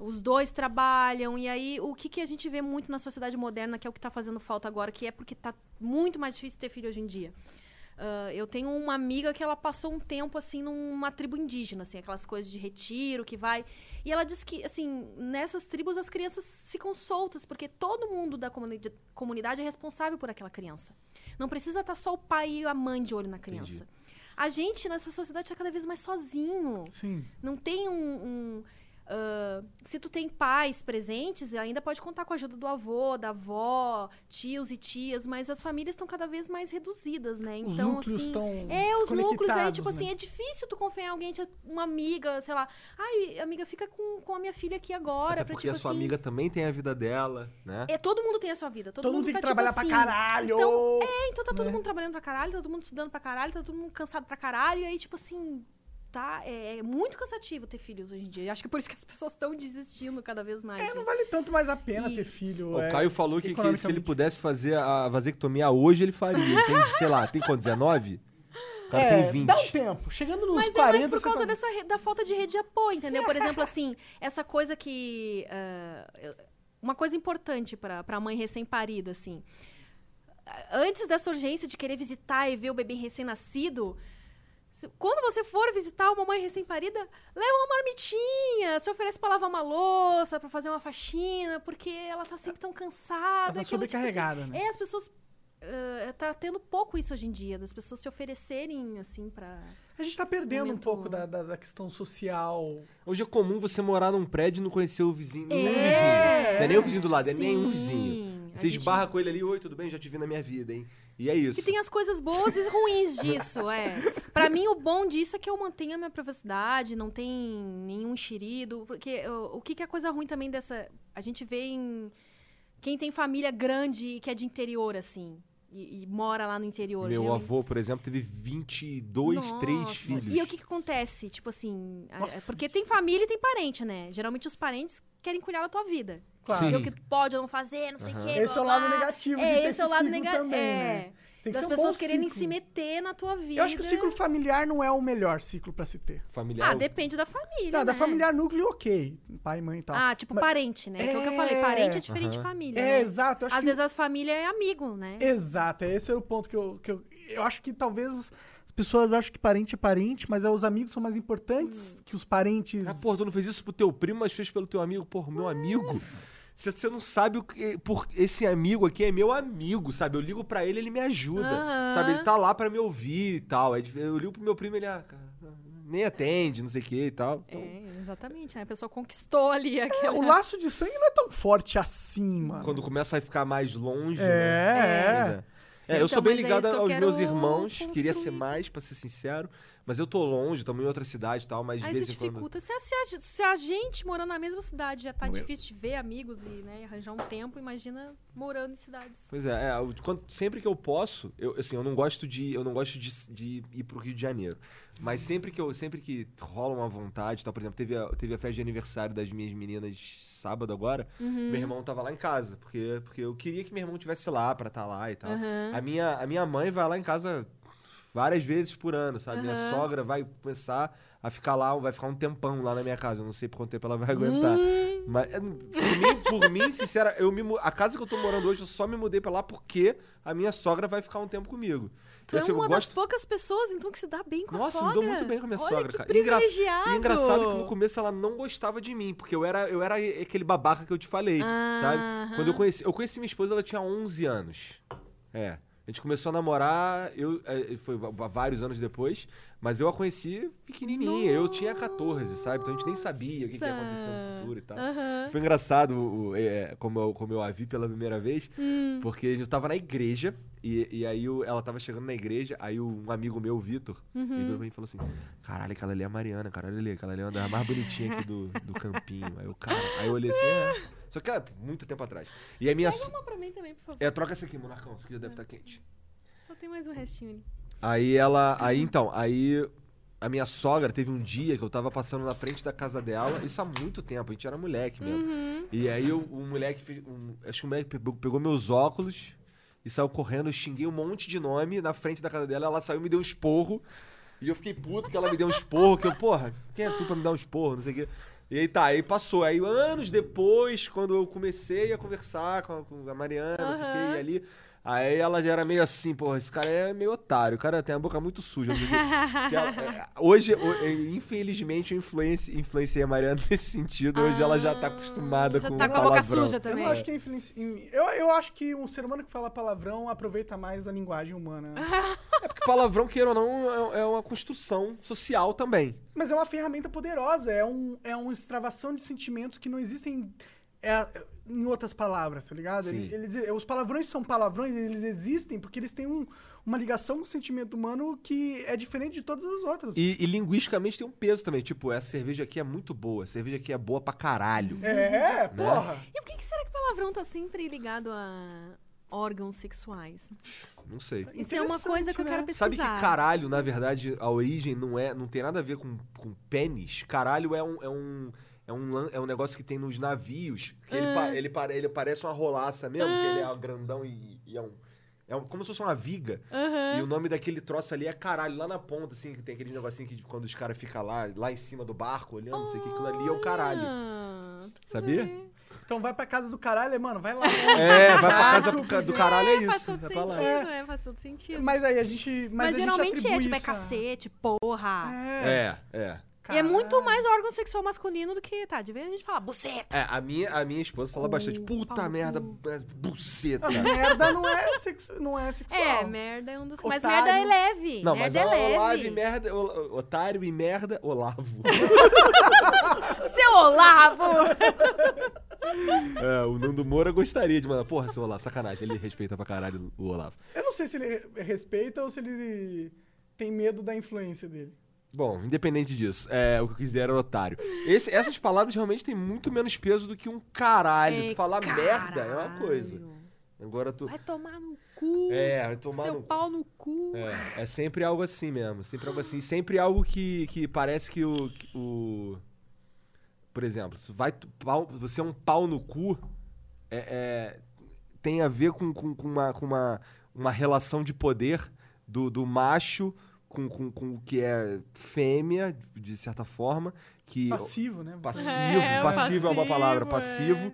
Os dois trabalham. E aí, o que, que a gente vê muito na sociedade moderna, que é o que está fazendo falta agora, que é porque está muito mais difícil ter filho hoje em dia. Ah, eu tenho uma amiga que ela passou um tempo assim numa tribo indígena, assim, aquelas coisas de retiro que vai. E ela disse que, assim, nessas tribos as crianças ficam soltas, porque todo mundo da comuni- comunidade é responsável por aquela criança. Não precisa estar só o pai e a mãe de olho na criança. A gente nessa sociedade está cada vez mais sozinho. Sim. Não tem um. um, ah, se tu tem pais presentes, ainda pode contar com a ajuda do avô, da avó, tios e tias, mas as famílias estão cada vez mais reduzidas, né? Os Então, núcleos assim. estão É, os núcleos aí, desconectados, tipo assim, né? é difícil tu confiar em alguém, tipo, uma amiga, sei lá. Ai, amiga, fica com, com a minha filha aqui agora. Até pra, porque tipo a sua assim, amiga também tem a vida dela, né? É, todo mundo tem a sua vida. Todo, Todo mundo tem tá, que trabalhar tipo pra assim, caralho. Então, é, então tá todo né? mundo trabalhando pra caralho, tá todo mundo estudando pra caralho, tá todo mundo cansado pra caralho. E aí, tipo assim, tá? É, é muito cansativo ter filhos hoje em dia. Acho que é por isso que as pessoas estão desistindo cada vez mais. É, não vale tanto mais a pena E- ter filho. O é, Caio falou que, que se ele pudesse fazer a vasectomia hoje, ele faria. Tem, sei lá, tem quanto? 19? O cara É, tem 20. Dá um tempo. Chegando nos Mas é 40, mais por causa fala- dessa, re- da falta de rede de apoio, entendeu? Por exemplo, assim, essa coisa que. eu- uma coisa importante pra pra mãe recém-parida, assim. Antes dessa urgência de querer visitar e ver o bebê recém-nascido. Quando você for visitar uma mãe recém-parida, leva uma marmitinha, se oferece pra lavar uma louça, pra fazer uma faxina, porque ela tá sempre tão cansada. Ela tá aquilo, tipo assim, sobrecarregada, né? é, as pessoas eh, tá tendo pouco isso hoje em dia, das pessoas se oferecerem, assim, pra. A gente tá perdendo um Momento- pouco da, da, da questão social. Hoje é comum você morar num prédio e não conhecer o vizinho. Nenhum É. vizinho. Não é nem o vizinho do lado, é Sim, nenhum vizinho. Você gente- esbarra com ele ali, oi, tudo bem? Já te vi na minha vida, hein? E é isso. E tem as coisas boas e ruins disso, é. Pra mim, o bom disso é que eu mantenho a minha privacidade, não tem nenhum enxerido. Porque o, o que, que é coisa ruim também dessa. A gente vê em. Quem tem família grande e que é de interior, assim. E, e mora lá no interior. Meu geralmente- avô, por exemplo, teve 22, 3 Nossa. filhos. E o que, que acontece? Tipo assim. a- Nossa. Porque tem família e tem parente, né? Geralmente os parentes querem cuidar da tua vida. Claro. Dizer o que pode ou não fazer, não sei o Aham. quê. Esse é o blá, lado blá. negativo de É, ter esse é o lado negativo. também, É. né? Tem que Das ser um pessoas quererem se meter na tua vida. Eu acho que o ciclo familiar não é o melhor ciclo pra se ter. Familiar. Ah, depende da família. Da né? familiar núcleo, ok. Pai, mãe e tal. Ah, tipo Mas- parente, né? Que é o que eu É. falei. Parente é diferente de Aham. família. é, né? exato. Às que... vezes a família é amigo, né? Exato, é esse era o ponto que eu, que eu. Eu acho que talvez as pessoas acham que parente é parente, mas é, os amigos são mais importantes Hum. que os parentes. Ah, porra, tu não fez isso pro teu primo, mas fez pelo teu amigo. Porra, meu amigo. Você, você não sabe o que. Por, esse amigo aqui é meu amigo, sabe? Eu ligo pra ele, ele me ajuda. Aham. Sabe? Ele tá lá pra me ouvir e tal. Aí Eu ligo pro meu primo, ele ah, cara, nem atende, não sei o que e tal. Então, É, exatamente. né? A pessoa conquistou ali aquela. O laço de sangue não é tão forte assim, mano. quando começa a ficar mais longe. É, né? é. É. É, eu Então, sou bem é ligado aos meus irmãos. Queria ser construir. mais, pra ser sincero. Mas eu tô longe, tô em outra cidade e tal, mas de Aí vez isso em quando. dificulta. Se a, se, a, se a gente morando na mesma cidade já tá difícil de ver amigos e né, arranjar um tempo, imagina morando em cidades. Pois é, é, eu- quando- sempre que eu posso, eu, assim, eu não gosto de, eu não gosto de, de ir pro Rio de Janeiro. Mas sempre que eu, sempre que rola uma vontade, tal, por exemplo, teve a, teve a festa de aniversário das minhas meninas sábado agora, Uhum. meu irmão tava lá em casa, porque, porque eu queria que meu irmão tivesse lá pra estar lá e tal. Aham. A minha, a minha mãe vai lá em casa várias vezes por ano, sabe? Minha Aham. sogra vai começar a ficar lá, vai ficar um tempão lá na minha casa. Eu não sei por quanto tempo ela vai aguentar. Hum, Mas, é, por mim, por mim, sincera, eu me, a casa que eu tô morando hoje, eu só me mudei pra lá porque a minha sogra vai ficar um tempo comigo. tu é Assim, eu uma das gosto- poucas pessoas, então, que se dá bem com Nossa, a me sogra. dou muito bem com a minha Olha sogra, cara. E engra- privilegiado. E engraçado que no começo ela não gostava de mim, porque eu era, eu era aquele babaca que eu te falei, sabe? Aham. Quando eu conheci, eu conheci minha esposa, ela tinha 11 anos. É. A gente começou a namorar, eu, é, foi vários anos depois, mas eu a conheci pequenininha, eu tinha 14, sabe? Então a gente nem sabia o que, que ia acontecer no futuro e tal. Aham. Foi engraçado o- o- é, como, eu, como eu a vi pela primeira vez, Hum. porque eu tava na igreja, e, e aí o- ela tava chegando na igreja, aí um amigo meu, o Vitor, Uhum. ele virou pra mim e falou assim: Caralho, aquela ali é a Mariana, caralho, ali, aquela ali é uma das mais bonitinhas aqui do, do campinho. Aí eu, cara, aí eu olhei assim, é. Só que é muito tempo atrás. E a minha. Pega uma pra mim também, por favor. É, troca essa aqui, Monarcão, essa aqui já deve estar quente. Só tem mais um restinho ali. Aí ela. Aí então, aí a minha sogra teve um dia que eu tava passando na frente da casa dela, isso há muito tempo, a gente era moleque mesmo. Uhum. E aí o, o moleque fez. um- acho que o moleque pegou, pegou meus óculos e saiu correndo, eu xinguei um monte de nome na frente da casa dela, ela saiu e me deu um esporro. E eu fiquei puto que ela me deu um esporro, que eu, porra, quem é tu pra me dar um esporro? Não sei o quê. E aí tá, aí passou. Aí anos depois, quando eu comecei a conversar com a, com a Mariana, não sei o Aham. e ali. Aí ela já era meio assim, porra, esse cara é meio otário, o cara tem a boca muito suja. ela- é, hoje, é, infelizmente, eu influenci- influenciei a Mariana nesse sentido. Hoje ela já tá acostumada já com tá com a boca palavrão. suja Eu também. não acho que é influência. Eu, eu acho que um ser humano que fala palavrão aproveita mais da linguagem humana. É porque palavrão, queira ou não, é é uma construção social também. Mas é uma ferramenta poderosa, é um, é uma extravação de sentimentos que não existem é, em outras palavras, tá ligado? Ele- Eles, os palavrões são palavrões, eles existem porque eles têm um- uma ligação com o sentimento humano que é diferente de todas as outras. E, e linguisticamente tem um peso também. Tipo, essa cerveja aqui é muito boa. Essa cerveja aqui é boa pra caralho. É, porra. E por que, que será que palavrão tá sempre ligado a órgãos sexuais? Não sei. Isso é uma coisa que eu né? quero pesquisar. Sabe que caralho, na verdade, a origem não é, não tem nada a ver com, com pênis. Caralho é um, é um, é um, é um negócio que tem nos navios. Que ele, pa- ele, pare- ele parece uma rolaça mesmo, que ele é grandão e, e é um. É um- como se fosse uma viga. Aham. E o nome daquele troço ali é caralho, lá na ponta, assim, que tem aquele negocinho que quando os caras ficam lá, lá em cima do barco, olhando, não sei o que, aquilo ali é o caralho. Ah, tudo Sabia? bem. Então vai pra casa do caralho, mano, vai lá. É, vai pra casa do do caralho, é Faz isso. todo Vai pra lá. sentido, é, faz todo sentido. Mas aí a gente. Mas, Mas, a gente geralmente é, atribui tipo, é a- cacete, porra. É. É, é. E é muito mais órgão sexual masculino do que, tá, de vez a gente fala buceta. É, a minha, a minha esposa fala bastante, puta pau merda, cu." é, buceta. A merda não é, sexu... não é sexual. É, merda é um dos. Mas Otário. merda é leve. Não, mas merda é é leve. Olavo e merda, o- otário e merda, Olavo. Seu Olavo! é, o Nando Moura gostaria de mandar, porra, seu Olavo, sacanagem, ele respeita pra caralho o Olavo. Eu não sei se ele respeita ou se ele tem medo da influência dele. Bom, independente disso, é, o que eu quiser era otário. Esse- essas palavras realmente têm muito menos peso do que um caralho. Ei, tu falar merda é uma coisa. caralho. Agora tu. Vai tomar no cu. É, vai tomar Seu no pau no cu. É, é sempre algo assim mesmo. Sempre algo assim. Sempre algo que, que parece que o, que o. Por exemplo, vai, pau- você é um pau no cu, é, é, tem a ver com, com, com uma, com uma, uma relação de poder do, do macho com, com, com o que é fêmea, de certa forma. Que, Passivo, né? Passivo, É, passivo é uma palavra, passivo, passivo.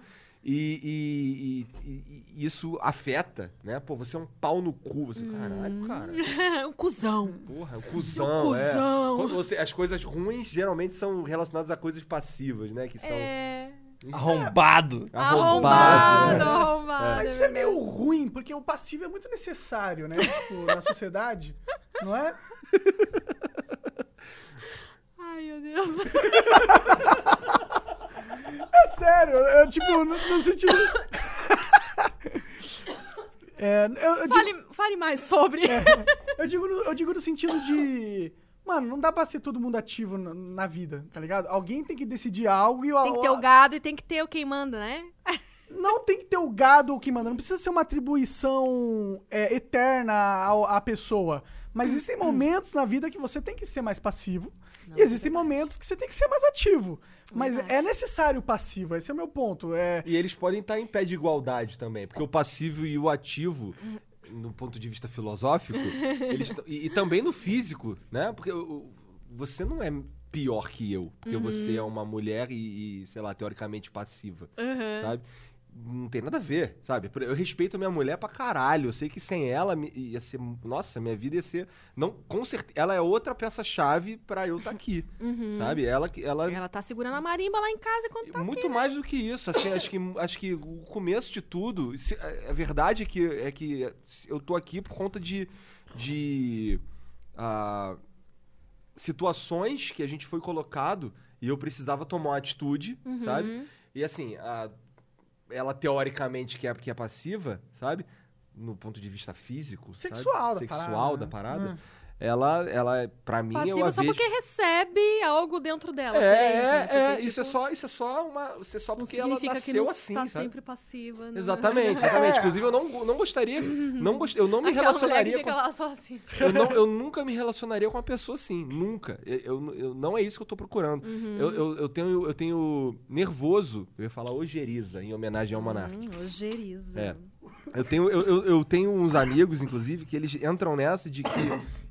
E, e- e- e- e isso afeta, né? Pô, você é um pau no cu. Você, caralho, cara. um cuzão. Porra, é um cuzão. é. cuzão. Quando você- as coisas ruins geralmente são relacionadas a coisas passivas, né? Que são. É. Arrombado. Arrombado, né? arrombado. Mas isso é meio ruim, porque o passivo é muito necessário, né? tipo, na sociedade. Não é? Ai, meu Deus. É sério, eu, tipo, no, no sentido. É, eu, eu digo, Fale, fale mais sobre. eu, digo no, eu digo no sentido de. Mano, não dá pra ser todo mundo ativo na, na vida, tá ligado? Alguém tem que decidir algo e o Tem que ter o gado e tem que ter o quem manda, né? Não tem que ter o gado ou quem manda. Não precisa ser uma atribuição é, eterna ao- à pessoa. Mas existem momentos na vida que você tem que ser mais passivo. e existem momentos que você tem que ser mais ativo. Mas Verdade. é necessário o passivo. Esse é o meu ponto. É, E eles podem estar em pé de igualdade também, porque o passivo e o ativo, no ponto de vista filosófico, eles e, e também no físico, né? Porque o- você não é pior que eu, porque você é uma mulher e, e, sei lá, teoricamente passiva, sabe? Não tem nada a ver, sabe? Eu respeito a minha mulher pra caralho. Eu sei que sem ela ia ser. Nossa, minha vida ia ser. Não, com certeza. Ela é outra peça-chave pra eu estar aqui. Sabe? Ela, ela, Ela tá segurando a marimba lá em casa enquanto tá muito mais do que isso. Assim, acho, que, acho que o começo de tudo. se- a verdade é que, é que eu tô aqui por conta de. de ah, situações que a gente foi colocado e eu precisava tomar uma atitude, sabe? E assim, a- ela teoricamente que é, que é passiva, sabe? No ponto de vista físico, sabe? Sexual da Sexual parada, da né? parada. Ela, ela, pra mim, eu passiva a só vejo... porque recebe algo dentro dela. É, seria é, isso, né? é, Porque, isso é tipo, só, isso é só uma, isso é só porque ela nasceu que assim, tá sabe? sempre passiva. Não. Exatamente, exatamente. Inclusive, eu não, não gostaria, não gost, eu não me Aquela relacionaria com, lá só assim. eu, não, eu nunca me relacionaria com uma pessoa assim, nunca. Eu, eu- eu- não é isso que eu tô procurando. Uhum. Eu, eu, eu tenho, eu tenho nervoso, eu ia falar ojeriza, em homenagem ao Monark. Hum, ojeriza. É. Eu tenho, eu, eu, eu tenho uns amigos, inclusive, que eles entram nessa de que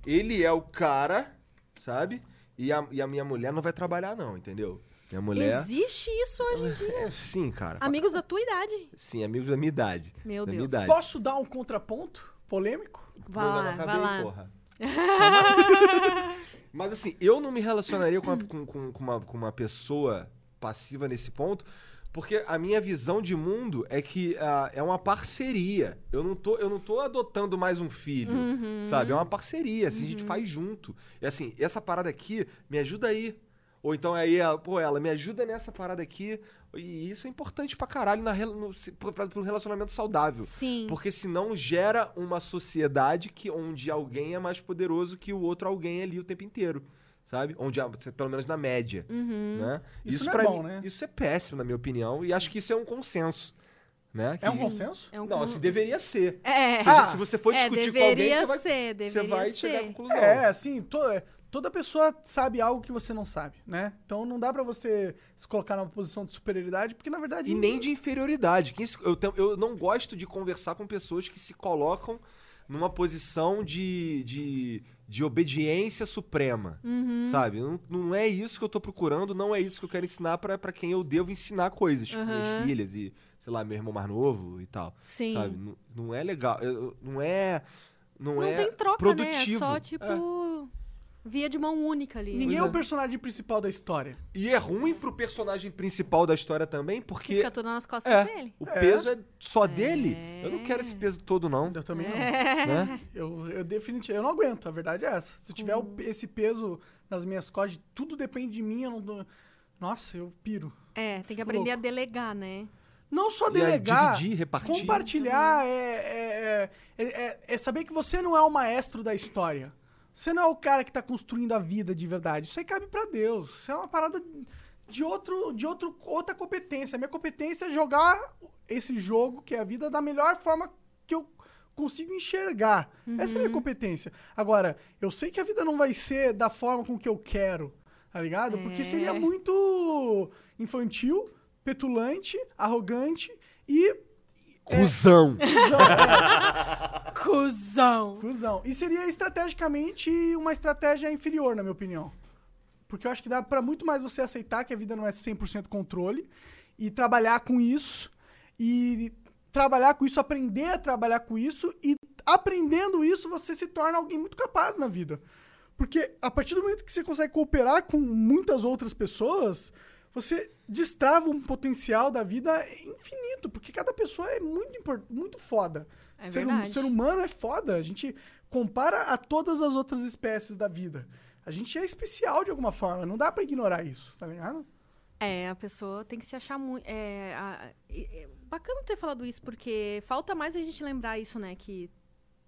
ele é o cara, sabe? E a, e a minha mulher não vai trabalhar, não, entendeu? Minha mulher. Existe isso hoje em dia. É, sim, cara. Amigos da tua idade. Sim, amigos da minha idade. Meu da Deus. Idade. Posso dar um contraponto polêmico? Vai lá, não, vai acabei, lá. porra. Mas assim, eu não me relacionaria com, uma- com- com- com uma, com uma pessoa passiva nesse ponto, porque a minha visão de mundo é que ah, é uma parceria. Eu não, tô, eu não tô adotando mais um filho, Uhum. sabe? É uma parceria, assim, a gente faz junto. E assim, essa parada aqui, me ajuda aí. Ou então aí, ela, pô, ela me ajuda nessa parada aqui. E isso é importante pra caralho na, no, pra, pra, pro relacionamento saudável. Sim. Porque senão gera uma sociedade que onde alguém é mais poderoso que o outro alguém ali o tempo inteiro. Sabe? Onde, a- pelo menos na média. Uhum. Né? Isso não é bom, mim, né? Isso é péssimo, na minha opinião. E acho que isso é um consenso. Né? É um consenso? É um Não, assim, deveria ser. É. Se, a gente- se você for É, discutir com alguém, você vai, ser, você vai chegar à ser. conclusão. É, assim, to- é, toda pessoa sabe algo que você não sabe, né? Então não dá pra você se colocar numa posição de superioridade, porque na verdade. E nem de inferioridade. Eu, eu não gosto de conversar com pessoas que se colocam numa posição de, de, de obediência suprema. Uhum. Sabe? Não, não é isso que eu tô procurando, não é isso que eu quero ensinar pra pra quem eu devo ensinar coisas. Tipo, minhas Aham. filhas e, sei lá, meu irmão mais novo e tal. Sim. Sabe? Não, não é legal. Não é. Não, Não é tem troca, produtivo. né? É só tipo. Via de mão única ali. Ninguém é o é. personagem principal da história. E é ruim pro personagem principal da história também, Que porque fica tudo nas costas é, dele. o É. peso é só dele. Eu não quero esse peso todo, não. Eu também não. Né? Eu, eu definitivamente, eu não aguento, a verdade é essa. Se eu tiver o- esse peso nas minhas costas, tudo depende de mim, eu não dou... Nossa, eu piro. É, tem que aprender a louco. delegar, né? Não só E a delegar, dividir, repartir. compartilhar, é, é, é, é- é saber que você não é o maestro da história. Você não é o cara que tá construindo a vida de verdade. Isso aí cabe pra Deus. Isso é uma parada de, outro, de outro, outra competência. A minha competência é jogar esse jogo, que é a vida, da melhor forma que eu consigo enxergar. Essa é a minha competência. Agora, eu sei que a vida não vai ser da forma com que eu quero, tá ligado? Porque É. seria muito infantil, petulante, arrogante e Cusão. Cusão! Cusão. E seria estrategicamente uma estratégia inferior, na minha opinião. Porque eu acho que dá pra muito mais você aceitar que a vida não é 100% controle e trabalhar com isso e trabalhar com isso, aprender a trabalhar com isso e aprendendo isso você se torna alguém muito capaz na vida. Porque a partir do momento que você consegue cooperar com muitas outras pessoas, você destrava um potencial da vida infinito, porque cada pessoa é muito muito foda. É ser, verdade. ser humano é foda. A gente compara a todas as outras espécies da vida. A gente é especial de alguma forma, não dá pra ignorar isso, tá ligado? É, a pessoa tem que se achar muito. É, é bacana ter falado isso, porque falta mais a gente lembrar isso, né? Que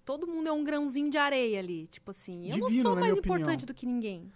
todo mundo é um grãozinho de areia ali. Tipo assim, eu não Divino, sou mais minha importante opinião. do que ninguém.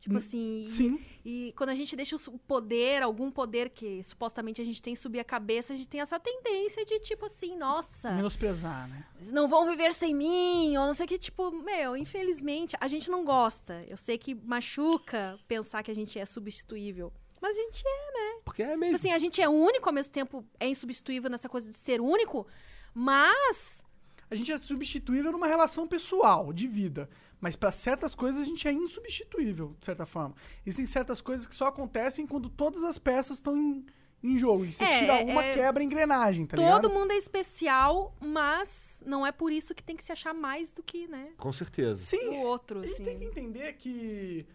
Tipo Hum, assim. e- Sim. E quando a gente deixa o poder, algum poder que supostamente a gente tem subir a cabeça, a gente tem essa tendência de tipo assim, nossa, Menosprezar, né? eles não vão viver sem mim, ou não sei o que, tipo, meu, infelizmente, a gente não gosta. Eu sei que machuca pensar que a gente é substituível. Mas a gente é, Porque é tipo mesmo. assim, a gente é único, ao mesmo tempo é insubstituível nessa coisa de ser único, mas A gente é substituível numa relação pessoal, de vida. Mas pra certas coisas a gente é insubstituível, de certa forma. Existem certas coisas que só acontecem quando todas as peças estão em, em jogo. E você É, tira uma, é- quebra a engrenagem, tá todo ligado? mundo é especial, mas não é por isso que tem que se achar mais do que, né, Com certeza. Sim, o outro, A gente tem que assim. entender que.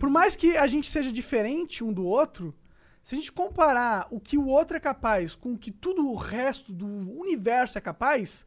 Por mais que a gente seja diferente um do outro, se a gente comparar o que o outro é capaz com o que tudo o resto do universo é capaz,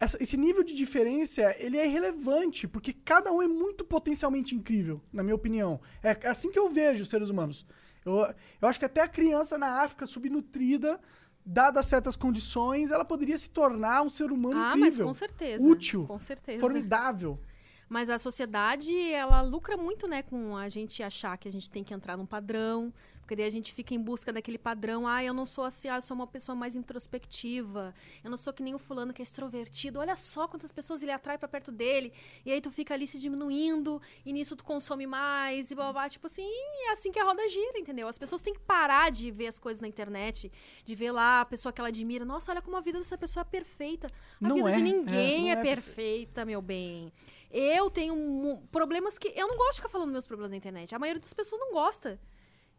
essa- esse nível de diferença ele é irrelevante, porque cada um é muito potencialmente incrível, na minha opinião. É assim que eu vejo os seres humanos. Eu, eu acho que até a criança na África subnutrida, dadas certas condições, ela poderia se tornar um ser humano Ah, mas incrível com certeza. útil, Com certeza. formidável. Mas a sociedade, ela lucra muito, né, com a gente achar que a gente tem que entrar num padrão, porque daí a gente fica em busca daquele padrão. Ah, eu não sou assim, ah, eu sou uma pessoa mais introspectiva. Eu não sou que nem o fulano que é extrovertido. Olha só quantas pessoas ele atrai pra perto dele. E aí tu fica ali se diminuindo, e nisso tu consome mais, e blá, blá, blá. Tipo assim, é assim que a roda gira, entendeu? As pessoas têm que parar de ver as coisas na internet, de ver lá a pessoa que ela admira. Nossa, olha como a vida dessa pessoa é perfeita. A Não vida é, de é, ninguém não é, é perfeita, meu bem. Eu tenho problemas que. Eu não gosto de ficar falando meus problemas na internet. A maioria das pessoas não gosta.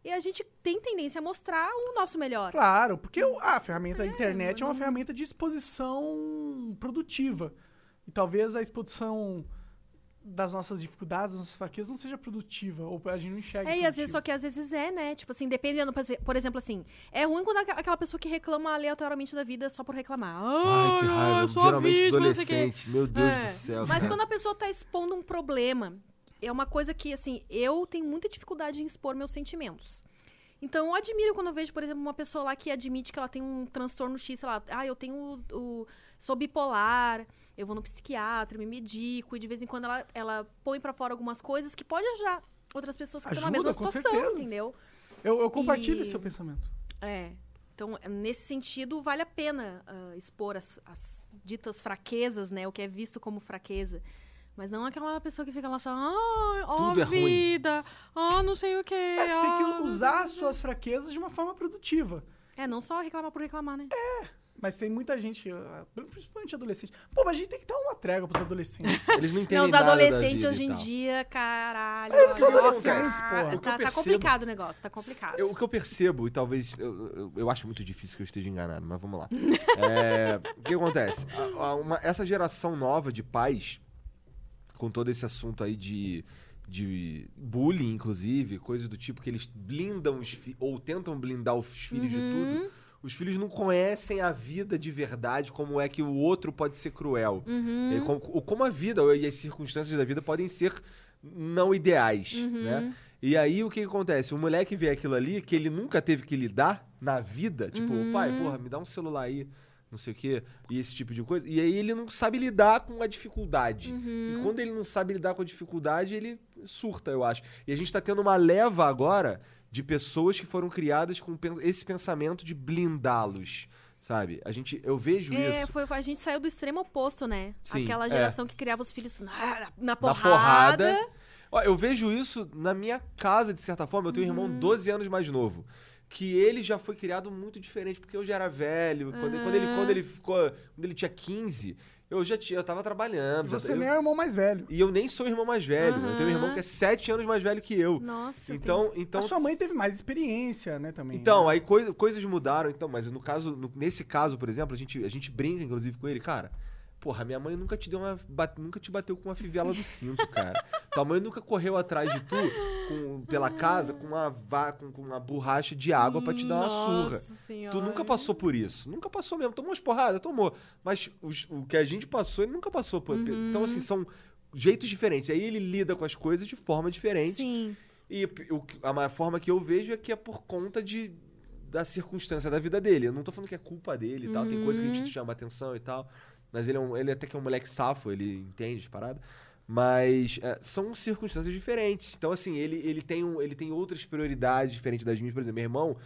E a gente tem tendência a mostrar o nosso melhor. Claro, porque o- a ferramenta da internet é uma ferramenta de exposição produtiva. E talvez a exposição das nossas dificuldades, das nossas fraquezas, não seja produtiva. Ou a gente não enxerga. É, e às vezes, só que às vezes é, né? Tipo assim, dependendo, por exe- por exemplo, assim, é ruim quando aquela pessoa que reclama aleatoriamente da vida só por reclamar. Ai, que Ah, raiva. eu sou Geralmente vítima, não adolescente. Meu Deus É, do céu. Mas quando a pessoa tá expondo um problema, é uma coisa que, assim, eu tenho muita dificuldade em expor meus sentimentos. Então, eu admiro quando eu vejo, por exemplo, uma pessoa lá que admite que ela tem um transtorno X, sei lá, ah, eu tenho o. o- sou bipolar, eu vou no psiquiatra, me medico, e de vez em quando ela, ela põe pra fora algumas coisas que pode ajudar outras pessoas que estão na Ajuda, mesma situação, certeza. entendeu? Eu, eu compartilho E- esse seu pensamento. É. Então, nesse sentido, vale a pena ah, expor as, as ditas fraquezas, né? O que é visto como fraqueza. Mas não aquela pessoa que fica lá só, ah, ó, Tudo é ruim." vida, ah, não sei o quê. É, você tem ah, que sei usar o quê." suas fraquezas de uma forma produtiva. É, não só reclamar por reclamar, né? Mas tem muita gente, ah, principalmente adolescente. Pô, mas a gente tem que dar uma trégua pros adolescentes. Eles não entendem Não, os nada adolescentes hoje em dia, caralho. Eles são adolescentes, tá- porra. O que eu Tá, tá percebo- complicado o negócio, tá complicado. Eu- o que eu percebo, e talvez. Eu, eu, eu acho muito difícil que eu esteja enganado, mas vamos lá. É, o que acontece? A- a- uma- essa geração nova de pais, com todo esse assunto aí de, de bullying, inclusive, coisas do tipo que eles blindam os ou tentam blindar os filhos de tudo. Os filhos não conhecem a vida de verdade, como é que o outro pode ser cruel. Uhum. E como, o- como a vida e as circunstâncias da vida podem ser não ideais, né? E aí o que, acontece? O moleque vê aquilo ali que ele nunca teve que lidar na vida, tipo, pai, porra, me dá um celular aí, não sei o quê, e esse tipo de coisa. E aí ele não sabe lidar com a dificuldade. E quando ele não sabe lidar com a dificuldade, ele surta, eu acho. E a gente tá tendo uma leva agora de pessoas que foram criadas com esse pensamento de blindá-los. Sabe? A gente, eu vejo É, isso. foi, a gente saiu do extremo oposto, né? Sim, Aquela é. geração que criava os filhos na, na na porrada. porrada. Ó, eu vejo isso na minha casa, de certa forma. Eu tenho um Uhum. irmão 12 anos mais novo. Que ele já foi criado muito diferente, porque eu já era velho. Quando, quando ele, quando ele ficou. Quando ele tinha 15, eu já tinha, eu tava trabalhando. já- Você eu- nem é o irmão mais velho. E eu nem sou o irmão mais velho. Eu tenho um irmão que é 7 anos mais velho que eu. Nossa. Então, então a sua mãe teve mais experiência, né, também. então, né? aí coi- coisas mudaram, então, mas no caso, no- nesse caso, por exemplo, a gente, a gente brinca, inclusive, com ele, cara. Porra, minha mãe nunca te deu uma. nunca te bateu com uma fivela do cinto, cara. Tua mãe nunca correu atrás de tu com- pela casa com uma, vá, com, uma borracha de água pra te dar uma surra. Nossa senhora. Tu nunca passou por isso. Nunca passou mesmo. Tomou umas porradas? Tomou. Mas os- o que a gente passou, ele nunca passou por. Então, assim, são jeitos diferentes. Aí ele lida com as coisas de forma diferente. Sim. E o a ma- forma que eu vejo é que é por conta de, da circunstância da vida dele. Eu não tô falando que é culpa dele e tal. Tem coisa que a gente chama atenção e tal. Mas ele, é um, ele até que é um moleque safo, ele entende de parada. Mas é, são circunstâncias diferentes. Então, assim, ele, ele, tem um, ele tem outras prioridades diferentes das minhas. Por exemplo, meu irmão,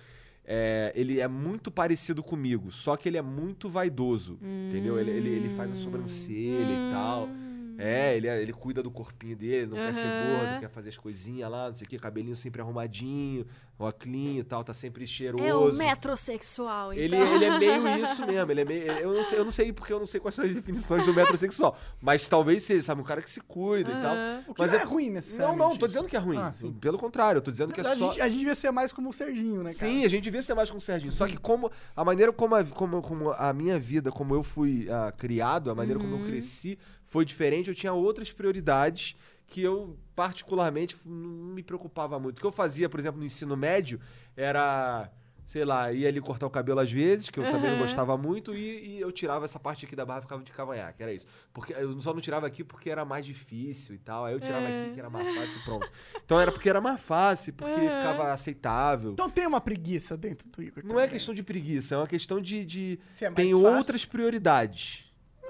é, ele é muito parecido comigo, só que ele é muito vaidoso. Entendeu? Ele, ele, ele faz a sobrancelha e tal. É, ele, ele cuida do corpinho dele, não quer ser gordo, quer fazer as coisinhas lá, não sei o que, cabelinho sempre arrumadinho, óculos e tal, tá sempre cheiroso. É o metrosexual, então. Ele, ele é meio isso mesmo, ele é meio. Eu não, sei, eu não sei porque eu não sei quais são as definições do metrosexual. Mas talvez seja, sabe, um cara que se cuida e tal. O que Mas não é- é ruim, Não, necessariamente. não, tô dizendo que é ruim. Ah. Pelo contrário, eu tô dizendo que é a, só. gente, a gente devia ser mais como o Serginho, né, cara? Sim, a gente devia ser mais com o Serginho. Só que como a maneira como a, como, como a minha vida, como eu fui ah, criado, a maneira como eu cresci, foi diferente. Eu tinha outras prioridades que eu, particularmente, não me preocupava muito. O que eu fazia, por exemplo, no ensino médio, era, sei lá, ia ali cortar o cabelo às vezes, que eu também não gostava muito, e, e eu tirava essa parte aqui da barra e ficava de cavanhaque, era isso. Porque eu só não tirava aqui porque era mais difícil e tal. Aí eu tirava aqui que era mais fácil e pronto. Então era porque era mais fácil, porque ficava aceitável. Então tem uma preguiça dentro do Igor. Não é também. questão de preguiça, é uma questão de. de- Se é mais tem fácil. outras prioridades.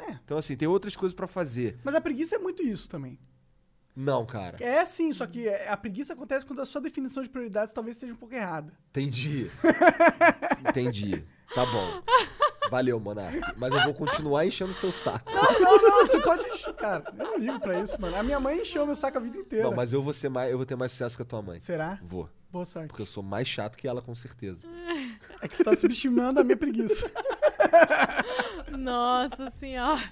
É. Então, assim, tem outras coisas pra fazer. Mas a preguiça é muito isso também. Não, cara. É sim, só que é- a preguiça acontece quando a sua definição de prioridades talvez esteja um pouco errada. Entendi. Entendi. Tá bom. Valeu, Monark. Mas eu vou continuar enchendo seu saco. Não, não, não, você pode encher, cara. Eu não ligo pra isso, mano. A minha mãe encheu meu saco a vida inteira. Não, mas eu vou ser mais. Eu vou ter mais sucesso que a tua mãe. Será? Vou. Boa sorte. Porque eu sou mais chato que ela, com certeza. É que você tá subestimando a minha preguiça. Nossa senhora.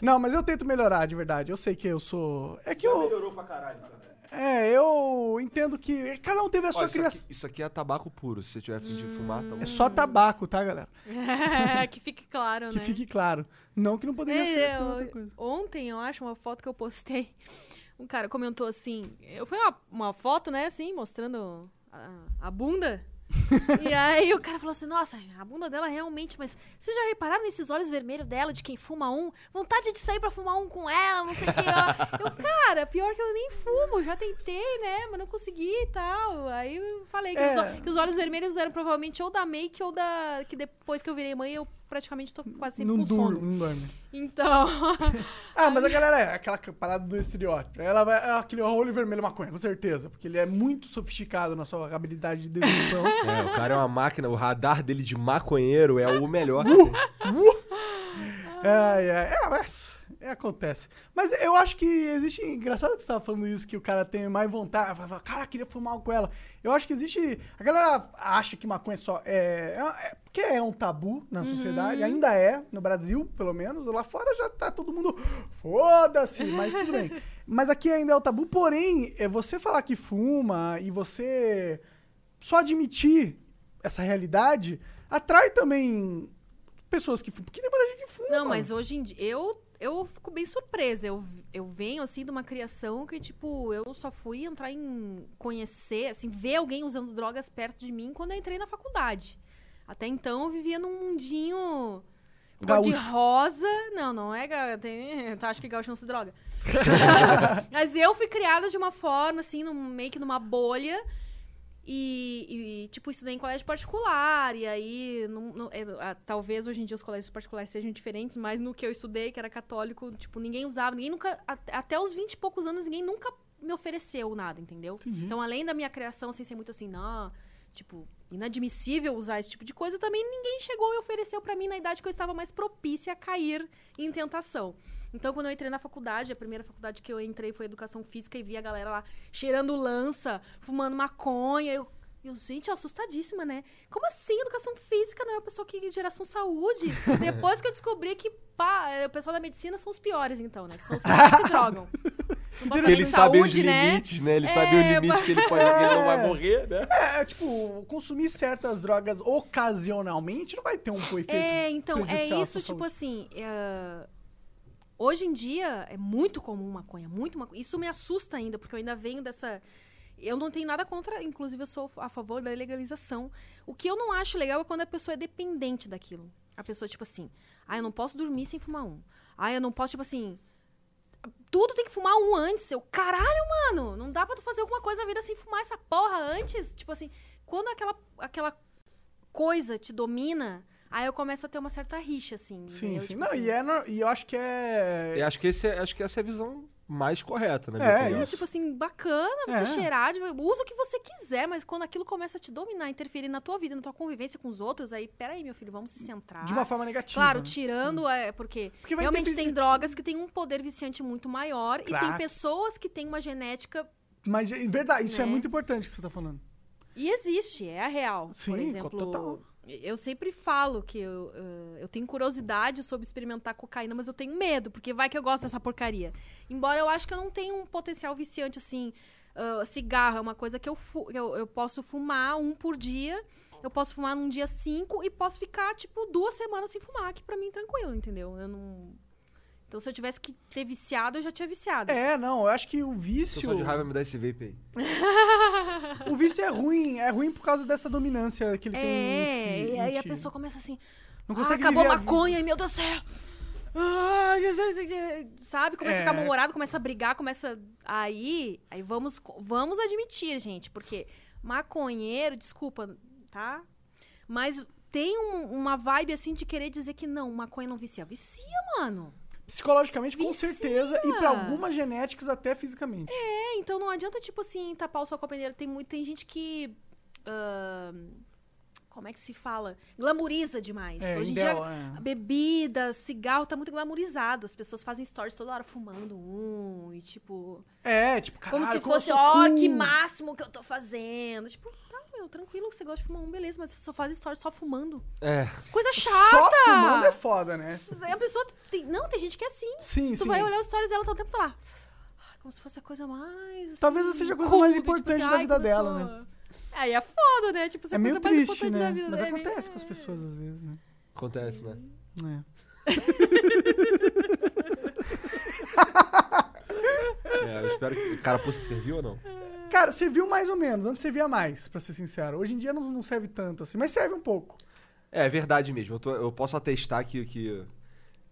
Não, mas eu tento melhorar, de verdade. Eu sei que eu sou. É que eu. melhorou pra caralho, cara. É, eu entendo que cada um teve a sua isso, criação. aqui, isso aqui é tabaco puro. Se você tivesse de fumar, tá bom. É só tabaco, tá, galera? que fique claro, Que né? fique claro. Não que não poderia É, ser é, por outra eu- coisa. Ontem, eu acho, uma foto que eu postei. Um cara comentou assim. Eu foi uma, uma foto, né, assim, mostrando a, a bunda. E aí o cara falou assim: Nossa, a bunda dela realmente, mas vocês já repararam nesses olhos vermelhos dela de quem fuma um? Vontade de sair pra fumar um com ela, não sei o que. Eu, cara, pior que eu nem fumo, já tentei, né? Mas não consegui e tal. Aí eu falei que, É. os, que os olhos vermelhos eram provavelmente ou da make ou da. Que depois que eu virei mãe, eu praticamente tô quase sempre Não com durmo, sono. não dorme. Então. Ah, mas a galera é aquela parada do estereótipo. Ela vai. é aquele olho vermelho maconha, com certeza. Porque ele é muito sofisticado na sua habilidade de dedução. É, o cara é uma máquina, o radar dele de maconheiro é o melhor. Ai, ai. É, mas É, acontece. Mas eu acho que existe. Engraçado que você tava falando isso, que o cara tem mais vontade. Fala, cara, queria fumar com ela. Eu acho que existe. A galera acha que maconha só é. é, é porque é um tabu na sociedade. Ainda é, no Brasil, pelo menos. Lá fora já tá todo mundo. Foda-se, mas tudo bem. Mas aqui ainda é o tabu. Porém, é você falar que fuma e você só admitir essa realidade atrai também pessoas que fumam. Porque tem muita gente que fuma. Não, mas hoje em dia. Eu, eu fico bem surpresa. Eu, eu venho, assim, de uma criação que, tipo, eu só fui entrar em conhecer, assim, ver alguém usando drogas perto de mim quando eu entrei na faculdade. Até então eu vivia num mundinho. Cor de rosa. Não, não é. Tem, tu acha que gaúcho não se droga? Mas eu fui criada de uma forma, assim, num, meio que numa bolha. E, e, tipo, estudei em colégio particular. E aí, não- não- é, ah, talvez hoje em dia os colégios particulares sejam diferentes, mas no que eu estudei, que era católico, tipo, ninguém usava. Ninguém nunca. at- Até os 20 e poucos anos, ninguém nunca me ofereceu nada, entendeu? Entendi. Então, além da minha criação, sem ser muito assim, não, tipo, inadmissível usar esse tipo de coisa, também ninguém chegou e ofereceu pra mim na idade que eu estava mais propícia a cair em tentação. Então, quando eu entrei na faculdade, a primeira faculdade que eu entrei foi educação física e vi a galera lá cheirando lança, fumando maconha. Eu, eu gente, assustadíssima, né? Como assim educação física não é uma pessoa que geração saúde? Depois que eu descobri que pá, é, o pessoal da medicina são os piores, então, né? Que são os que se drogam. Porque bastante ele sabe os né? limites, né? Ele É, sabe o limite que ele pode, que ele não vai É. morrer, né? É, tipo, consumir certas drogas ocasionalmente não vai ter um efeito. É, então, é isso, tipo assim. é, Hoje em dia é muito comum maconha, muito maconha. Isso me assusta ainda, porque eu ainda venho dessa. Eu não tenho nada contra, inclusive eu sou a favor da legalização. O que eu não acho legal é quando a pessoa é dependente daquilo. A pessoa, tipo assim, ah, eu não posso dormir sem fumar um. Ah, eu não posso, tipo assim. Tudo tem que fumar um antes. Eu, caralho, mano, não dá pra tu fazer alguma coisa na vida sem fumar essa porra antes. Tipo assim, quando aquela, aquela coisa te domina, aí eu começo a ter uma certa rixa, assim. Sim, entendeu? sim. Tipo Não, assim, e, é, no- e eu acho que é. Eu acho que, esse é- acho que essa é a visão mais correta, né? É, isso. Tipo assim, bacana você É. cheirar, de- usa o que você quiser, mas quando aquilo começa a te dominar, interferir na tua vida, na tua convivência com os outros, aí, peraí, meu filho, vamos se centrar. De uma forma negativa. Claro, né? tirando, é, porque, Porque realmente interferir- tem drogas que têm um poder viciante muito maior e Claro. tem pessoas que têm uma genética Mas, é verdade, isso é Né? muito importante que você tá falando. E existe, é a real. Sim, Por exemplo, total. Eu sempre falo que eu, eu tenho curiosidade sobre experimentar cocaína, mas eu tenho medo, porque vai que eu gosto dessa porcaria. Embora eu acho que eu não tenho um potencial viciante assim. ah, cigarro é uma coisa que eu, eu, eu posso fumar um por dia. Eu posso fumar num dia cinco e posso ficar, tipo, duas semanas sem fumar, que pra mim tranquilo, entendeu? Eu não. Então, se eu tivesse que ter viciado, eu já tinha viciado. É, não, eu acho que o Tô vício. só de raiva me dá esse vape aí. O vício é ruim, é ruim por causa dessa dominância que ele tem. É, em si, e aí a pessoa começa assim. Não ah, consegue acabou a maconha, e meu Deus do céu! Ah, sabe? Começa a ficar É. mal-humorado, começa a brigar, começa. Aí, aí vamos, vamos admitir, gente, porque maconheiro, desculpa, tá? Mas tem um- uma vibe assim de querer dizer que não, maconha não vicia. Vicia, mano. Psicologicamente, com Vicia. certeza, e pra algumas genéticas até fisicamente. É, então não adianta, tipo assim, tapar o sol com a peneira. Tem, muito, tem gente que. ah, como é que se fala? Glamoriza demais. É, Hoje em dia, é. bebida, cigarro tá muito glamorizado. As pessoas fazem stories toda hora fumando um e tipo. É, tipo, caralho, como se fosse, ó, cool. que máximo que eu tô fazendo. Tipo, meu, tranquilo, você gosta de fumar um, beleza, mas você só faz stories só fumando. É. Coisa Só chata! fumando é foda, né? A pessoa. Tem, não, tem gente que é assim. Sim, tu sim. vai olhar os stories dela, tá o tempo lá. Ah, Como se fosse a coisa mais. Talvez assim, seja a coisa cool, mais do tipo importante assim, da vida dela, começou- Aí é foda, né? Tipo, essa É coisa meio mais triste, importante né? da vida. Mas é meio- acontece com as pessoas às vezes, né? Acontece, né? É. É, eu espero que. O carapuça serviu ou não? Cara, serviu mais ou menos. Antes servia mais, pra ser sincero. Hoje em dia não, não serve tanto assim, mas serve um pouco. É, é verdade mesmo. Eu, tô- eu posso atestar que, que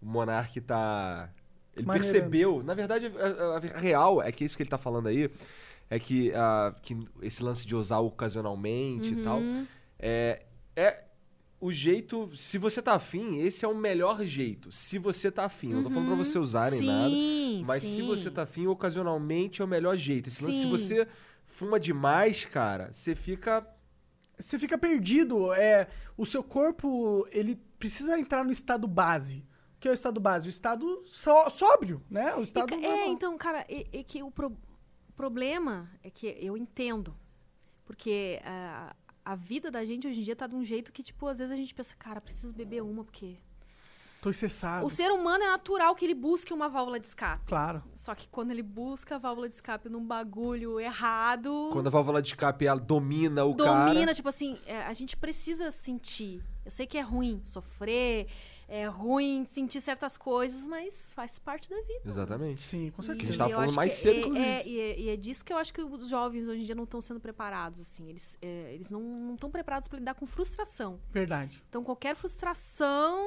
o Monark tá. Ele Maneirando. percebeu. Na verdade, a, a- a real é que isso que ele tá falando aí é que, ah, que esse lance de usar ocasionalmente e tal. Uhum. É, é o jeito. Se você tá afim, esse é o melhor jeito. Se você tá afim. Não tô falando pra você usarem sim, nada. Mas se sim. você tá afim, ocasionalmente é o melhor jeito. Esse lance, se você fuma demais, cara, você fica. Você fica perdido. É, o seu corpo, ele precisa entrar no estado base. que é o estado base? O estado só- sóbrio, né? O E estado ca- é, então, cara, é, é que o pro- problema é que eu entendo. Porque a, a vida da gente hoje em dia tá de um jeito que, tipo, às vezes a gente pensa, cara, preciso beber uma, porque. Tô estressado. O ser humano é natural que ele busque uma válvula de escape. Claro. Só que quando ele busca a válvula de escape num bagulho errado. Quando a válvula de escape ela domina o domina, cara. tipo assim, é, a gente precisa sentir. Eu sei que é ruim sofrer, é ruim sentir certas coisas, mas faz parte da vida. Exatamente. Sim, com E certeza. a gente tava falando mais cedo, é, inclusive. É, e, é, e é disso que eu acho que os jovens hoje em dia não estão sendo preparados, assim. Eles, é, eles não estão preparados para lidar com frustração. Verdade. Então, qualquer frustração...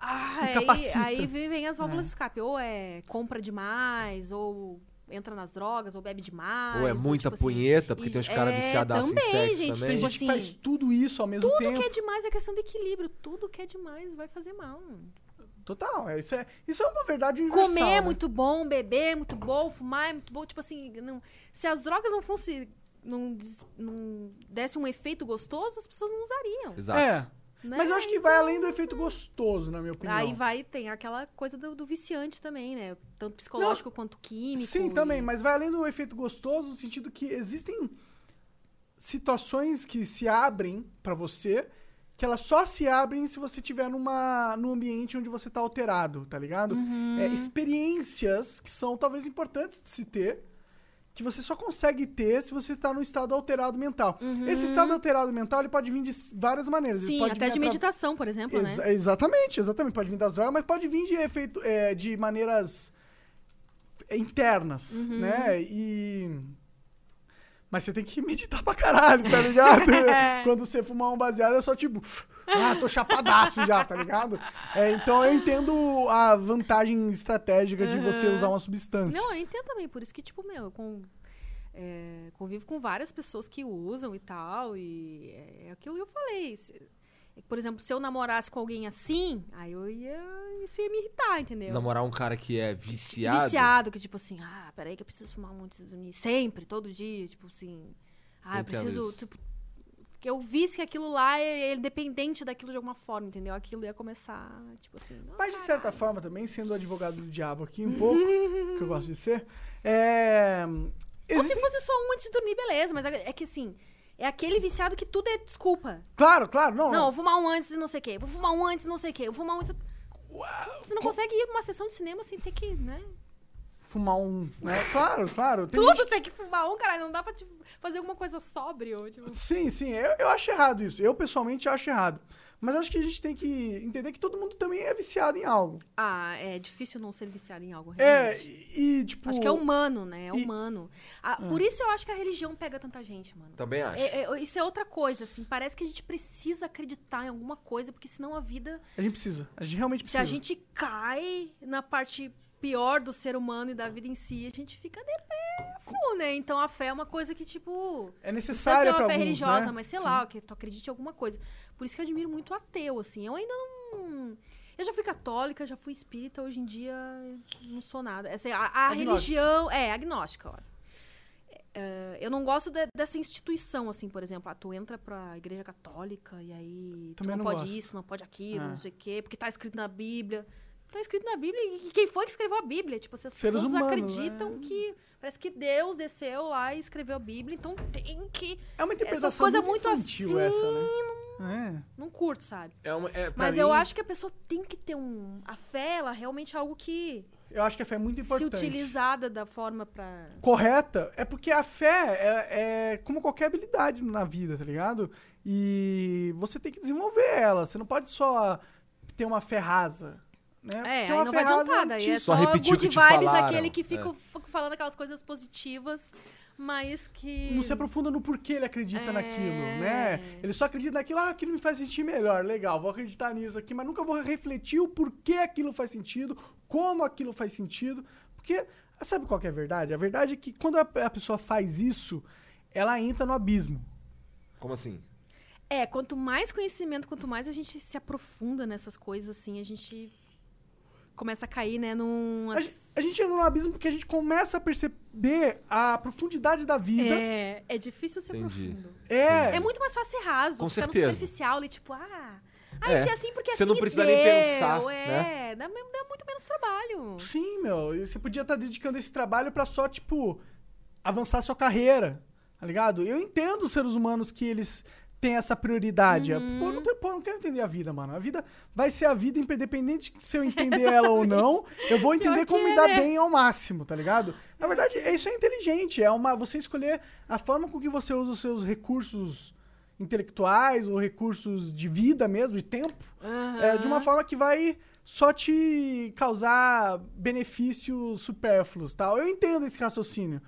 Ah, aí, Incapacita. aí vem, vem as válvulas É. de escape. Ou é compra demais, ou entra nas drogas, ou bebe demais. Ou é muita tipo assim, punheta, porque e- tem uns caras é, viciadaços em também, sexo gente, também. tipo gente assim, faz tudo isso ao mesmo Tudo tempo. que é demais é questão de equilíbrio. Tudo que é demais vai fazer mal. Total. é- Isso é, isso é uma verdade universal. Comer é né? muito bom, beber é muito bom, fumar é muito bom. Tipo assim, não- se as drogas não fossem. Não, não desse um efeito gostoso, as pessoas não usariam. Exato. É. né? Mas eu acho que vai além do efeito gostoso, na minha opinião. Aí vai, tem aquela coisa do, do viciante também, né? Tanto psicológico quanto químico. Sim, e- também, mas vai além do efeito gostoso no sentido que existem situações que se abrem pra você que elas só se abrem se você estiver numa num ambiente onde você tá alterado, tá ligado? Uhum. É, experiências que são talvez importantes de se ter, que você só consegue ter se você tá num estado alterado mental. Esse estado alterado mental ele pode vir de várias maneiras. Uhum. Sim, até de atra- meditação, por exemplo, Exa- né? Exatamente, exatamente. Pode vir das drogas, mas pode vir de efeito é, de maneiras internas, Uhum. né? E. Mas você tem que meditar pra caralho, tá ligado? Quando você fumar um baseado é só tipo. Ah, tô chapadaço já, tá ligado? É, então eu entendo a vantagem estratégica de você Uhum. usar uma substância. Não, eu entendo também. Por isso que, tipo, meu, eu com, é, convivo com várias pessoas que usam e tal. E é aquilo que eu falei. se- por exemplo, se eu namorasse com alguém assim, aí eu ia. Isso ia me irritar, entendeu? Namorar um cara que é viciado. Viciado, que tipo assim, ah, peraí que eu preciso fumar um monte de sempre, todo dia, tipo assim. Ah, eu Entendo preciso, isso. tipo. Que eu visse que aquilo lá é, é dependente daquilo de alguma forma, entendeu? Aquilo ia começar, tipo assim. Mas de certa caralho. forma também, sendo advogado do diabo aqui um pouco, que eu gosto de ser, é. Ou se fosse só um antes de dormir, beleza, mas é é que assim, é aquele viciado que tudo é desculpa. Claro, claro, não. Não, vou fumar um antes e não sei o quê, vou fumar um antes e não sei o quê, vou fumar um antes. Você não consegue ir pra uma sessão de cinema sem ter que, né? Fumar um. Né? Claro, claro. Tem Tudo tem que fumar um, caralho. Não dá pra tipo, fazer alguma coisa sóbrio. Tipo. Sim, sim, eu, eu acho errado isso. Eu, pessoalmente, acho errado. Mas acho que a gente tem que entender que todo mundo também é viciado em algo. Ah, é difícil não ser viciado em algo, É, realmente. e, e, tipo. Acho que é humano, né? É e- humano. Ah, Por isso eu acho que a religião pega tanta gente, mano. Também acho. É- é- isso é outra coisa, assim. Parece que a gente precisa acreditar em alguma coisa, porque senão a vida. A gente precisa. A gente realmente Se precisa. a gente cai na parte pior do ser humano e da vida em si, a gente fica depressivo, né? Então a fé é uma coisa que, tipo. É necessária uma pra fé alguns, religiosa, né? mas sei Sim. lá, que tu acredite em alguma coisa. Por isso que eu admiro muito o ateu, assim. Eu ainda não. Eu já fui católica, já fui espírita, hoje em dia não sou nada. Assim, a, a religião. É, agnóstica, olha. É, eu não gosto de- dessa instituição, assim, por exemplo. Ah, tu entra pra igreja católica e aí tu Também não, não pode gosto. isso, não pode aquilo, Ah. não sei o quê, porque tá escrito na Bíblia. Tá escrito na Bíblia e quem foi que escreveu a Bíblia? Tipo, assim, as Seres pessoas humanos, acreditam né? que. Parece que Deus desceu lá e escreveu a Bíblia, então tem que. É uma interpretação Essas coisas muito muito infantil assim, essa, né? Não curto, sabe? É uma, é, Mas mim, eu acho que a pessoa tem que ter um. A fé, ela realmente é algo que. É. Eu acho que a fé é muito importante. Se utilizada da forma pra. correta é porque a fé é, é como qualquer habilidade na vida, tá ligado? E você tem que desenvolver ela. Você não pode só ter uma fé rasa. Né? É, Porque aí uma não vai adiantar. Daí é Só só good vibes, falaram, aquele que é. fica fica falando aquelas coisas positivas, mas que. Não se aprofunda no porquê ele acredita É. naquilo, né? Ele só acredita naquilo, ah, aquilo me faz sentir melhor, legal, vou acreditar nisso aqui, mas nunca vou refletir o porquê aquilo faz sentido, como aquilo faz sentido. Porque, sabe qual que é a verdade? A verdade é que quando a, a pessoa faz isso, ela entra no abismo. Como assim? É, quanto mais conhecimento, quanto mais a gente se aprofunda nessas coisas, assim, a gente começa a cair, né, num. A, a gente entra no abismo porque a gente começa a perceber a profundidade da vida. É, é difícil ser Entendi. profundo. É. É muito mais fácil ser raso, Com ficar certeza. no superficial ali, tipo, ah, Ah, É. isso é assim porque Você assim não precisa nem deu, pensar, É, dá, dá muito menos trabalho. Sim, meu. e Você podia estar dedicando esse trabalho pra só, tipo, avançar sua carreira, tá ligado? Eu entendo os seres humanos que eles têm essa prioridade. Uhum. Pô, eu não, pô, eu não quero entender a vida, mano. A vida vai ser a vida, independente de se eu entender ela ou não. Eu vou entender como me é, dar né? bem ao máximo, tá ligado? Na verdade, isso é inteligente. É uma você escolher a forma com que você usa os seus recursos intelectuais ou recursos de vida mesmo, de tempo, é, de uma forma que vai só te causar benefícios supérfluos, tal. Eu entendo esse raciocínio,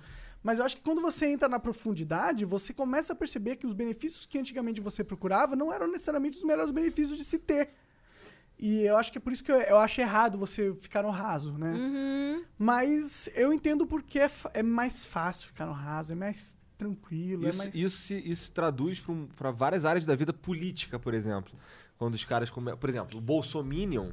mas eu acho que quando você entra na profundidade, você começa a perceber que os benefícios que antigamente você procurava não eram necessariamente os melhores benefícios de se ter. E eu acho que é por isso que eu, eu acho errado você ficar no raso, né? Uhum. Mas eu entendo porque é, é mais fácil ficar no raso, é mais tranquilo, é Isso, mais... isso, se- isso traduz para várias áreas da vida política, por exemplo. Quando os caras come... Por exemplo, o Bolsominion,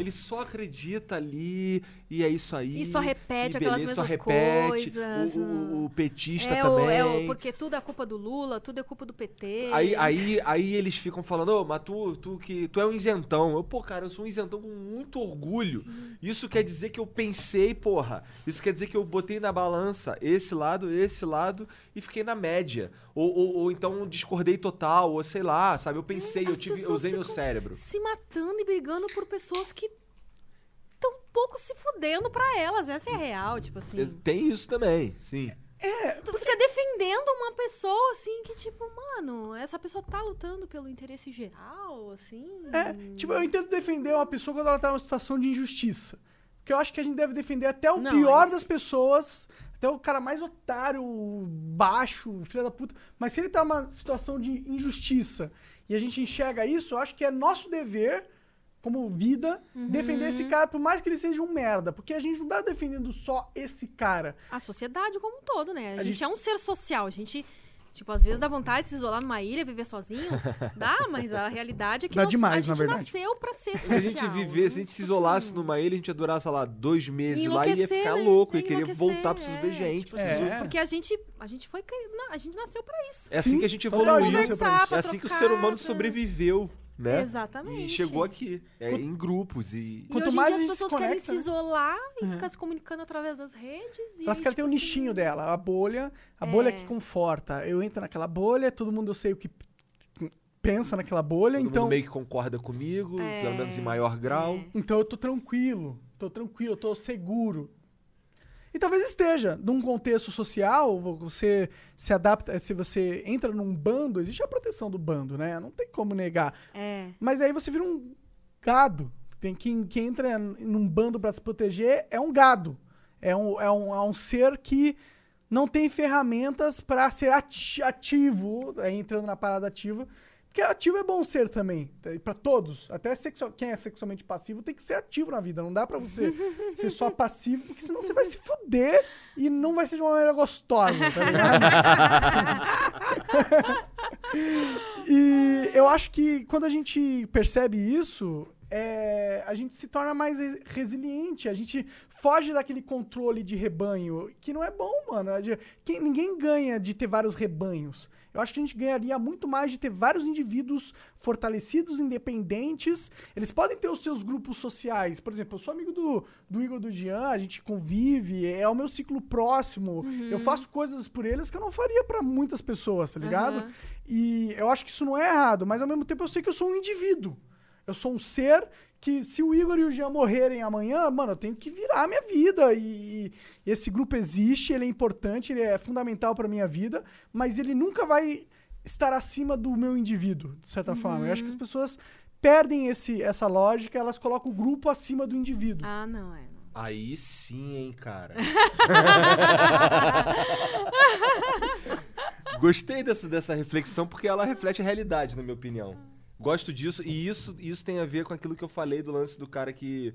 ele só acredita ali e é isso aí. E só repete e aquelas mesmas repete. coisas. O, o- o petista É o, também. é o, porque tudo é culpa do Lula, tudo é culpa do PT. Aí, aí, aí eles ficam falando, ô, mas tu, tu, que, tu é um isentão. Eu, pô, cara, eu sou um isentão com muito orgulho. Isso quer dizer que eu pensei, porra. Isso quer dizer que eu botei na balança esse lado, esse lado e fiquei na média. Ou, ou, ou então discordei total, ou sei lá, sabe? Eu pensei, eu, as tive, eu pessoas usei meu cérebro. se matando e brigando por pessoas que estão pouco se fudendo pra elas. Essa é a real, tipo assim. Tem isso também, sim. Tu fica defendendo uma pessoa, assim, que tipo, mano, essa pessoa tá lutando pelo interesse geral, assim. É, tipo, eu entendo defender uma pessoa quando ela tá numa situação de injustiça. Porque eu acho que a gente deve defender até o Não, pior mas- das pessoas, até o cara mais otário, baixo, filho da puta. Mas se ele tá numa situação de injustiça e a gente enxerga isso, eu acho que é nosso dever, como vida, defender esse cara, por mais que ele seja um merda. Porque a gente não tá defendendo só esse cara. A sociedade como um todo, né? A, A gente, gente- é um ser social. A gente, tipo, às vezes dá vontade de se isolar numa ilha, viver sozinho. dá, mas a realidade é que Dá nós- demais, a na gente verdade. nasceu pra ser Se social. a gente viver, se a gente se isolasse Assim, numa ilha, a gente ia durar, sei lá, dois meses lá e ia ficar né? louco, ia Ia querer enlouquecer, voltar, ver é, gente. tipo preciso- É. Porque a gente, a gente foi. a gente nasceu pra isso. É assim Sim, que a gente evoluiu. pra pra É assim que o ser humano pra- sobreviveu, né? Exatamente. E chegou aqui, é, em grupos. E E Quanto hoje em mais dia a as pessoas querem se né? isolar e Uhum. ficar se comunicando através das redes. Elas querem ter tipo o assim, nichinho dela, a bolha, a bolha É. que conforta. Eu entro naquela bolha, todo mundo eu sei o que pensa naquela bolha, todo então mundo meio que concorda comigo, É, pelo menos em maior grau. é. Então eu tô tranquilo, tô tranquilo, eu tô seguro. E talvez esteja. Num contexto social, você se adapta, se você entra num bando, existe a proteção do bando, né? Não tem como negar. É. Mas aí você vira um gado. Tem quem, quem entra num bando pra se proteger é um gado. É um, é um, é um ser que não tem ferramentas pra ser ati- ativo, aí entrando na parada ativa. Porque ativo é bom ser também, tá? pra todos. Até sexual, quem é sexualmente passivo tem que ser ativo na vida. Não dá pra você ser só passivo, porque senão você vai se fuder e não vai ser de uma maneira gostosa, tá ligado? E eu acho que quando a gente percebe isso, é, a gente se torna mais res- resiliente, a gente foge daquele controle de rebanho, que não é bom, mano. Quem- ninguém ganha de ter vários rebanhos. Eu acho que a gente ganharia muito mais de ter vários indivíduos fortalecidos, independentes. Eles podem ter os seus grupos sociais. Por exemplo, eu sou amigo do, do Igor do Jean, a gente convive, é o meu ciclo próximo. Eu faço coisas por eles que eu não faria pra muitas pessoas, tá ligado? Aham. E eu acho que isso não é errado, mas ao mesmo tempo eu sei que eu sou um indivíduo. Eu sou um ser que, se o Igor e o Jean morrerem amanhã, mano, eu tenho que virar a minha vida. E, e esse grupo existe, ele é importante, ele é fundamental pra minha vida, mas ele nunca vai estar acima do meu indivíduo, de certa forma. Eu acho que as pessoas perdem esse, essa lógica, elas colocam o grupo acima do indivíduo. Ah, não, é. não. Aí sim, hein, cara. Gostei dessa, dessa reflexão porque ela reflete a realidade, na minha opinião. Gosto disso e isso, isso tem a ver com aquilo que eu falei do lance do cara que,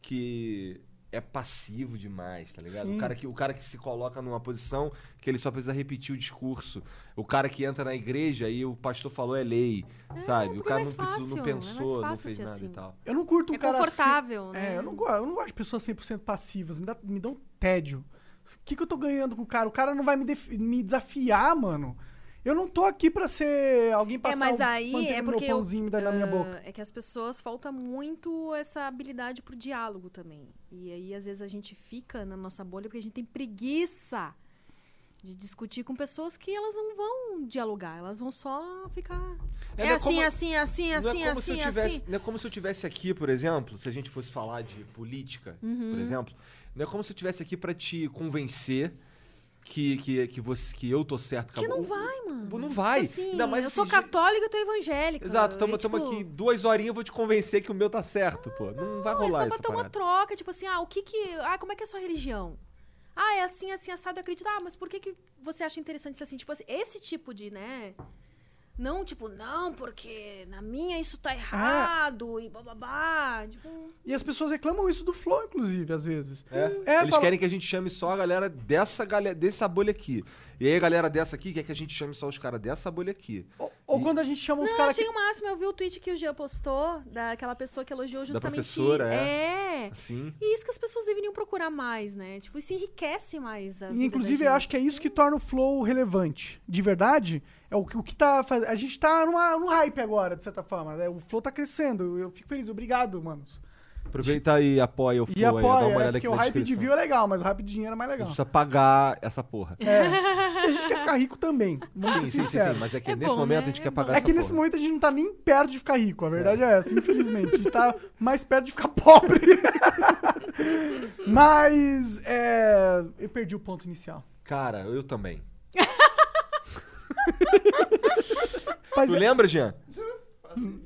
que é passivo demais, tá ligado? Sim. O cara, que, o cara que se coloca numa posição que ele só precisa repetir o discurso. O cara que entra na igreja e o pastor falou é lei, sabe? O cara é não precisou, não fácil, é pensou, não fácil fez ser nada e assim. tal. Eu não curto um É cara... confortável, se- né? É, eu não, eu não gosto de pessoas 100% passivas. Me dá, me dá um tédio. O que, que eu tô ganhando com o cara? O cara não vai me, me desafiar, mano. Eu não tô aqui pra ser alguém É, passar mas um aí é porque meu eu- pãozinho e me dar na minha ah, boca. É que as pessoas falta muito essa habilidade pro diálogo também. E aí, às vezes, a gente fica na nossa bolha porque a gente tem preguiça de discutir com pessoas que elas não vão dialogar, elas vão só ficar. É, não é assim, como- assim, assim, Não assim, é como se eu assim, tivesse, assim. não é como se eu tivesse aqui, por exemplo, se a gente fosse falar de política, Uhum. por exemplo, não é como se eu tivesse aqui pra te convencer que, que, que, você, que eu tô certo. Que acabou. não vai, mano. Não vai. Tipo assim, Ainda mais eu sou católica e tu é evangélica. Exato, estamos tipo, aqui duas horinhas, eu vou te convencer que o meu tá certo, pô. Não vai Não, é rolar só pra ter uma troca, tipo assim, ah, o que que... Ah, como é que é a sua religião? Ah, é assim, assim, assado, eu acredito. Ah, mas por que que você acha interessante ser assim? Tipo assim, esse tipo de, né... Não, tipo, não, porque na minha isso tá errado e bababá. Tipo, E as pessoas reclamam isso do Flow, inclusive, às vezes. É, É, Eles fala- querem que a gente chame só a galera dessa, galera, dessa bolha aqui. E aí a galera dessa aqui quer que a gente chame só os caras dessa bolha aqui. Ou, ou quando a gente chama não, caras achei que... o máximo. Eu vi o tweet que o Jean postou, daquela pessoa que elogiou justamente... professora, é. Assim. E isso que as pessoas deveriam procurar mais, né? Tipo, isso enriquece mais a vida E, da inclusive, eu acho que é isso que torna o Flow relevante. De verdade, é o, que- o que tá fazendo... A gente tá numa, num hype agora, de certa forma. né? O Flow tá crescendo. Eu fico feliz. Obrigado, manos. Aproveita e apoia o Flow E aí, dá apoia, uma é, olhada porque aqui o hype de view é legal, mas o hype de dinheiro é mais A legal. gente precisa pagar essa porra. É. E a gente quer ficar rico também. Vamos Sim, ser sim, sim, sim, mas é que É nesse bom, momento né? a gente É quer bom. pagar É essa que nesse momento a gente não tá nem perto de ficar rico, a verdade é, essa, infelizmente. A gente tá mais perto de ficar pobre. Mas, é, eu perdi o ponto inicial. Cara, eu também. Mas Tu é, lembra, Jean?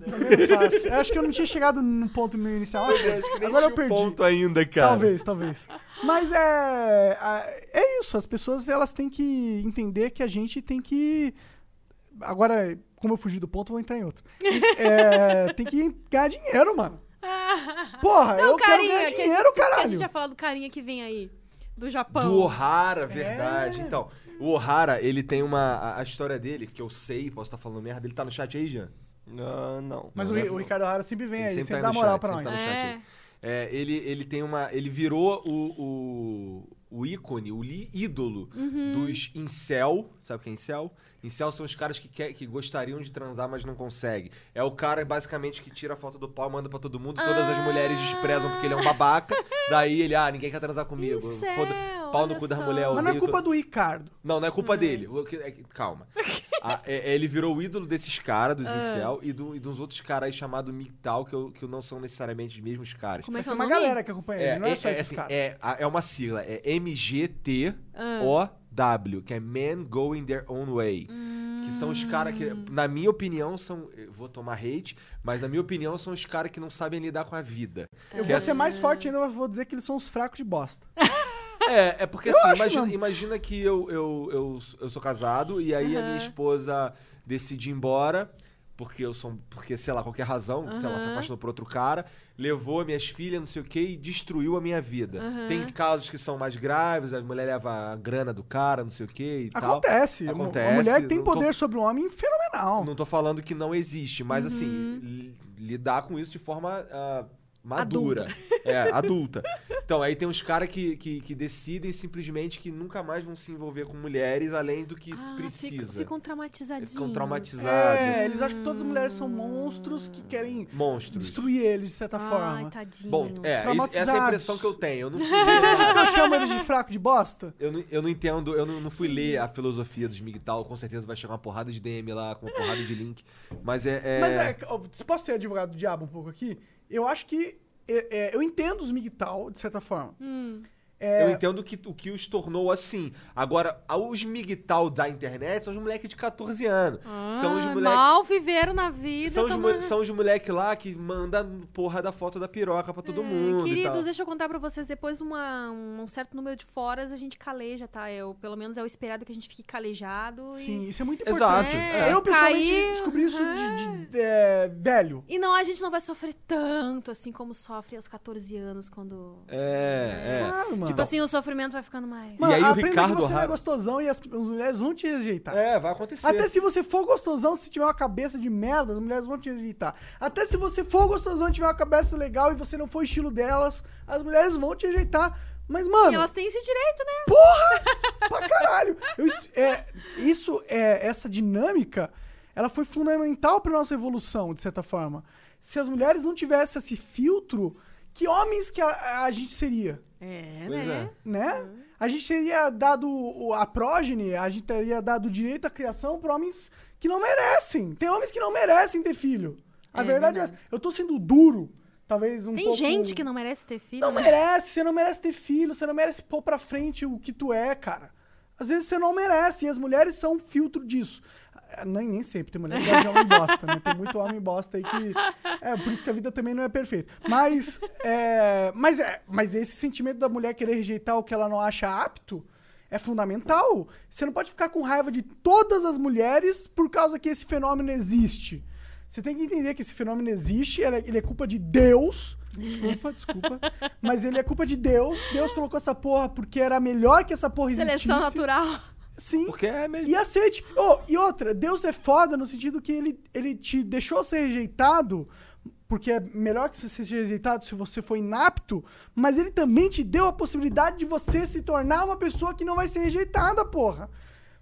também não faço. Eu acho que eu não tinha chegado no ponto meu inicial. Agora eu perdi. ponto ainda, cara. Talvez, talvez. Mas é, é isso, as pessoas elas têm que entender que a gente tem que. Agora, como eu fugi do ponto, eu vou entrar em outro. É, tem que ganhar dinheiro, mano. Porra, Não, eu quero carinha, ganhar que a gente- dinheiro, que A caralho. gente já falou do carinha que vem aí, do Japão. Do Ohara, verdade. É. Então, o Ohara, ele tem uma. A, a história dele, que eu sei, posso estar falando merda, ele tá no chat aí, Jean? Ah, não. Mas o, Não, né? o Ricardo Hara sempre vem Ele aí, sempre sempre, tá dá no moral chat, pra sempre nós. tá no chat É. É, ele, ele tem uma. Ele virou o, o, o ícone, o ídolo Uhum. dos incel. Sabe o que é incel? Incel são os caras que, quer, que gostariam de transar, mas não conseguem. É o cara, basicamente, que tira a foto do pau, manda pra todo mundo. Todas as Ah. mulheres desprezam porque ele é um babaca. Daí ele, ah, ninguém quer transar comigo. Incel, Foda, pau no cu da mulher. Mas não é culpa to- do Ricardo. não, não é culpa dele. O que- é Calma. Ah, é- é, ele virou o ídolo desses caras, dos incel, e, do- e dos outros caras aí chamados MGTOW, que, eu- que não são necessariamente os mesmos caras. Como é Mas que é o uma nome? galera que acompanha ele, não é, só esses assim, caras. é, é uma sigla, é Ah. MGTOW, que é Men Going Their Own Way. Que são os caras que, na minha opinião, são. eu Vou tomar hate, mas na minha opinião, são os caras que não sabem lidar com a vida. Eu Que vou é ser mais forte ainda, eu vou dizer que eles são os fracos de bosta. É, é porque Eu assim, imagina, imagina que eu, eu, eu, eu sou casado e aí a minha esposa decide ir embora, porque eu sou. Porque, sei lá, qualquer razão, sei lá, se apaixonou por outro cara, levou minhas filhas, não sei o que, e destruiu a minha vida. Aham. Tem casos que são mais graves, a mulher leva a grana do cara, não sei o que e tal. Acontece. Uma- Acontece, Uma mulher tem não tô- poder sobre o homem fenomenal. Não tô falando que não existe, mas Uhum. assim, li- lidar com isso de forma ah, madura. É, adulta. Então, aí tem uns caras que, que, que decidem simplesmente que nunca mais vão se envolver com mulheres além do que Ah, precisa. Ficam, ficam traumatizadinhos. Ficam traumatizados. É, eles acham que todas as mulheres são monstros que querem Monstros. destruir eles, de certa Ai, forma. tadinho. Bom, é, essa é a impressão que eu tenho. Eu não, Você entende que eu chamo eles de fraco de bosta? eu não, eu não entendo, eu não, não fui ler a filosofia dos MGTOW, com certeza vai chegar uma porrada de DM lá, com uma porrada de link. Mas é. é- Mas é, posso ser advogado do diabo um pouco aqui? Eu acho que. é, é, eu entendo os MGTOW, de certa forma. Hum. É, Eu entendo que, o que os tornou assim. Agora, os MGTOW da internet são os moleques de 14 anos. são os Ah, moleques. Mal viveram na vida. São os, são os moleque lá que manda porra da foto da piroca pra todo É, mundo. e Queridos, tal. deixa eu contar pra vocês. Depois de uma- um certo número de foras, a gente caleja, tá? Eu, pelo menos é o esperado que a gente fique calejado. e- Sim, isso é muito Exato. importante. É, eu, pessoalmente, descobri isso de, de- é, velho. E não, a gente não vai sofrer tanto assim como sofre aos 14 anos, quando. É, é. Claro, mano. Tipo assim, o sofrimento vai ficando mais. Mano, E aí o aprenda Ricardo que você não é gostosão e as, as mulheres vão te rejeitar. É, vai acontecer. Até se você for gostosão, se tiver uma cabeça de merda, as mulheres vão te rejeitar. Até se você for gostosão e tiver uma cabeça legal e você não for o estilo delas, as mulheres vão te rejeitar. Mas, mano, E elas têm esse direito, né? pra caralho. Eu é, isso é, essa dinâmica, ela foi fundamental para nossa evolução, de certa forma. Se as mulheres não tivessem esse filtro, que homens que a, a gente seria? É, Pois né? né? A gente teria dado a prógene, a gente teria dado o direito à criação para homens que não merecem. Tem homens que não merecem ter filho. A É verdade é essa. Eu tô sendo duro, talvez um Tem pouco... gente que não merece ter filho. Não né? merece, você não merece ter filho, você não merece pôr pra frente o que tu é, cara. Às vezes você não merece, e as mulheres são um filtro disso. Ah, Nem, nem sempre, tem mulher que gosta de homem bosta, né? Tem muito homem bosta aí que. É, por isso que a vida também não é perfeita. Mas, é, mas, é, mas esse sentimento da mulher querer rejeitar o que ela não acha apto é fundamental. Você não pode ficar com raiva de todas as mulheres por causa que esse fenômeno existe. Você tem que entender que esse fenômeno existe, ele é, ele é culpa de Deus. Desculpa, desculpa. Mas ele é culpa de Deus. Deus colocou essa porra porque era melhor que essa porra existisse. Seleção natural. Sim. Porque é meio. E aceite. Oh, e outra, Deus é foda no sentido que ele, ele te deixou ser rejeitado, porque é melhor que você seja rejeitado se você for inapto, mas ele também te deu a possibilidade de você se tornar uma pessoa que não vai ser rejeitada, porra.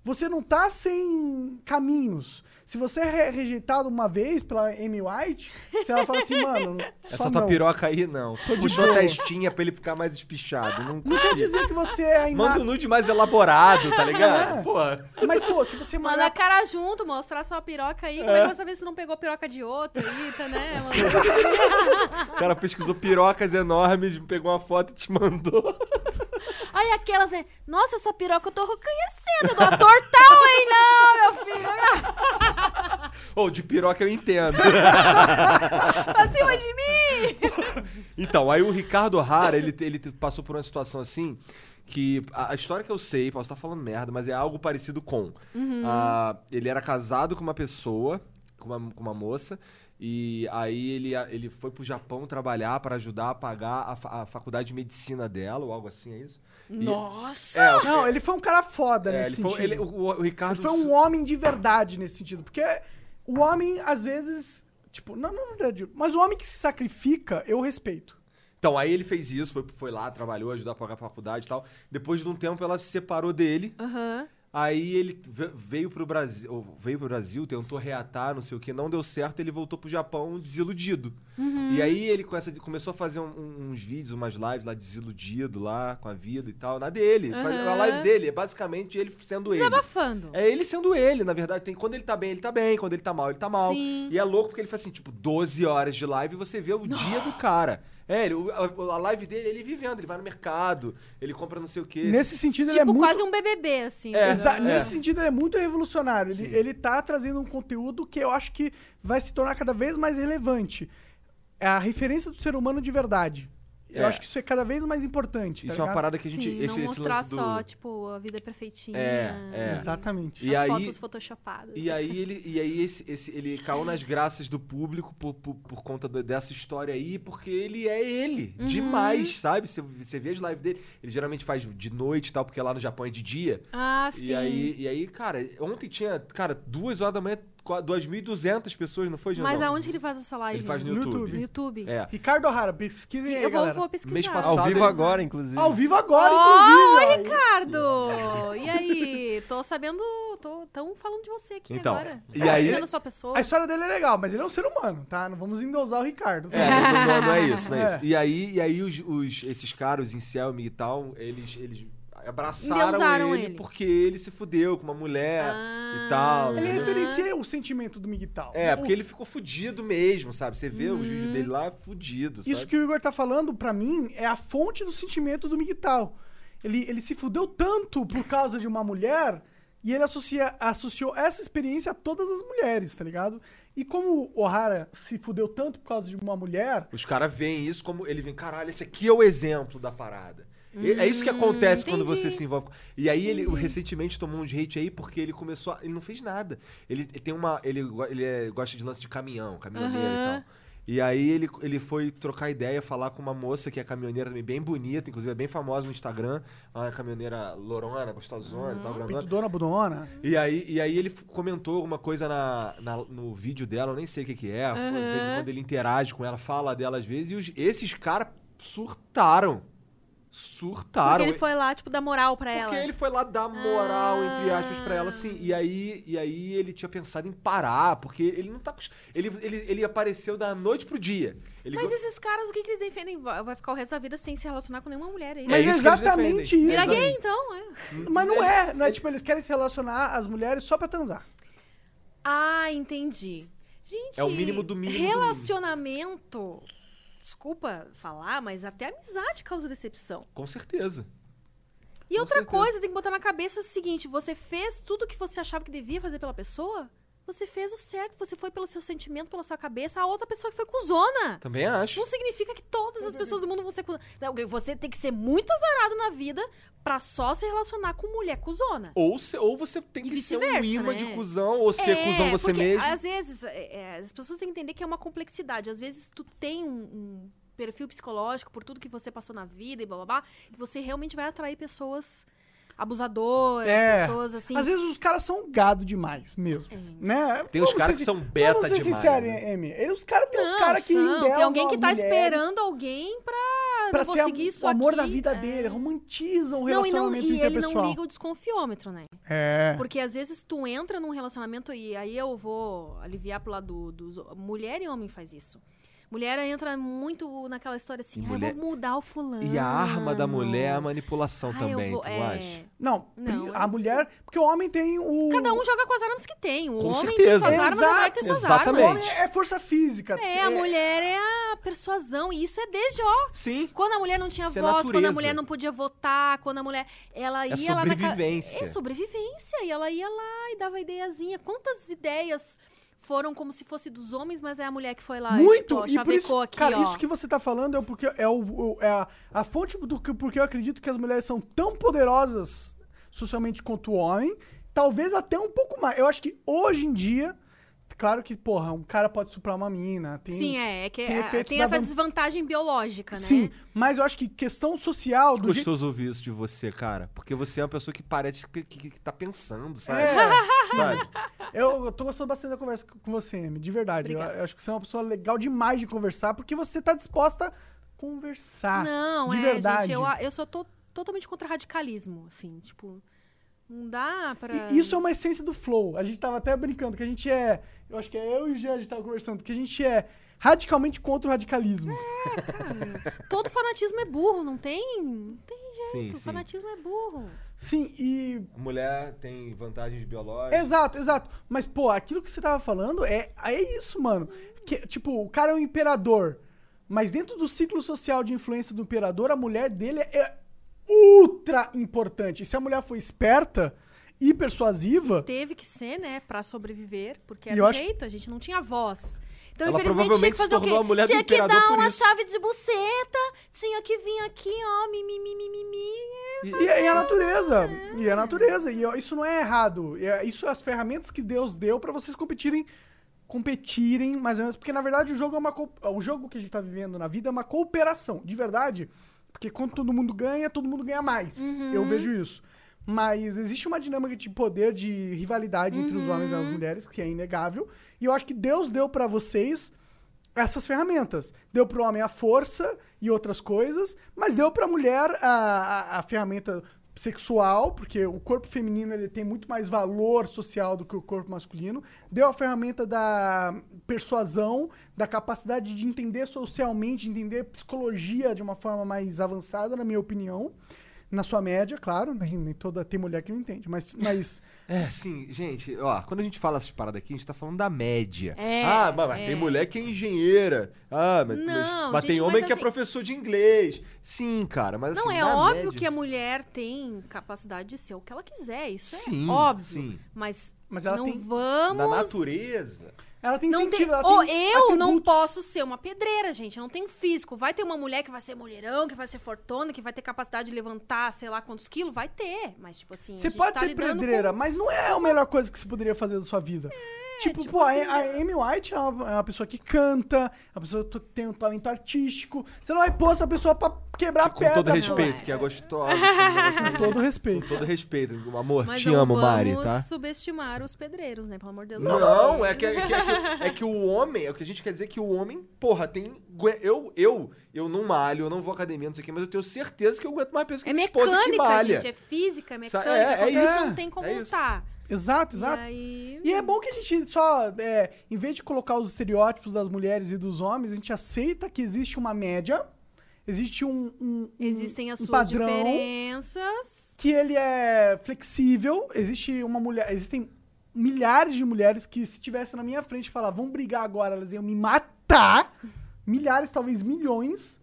Você não tá sem caminhos. Se você é re- rejeitado uma vez pela Amy White, se ela fala assim, mano, Essa só tua não. piroca aí, não. Puxou a testinha pra ele ficar mais espichado. Não, Não quer dizer que você é Manda inapto. um nude mais elaborado, tá ligado? É. Porra. Mas, pô, se você Manda mandar a cara junto, mostrar sua piroca aí. Como é que você saber se não pegou piroca de outro aí, tá, né? O cara pesquisou pirocas enormes, pegou uma foto e te mandou. Aí aquelas, né? Nossa, essa piroca eu tô reconhecendo. Eu dou uma tortão, hein? Não, meu filho. Ou de piroca eu entendo. Pra cima de mim. Então, aí o Ricardo O'Hara, ele, ele passou por uma situação assim que a, a história que eu sei, posso estar falando merda, mas é algo parecido com. Ah, ele era casado com uma pessoa, com uma, com uma moça, e aí ele, ele foi pro Japão trabalhar para ajudar a pagar a, fa- a faculdade de medicina dela, ou algo assim, é isso? E- Nossa. É, Não, ele foi um cara foda é, nesse ele foi, sentido. ele- o, o Ricardo Ele foi um homem de verdade nesse sentido. Porque o homem, às vezes. Tipo, não, não, verdade. Mas o homem que se sacrifica, eu respeito. Então, aí ele fez isso, foi, foi lá, trabalhou, ajudou a pagar a faculdade e tal. Depois de um tempo, ela se separou dele. Aham. Aí ele ve- veio pro Brasil, veio pro Brasil, tentou reatar, não sei o que, não deu certo, ele voltou pro Japão desiludido. E aí ele com essa- começou a fazer um- uns vídeos, umas lives lá desiludido lá com a vida e tal, na dele. Faz- A live dele é basicamente ele sendo ele. Desabafando. É ele sendo ele, na verdade. Tem, quando ele tá bem, ele tá bem. Quando ele tá mal, ele tá mal. Sim. E é louco porque ele faz assim, tipo, 12 horas de live e você vê o dia do cara. É, ele- o- a, a live dele, ele vivendo, ele vai no mercado, ele compra não sei o quê. Nesse sentido, ele é Tipo, muito. quase um BBB, assim. É, Exa- é. Nesse sentido, ele é muito revolucionário. Ele, Sim. ele tá trazendo um conteúdo que eu acho que vai se tornar cada vez mais relevante. É a referência do ser humano de verdade. Eu É. acho que isso é cada vez mais importante. tá Isso é uma parada que a gente. Sim, esse, não esse mostrar lance do. só, tipo, a vida perfeitinha. É, é. Exatamente. E as aí- fotos photoshopadas. E aí ele, e aí esse, esse, ele caiu nas graças do público por, por, por conta do- dessa história aí, porque ele é ele. Uhum. Demais, sabe? Você, você vê as lives dele. Ele geralmente faz de noite e tal, porque lá no Japão é de dia. Ah, sim. E aí, e aí, cara, ontem tinha, cara, duas horas da manhã, 2.200 pessoas, não foi, Janzão? Mas aonde que ele faz essa live? Ele faz no No YouTube. YouTube. No YouTube. É. Ricardo O'Hara, pesquisem aí, Eu vou, galera. vou pesquisar. Mês passado- Ao vivo ele- agora, inclusive. Ao vivo agora, Oi, inclusive. ó. Ricardo! E aí? Tô sabendo. Tô tão falando de você aqui Então, agora. e aí- Conhecendo sua pessoa. A história dele é legal, mas ele é um ser humano, tá? Não vamos endosar o Ricardo. É, não, não- não é isso, não é, É. isso. E aí, e aí os, os- esses caras, em Selmy e tal, eles, eles abraçaram ele, ele. porque ele se fudeu com uma mulher Ah. e tal. Ele entendeu? referencia o sentimento do Miguel. É, porque ele ficou fudido mesmo, sabe? Você vê os vídeos dele lá, fudido, sabe? Isso que o Igor tá falando, pra mim, é a fonte do sentimento do Miguel. Ele, ele se fudeu tanto por causa de uma mulher e ele associa, associou essa experiência a todas as mulheres, tá ligado? E como o O'Hara se fudeu tanto por causa de uma mulher, Os caras veem isso como. Ele vem, caralho, esse aqui é o exemplo da parada. E é isso que acontece quando entendi. você se envolve. E aí ele recentemente tomou um hate aí porque ele começou. A, ele não fez nada. Ele tem uma. Ele, ele é- gosta de lance de caminhão, caminhoneiro e Aham. tal. E aí ele, ele foi trocar ideia, falar com uma moça que é caminhoneira também, bem bonita, inclusive é bem famosa no Instagram. Uma caminhoneira lorona, gostosona e tal, grandona. Pinto Dona Budona, E aí, e aí ele comentou alguma coisa na, na- no vídeo dela, eu nem sei o que, que é. De vez em quando ele interage com ela, fala dela às vezes, e os- esses caras surtaram. Surtaram. Porque ele foi lá, tipo, dar moral pra ela. Porque ele foi lá dar moral, Ah. entre aspas, pra ela, assim. E aí, e aí ele tinha pensado em parar, porque ele não tá. Ele, ele, ele apareceu da noite pro dia. Ele Mas go- esses caras, o que, que eles defendem? Vai ficar o resto da vida sem se relacionar com nenhuma mulher, é isso? É Mas isso que eles exatamente isso. Vira gay, então, é. Mas não é, não é tipo, eles querem se relacionar às mulheres só pra transar. Ah, entendi. Gente, É o mínimo do mínimo do mínimo. Desculpa falar, mas até amizade causa decepção. Com certeza. E Com outra certeza. coisa, tem que botar na cabeça o seguinte: você fez tudo o que você achava que devia fazer pela pessoa? Você fez o certo, você foi pelo seu sentimento, pela sua cabeça. A outra pessoa que foi cuzona. Também acho. Não significa que todas as pessoas do mundo vão ser cuzona. Você tem que ser muito azarado na vida pra só se relacionar com mulher cuzona. Ou, se- ou você tem E que ser um imã né? de cuzão, ou ser É, cuzão você mesmo. Às vezes, é, é, as pessoas têm que entender que é uma complexidade. Às vezes, tu tem um, um perfil psicológico por tudo que você passou na vida e blá blá blá, que você realmente vai atrair pessoas abusadoras, É. pessoas assim. Às vezes os caras são gado demais mesmo, É. né? Tem Vamos caras que são beta Vamos ser demais, sinceros, né? Amy. E Os caras tem uns Não, caras que são. endeusam Tem alguém que tá mulheres esperando alguém pra, pra não ser a- conseguir isso o amor aqui. da vida É. dele, romantizam o Não, e, não, relacionamento e ele não liga o desconfiômetro, né? É. Porque às vezes tu entra num relacionamento e aí eu vou aliviar pro lado do, dos. Mulher e homem faz isso. Mulher entra muito naquela história assim, ah, Mulher- eu vou mudar o fulano. E a arma da mulher é a manipulação Ah, também, vou- tu é. acha? Não, Não, a mulher. Porque o homem tem o. Cada um joga com as armas que tem. O Com homem certeza. tem suas armas, a mulher tem suas Exatamente. O armas. homem é força física. É, a mulher é a persuasão. E isso é desde, ó. Sim. Quando a mulher não tinha Isso é voz, quando a mulher não podia votar, quando a mulher. Ela É ia lá na. ca- sobrevivência. É sobrevivência. E ela ia lá e dava ideiazinha. Quantas ideias foram como se fosse dos homens, mas é a mulher que foi lá e, Muito! tipo, ó, e por isso, aqui, cara, ó. isso que você tá falando é, porque, é, o- é a, a fonte do que porque eu acredito que as mulheres são tão poderosas socialmente quanto o homem, talvez até um pouco mais. Eu acho que hoje em dia, claro que, porra, um cara pode suprar uma mina, tem... Sim, é. É que tem é, tem essa van- desvantagem biológica, né? Sim, mas eu acho que questão social, do jeito... Gostoso ouvir isso de você, cara. Porque você é uma pessoa que parece que, que, que tá pensando, sabe? É, Sabe? eu, eu tô gostando bastante da conversa com você, Amy, de verdade. Eu, eu acho que você é uma pessoa legal demais de conversar, porque você tá disposta a conversar. Não, de é, verdade. gente, eu, eu sou to- totalmente contra radicalismo, assim, tipo, não dá pra... E isso é uma essência do flow. A gente tava até brincando que a gente é. Eu acho que é eu e o Jean, a gente tava conversando, que a gente é radicalmente contra o radicalismo. Cara, todo fanatismo é burro, não tem? Não tem Sim, jeito, sim. fanatismo é burro. Sim, e. Mulher tem vantagens biológicas. Exato, exato. Mas, pô, aquilo que você tava falando é, é isso, mano. Que, tipo, o cara é um imperador. Mas dentro do ciclo social de influência do imperador, a mulher dele é ultra importante. E se a mulher for esperta e persuasiva. Teve que ser, né, pra sobreviver, porque era o acho- jeito, a gente não tinha voz. Então, Ela infelizmente, tinha que se fazer o quê? Tinha que dar uma isso. chave de buceta, tinha que vir aqui, ó, mimimi, mimimi. E, e é a natureza. E é a natureza. E isso não é errado. É, isso é as ferramentas que Deus deu pra vocês competirem. Competirem, mais ou menos. Porque, na verdade, o jogo é uma. O jogo que a gente tá vivendo na vida é uma cooperação. De verdade. Porque quando todo mundo ganha, todo mundo ganha mais. Eu vejo isso. Mas existe uma dinâmica de poder, de rivalidade entre os homens e as mulheres, que é inegável. E eu acho que Deus deu pra vocês essas ferramentas. Deu pro homem a força e outras coisas, mas deu pra mulher a, a, a ferramenta sexual, porque o corpo feminino ele tem muito mais valor social do que o corpo masculino. Deu a ferramenta da persuasão, da capacidade de entender socialmente, de entender psicologia de uma forma mais avançada, na minha opinião. Na sua média, claro, nem, nem toda tem mulher que não entende, mas, mas É, sim, gente, ó, quando a gente fala essas paradas aqui, a gente tá falando da média. É, ah, mas, mas é. tem mulher que é engenheira. Ah, mas, mas- Não, mas gente, tem mas homem que é assim- professor de inglês. Sim, cara, mas Não, assim, é na óbvio média- que a mulher tem capacidade de ser o que ela quiser, isso Sim, é óbvio. sim. Mas, Mas ela não tem- vamos... Na natureza. Ela tem Não incentivo, tem, ela ou tem eu não atributos. posso ser uma pedreira, gente. Eu não tenho físico. Vai ter uma mulher que vai ser mulherão, que vai ser fortona, que vai ter capacidade de levantar, sei lá quantos quilos? Vai ter. Mas, tipo assim. a Você pode tá ser pedreira, com- mas não é a melhor coisa que você poderia fazer da sua vida. tipo, tipo pô, a- assim, a, Amy White é uma, é uma pessoa que canta, é uma pessoa que tem um talento artístico. Você não vai pôr essa pessoa pra quebrar Com pedra. todo pô. respeito, é. que é gostosa. com Com todo todo respeito. respeito. Amor, Mas te não amo, vamos Mari, tá? subestimar os pedreiros, né? Pelo amor de Deus. Não, é que, é que, é que é que o homem, é o que a gente quer dizer que o homem, porra, tem. Eu, eu, eu não malho, eu não vou à academia, não sei o quê, mas eu tenho certeza que eu aguento mais peso que É minha esposa que mecânica, malha. gente. É física, é mecânica. é- é isso, Não tem como é isso. lutar. Exato, exato. E aí... E é bom que a gente só, é, em vez de colocar os estereótipos das mulheres e dos homens, a gente aceita que existe uma média, existe um, um- um- Existem as um suas padrão diferenças. que ele é flexível. Existe uma mulher, existem milhares de mulheres que se tivesse na minha frente e falar, vamos brigar agora, elas iam me matar. Milhares, talvez milhões.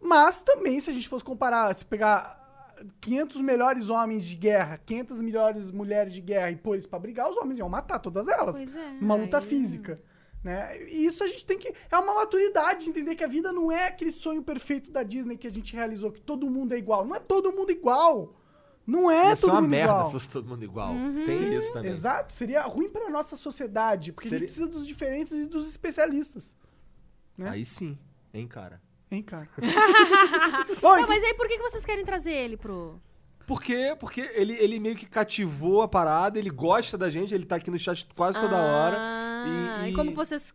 Mas também, se a gente fosse comparar, se pegar 500 melhores homens de guerra, 500 melhores mulheres de guerra e pôr eles pra brigar, os homens iam matar todas elas. Pois é. numa luta aí- física. Né? E isso a gente tem que. É uma maturidade de entender que a vida não é aquele sonho perfeito da Disney que a gente realizou, que todo mundo é igual. Não é todo mundo igual. Não é Ia ser todo uma mundo merda igual. se fosse todo mundo igual. Uhum. Tem isso também. Exato, seria ruim pra nossa sociedade, porque a Seria- gente precisa dos diferentes e dos especialistas. né? Aí sim, hein, cara. Hein, cara? Oi, Não, mas aí por que que vocês querem trazer ele pro... Por quê? Porque ele, ele meio que cativou a parada, ele gosta da gente, ele tá aqui no chat quase toda hora. Ah, E- e, e- como vocês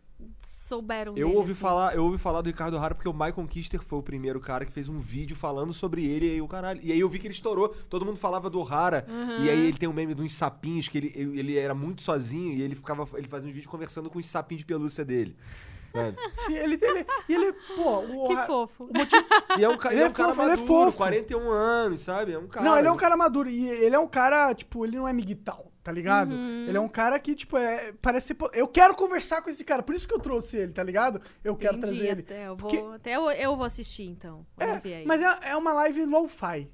souberam Eu dele, ouvi assim? falar, eu ouvi falar do Ricardo Hara porque o Michael Kister foi o primeiro cara que fez um vídeo falando sobre ele e aí o caralho. E aí eu vi que ele estourou. Todo mundo falava do Hara. E aí ele tem um meme de uns sapinhos que ele, ele era muito sozinho e ele ficava ele fazia uns vídeos conversando com os sapinhos de pelúcia dele. Sabe? se ele, ele, e ele, pô, o, Que fofo. E é um, Ele ele é é um cara fofo, ele é maduro, fofo. 41 anos, sabe? É um cara. Não, ele é um cara maduro. E ele é um cara, tipo, ele não é miguital, tá ligado? Uhum. Ele é um cara que, tipo, é, parece ser. Eu quero conversar com esse cara, por isso que eu trouxe ele, tá ligado? Eu quero Entendi, trazer ele. Até eu vou, Porque- até eu, eu vou assistir, então. É, aí. mas é, é uma live lo-fi.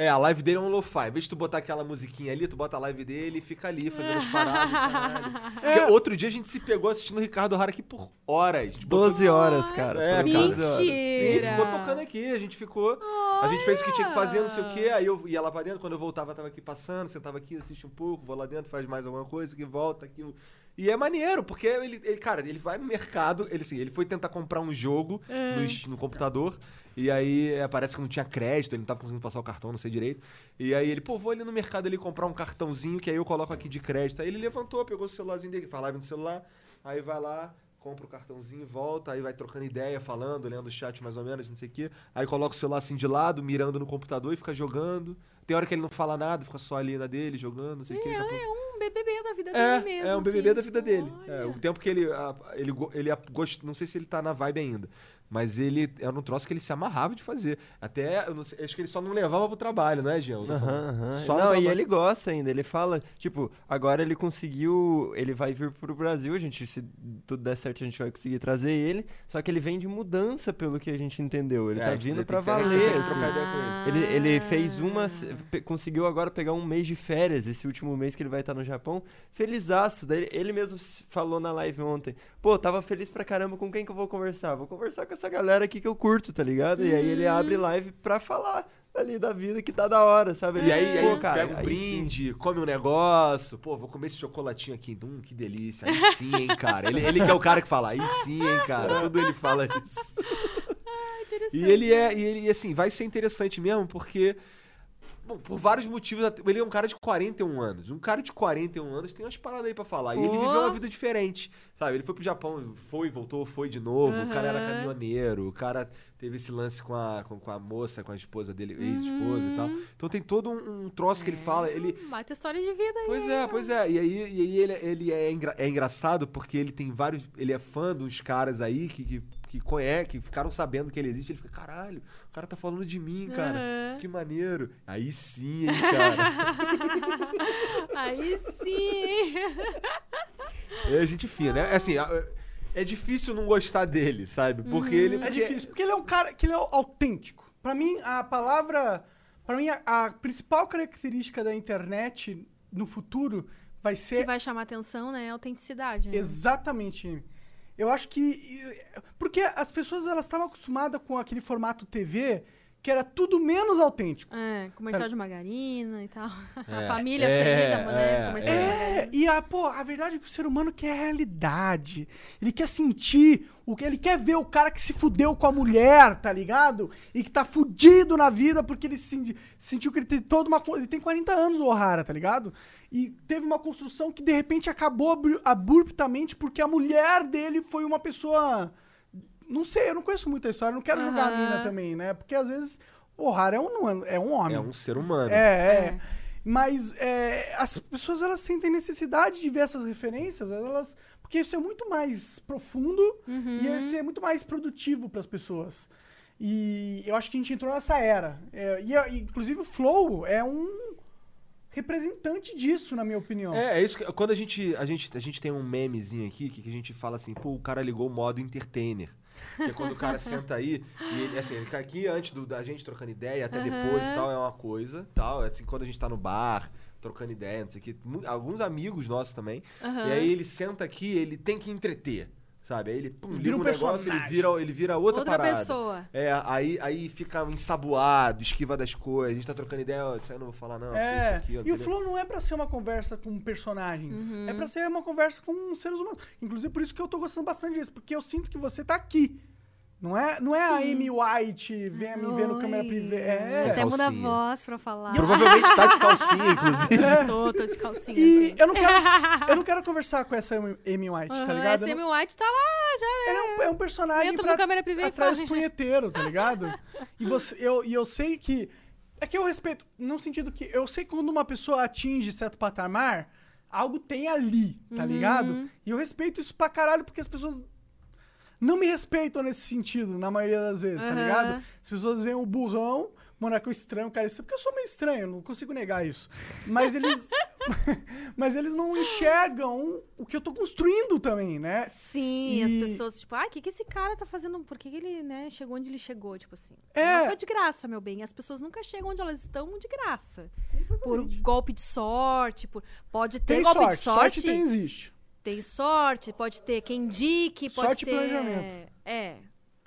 É, a live dele é um lo-fi. Em vez de tu botar aquela musiquinha ali, tu bota a live dele e fica ali fazendo as paradas. caralho. Porque outro dia a gente se pegou assistindo o Ricardo Hara aqui por horas. A gente botou- 12 horas, cara. É, Foram cara. 12 horas. Sim, Mentira! ficou tocando aqui, a gente ficou. A gente fez o que tinha que fazer, não sei o quê. Aí eu ia lá pra dentro, quando eu voltava, tava aqui passando, sentava aqui, assiste um pouco, vou lá dentro, faz mais alguma coisa, que volta, aqui. E é maneiro, porque ele, ele, cara, ele vai no mercado, ele assim, ele foi tentar comprar um jogo no, es- no computador. E aí é, parece que não tinha crédito, ele não tava conseguindo passar o cartão, não sei direito. E aí ele, pô, vou ali no mercado ali comprar um cartãozinho, que aí eu coloco aqui de crédito. Aí ele levantou, pegou o celularzinho dele, faz live no celular, aí vai lá, compra o cartãozinho, volta, aí vai trocando ideia, falando, lendo o chat mais ou menos, não sei o quê. Aí coloca o celular assim de lado, mirando no computador e fica jogando. Tem hora que ele não fala nada, fica só ali na dele, jogando, não sei o quê. daqui a pouco- É um BBB da vida é, dele mesmo. é um BBB assim, da vida dele. olha. É, o tempo que ele. ele, ele gost- não sei se ele tá na vibe ainda. Mas ele era um troço que ele se amarrava de fazer. Até, sei, acho que ele só não levava pro trabalho, não é, Jean? Aham, aham. Só Não, e ele gosta ainda. Ele fala, tipo, agora ele conseguiu. Ele vai vir pro Brasil, a gente, se tudo der certo, a gente vai conseguir trazer ele. Só que ele vem de mudança, pelo que a gente entendeu. Ele É, tá vindo pra valer. com ele. Ele, ele fez uma. Conseguiu agora pegar um mês de férias, esse último mês que ele vai estar no Japão. Felizaço. Daí ele- mesmo falou na live ontem. Pô, tava feliz pra caramba com quem que eu vou conversar? Vou conversar com essa galera aqui que eu curto, tá ligado? E aí ele abre live pra falar ali da vida que tá da hora, sabe? E aí, Pô, aí pega um aí sim. brinde, come um negócio. Pô, vou comer esse chocolatinho aqui. Hum, que delícia. Aí sim, hein, cara. Ele, ele que é o cara que fala, aí sim, hein, cara. Tudo ele fala isso. E ele é, e ele, e assim, vai ser interessante mesmo, porque. Bom, por vários motivos, até- ele é um cara de 41 anos. Um cara de 41 anos tem umas paradas aí pra falar. E ele viveu uma vida diferente, sabe? Ele foi pro Japão, foi, voltou, foi de novo. O cara era caminhoneiro, o cara teve esse lance com a, com, com a moça, com a esposa dele, ex-esposa e tal. Então tem todo um, um troço que ele fala. Ele, Mata história de vida aí. Pois é, pois é. E aí, e aí ele, ele é, engra- é engraçado porque ele tem vários. Ele é fã dos caras aí que, que, que conhece, que ficaram sabendo que ele existe. Ele fica, caralho, o cara tá falando de mim, cara. Aham. Que maneiro. Aí sim, hein, cara. Aí sim. é gente fina, né? Assim, a- é difícil não gostar dele, sabe? Porque ele. É difícil, porque ele é um cara que ele é autêntico. Pra mim, a palavra. Pra mim, a, a principal característica da internet no futuro vai que ser vai chamar atenção, né? Autenticidade. né? Exatamente. Eu acho que. Porque as pessoas elas estavam acostumadas com aquele formato TV, que era tudo menos autêntico. É, comercial de margarina e tal. É, A família é, feliz, a mulher, é, comercial de margarina. É, e a, pô, a verdade é que o ser humano quer realidade. Ele quer sentir, o que ele quer ver o cara que se fudeu com a mulher, tá ligado? E que tá fudido na vida porque ele se, sentiu que ele tem toda uma. Ele tem 40 anos, o O'Hara, tá ligado? E teve uma construção que de repente acabou abru- abruptamente porque a mulher dele foi uma pessoa. Não sei, eu não conheço muito a história, não quero julgar a mina também, né? Porque às vezes o O'Hara é um, é um homem. É um ser humano. É, é. É. Mas é, as pessoas elas sentem necessidade de ver essas referências, elas, porque isso é muito mais profundo Uhum. e isso é muito mais produtivo para as pessoas. E eu acho que a gente entrou nessa era. É, e, e, inclusive o Flow é um representante disso, na minha opinião. É, é isso que, quando a gente, a gente a gente tem um memezinho aqui que, que a gente fala assim, pô, o cara ligou o modo entertainer. Que é quando o cara senta aí e ele, assim, ele fica aqui antes do- da gente trocando ideia, até depois e Aham. tal, é uma coisa, tal, assim, quando a gente tá no bar, trocando ideia, não sei o que, alguns amigos nossos também. Aham. E aí ele senta aqui, ele tem que entreter, sabe? Aí ele pum, Vira liga um um negócio, ele personagem. vira, ele vira outra, Outra parada. pessoa. É, aí, aí fica ensaboado, esquiva das coisas, a gente tá trocando ideia, isso aí eu não vou falar não, É, isso aqui, ó, e o? Flow não é pra ser uma conversa com personagens. Uhum. É pra ser uma conversa com seres humanos. Inclusive, por isso que eu tô gostando bastante disso, porque eu sinto que você tá aqui. Não é, não é a. Amy White, vem me ver no câmera privada. Você É. até muda a voz pra falar. Provavelmente tá de calcinha, inclusive. tô, tô de calcinha. E assim. eu não quero, eu não quero conversar com essa Amy White, tá Aham, ligado? Não- Amy White tá lá, já Ela é um, é um personagem Entra pra no câmera privê atrás fala. os punheteiros, tá ligado? E, você, eu, e eu sei que... É que eu respeito, no sentido que eu sei que quando uma pessoa atinge certo patamar, algo tem ali, tá Uhum. ligado? E eu respeito isso pra caralho, porque as pessoas não me respeitam nesse sentido, na maioria das vezes, tá Aham. ligado? As pessoas veem o burrão, monaco estranho, cara, isso é porque eu sou meio estranho, não consigo negar isso. Mas eles... mas eles não enxergam o que eu tô construindo também, né? Sim, E- as pessoas, tipo, ai, o que, que esse cara tá fazendo? Por que, que ele, né, chegou onde ele chegou? Tipo assim. É. Não foi de graça, meu bem. As pessoas nunca chegam onde elas estão de graça. Por golpe de sorte, por... pode ter Tem golpe sorte, de sorte. tem, existe. Tem sorte, pode ter quem indique, pode Sorte e ter. planejamento. É.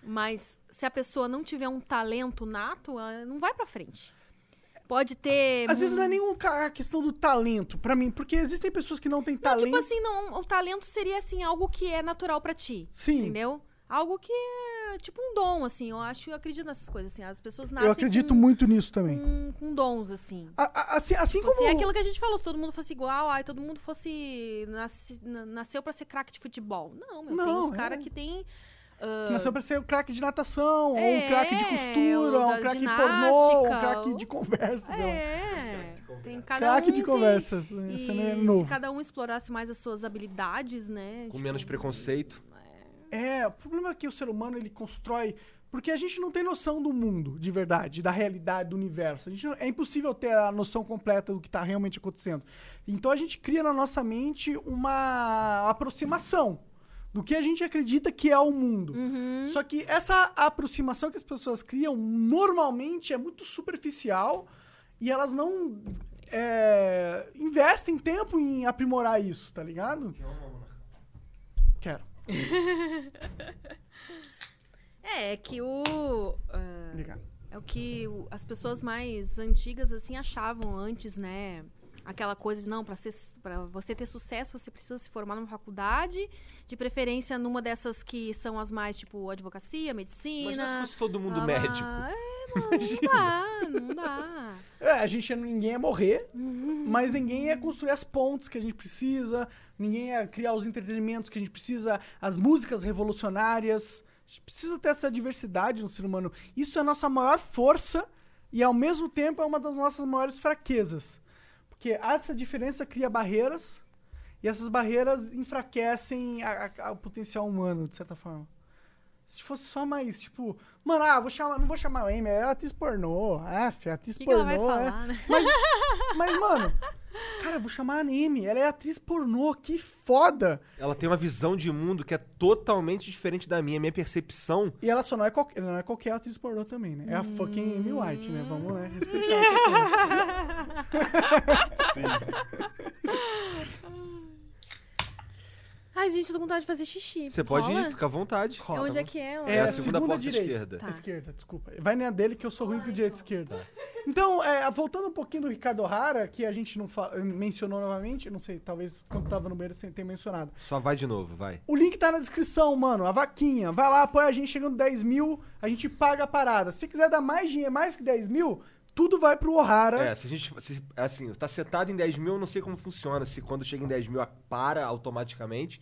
Mas se a pessoa não tiver um talento nato, não vai pra frente. Pode ter. Às vezes não é nenhum ca- a questão do talento, pra mim, porque existem pessoas que não têm Não, talento. tipo assim, não, o talento seria assim algo que é natural pra ti. Sim. Entendeu? Algo que é tipo um dom, assim. Eu acho, eu acredito nessas coisas, assim. As pessoas nascem Eu acredito com, muito nisso também. com, com dons, assim. A- a- assim, assim Tipo como. assim, é aquilo que a gente falou, se todo mundo fosse igual, ai, todo mundo fosse. nasce- na- nasceu pra ser craque de futebol. Não, meu, tem Não, uns caras é. que tem. que nasceu pra ser um craque de natação, ou um É, craque de costura, ou um craque pornô, um craque de conversa. sei lá. É. Tem cada Craque um de tem- conversas. E Esse não é se novo. cada um explorasse mais as suas habilidades, né? Com tipo, menos preconceito. É, o problema é que o ser humano ele constrói. Porque a gente não tem noção do mundo, de verdade, da realidade do universo. A gente não- é impossível ter a noção completa do que está realmente acontecendo. Então a gente cria na nossa mente uma aproximação do que a gente acredita que é o mundo. Uhum. Só que essa aproximação que as pessoas criam normalmente é muito superficial e elas não é, investem tempo em aprimorar isso, tá ligado? Quero. É, é que o. ah, Obrigado. É o que o- as pessoas mais antigas, assim, achavam antes, né? Aquela coisa de, não, pra você ter sucesso, você precisa se formar numa faculdade, de preferência numa dessas que são as mais, tipo, advocacia, medicina. Imagina se fosse todo mundo ah, médico. É, mano, não dá, não dá. É, a gente ninguém ia morrer, mas ninguém ia construir as pontes que a gente precisa, ninguém ia criar os entretenimentos que a gente precisa, as músicas revolucionárias. A gente precisa ter essa diversidade no ser humano. Isso é a nossa maior força e ao mesmo tempo é uma das nossas maiores fraquezas. Porque essa diferença cria barreiras e essas barreiras enfraquecem a- a- o potencial humano, de certa forma. Se fosse só mais, tipo, mano, ah, vou chamar, não vou chamar a Amy, ela é atriz pornô. Ah, atriz que, que pornô. ela vai é. falar, né? Mas, mas, mano, cara, eu vou chamar a Amy, ela é atriz pornô, que foda. Ela tem uma visão de mundo que é totalmente diferente da minha. Minha percepção. E ela só não é, qualquer, não é qualquer atriz pornô também, né? É a fucking Amy White, né? Vamos, né? Respeitar. essa porra. Ai, gente, eu tô com vontade de fazer xixi. Você pode Rola? ir, fica à vontade. Rola. Onde é que é? É a É, segunda, segunda porta direita. esquerda. Tá. Esquerda, desculpa. Vai na dele que eu sou ruim com o direito esquerda. Então, é, voltando um pouquinho do Ricardo O'Hara, que a gente não fa- mencionou novamente, não sei, talvez quando tava no banheiro sem ter mencionado. Só vai de novo, vai. O link tá na descrição, mano. A vaquinha. Vai lá, apoia a gente. Chegando 10 mil, a gente paga a parada. Se quiser dar mais dinheiro, mais que 10 mil, tudo vai pro O'Hara. É, se a gente. se- assim, tá setado em 10 mil, eu não sei como funciona. Se quando chega em 10 mil para automaticamente.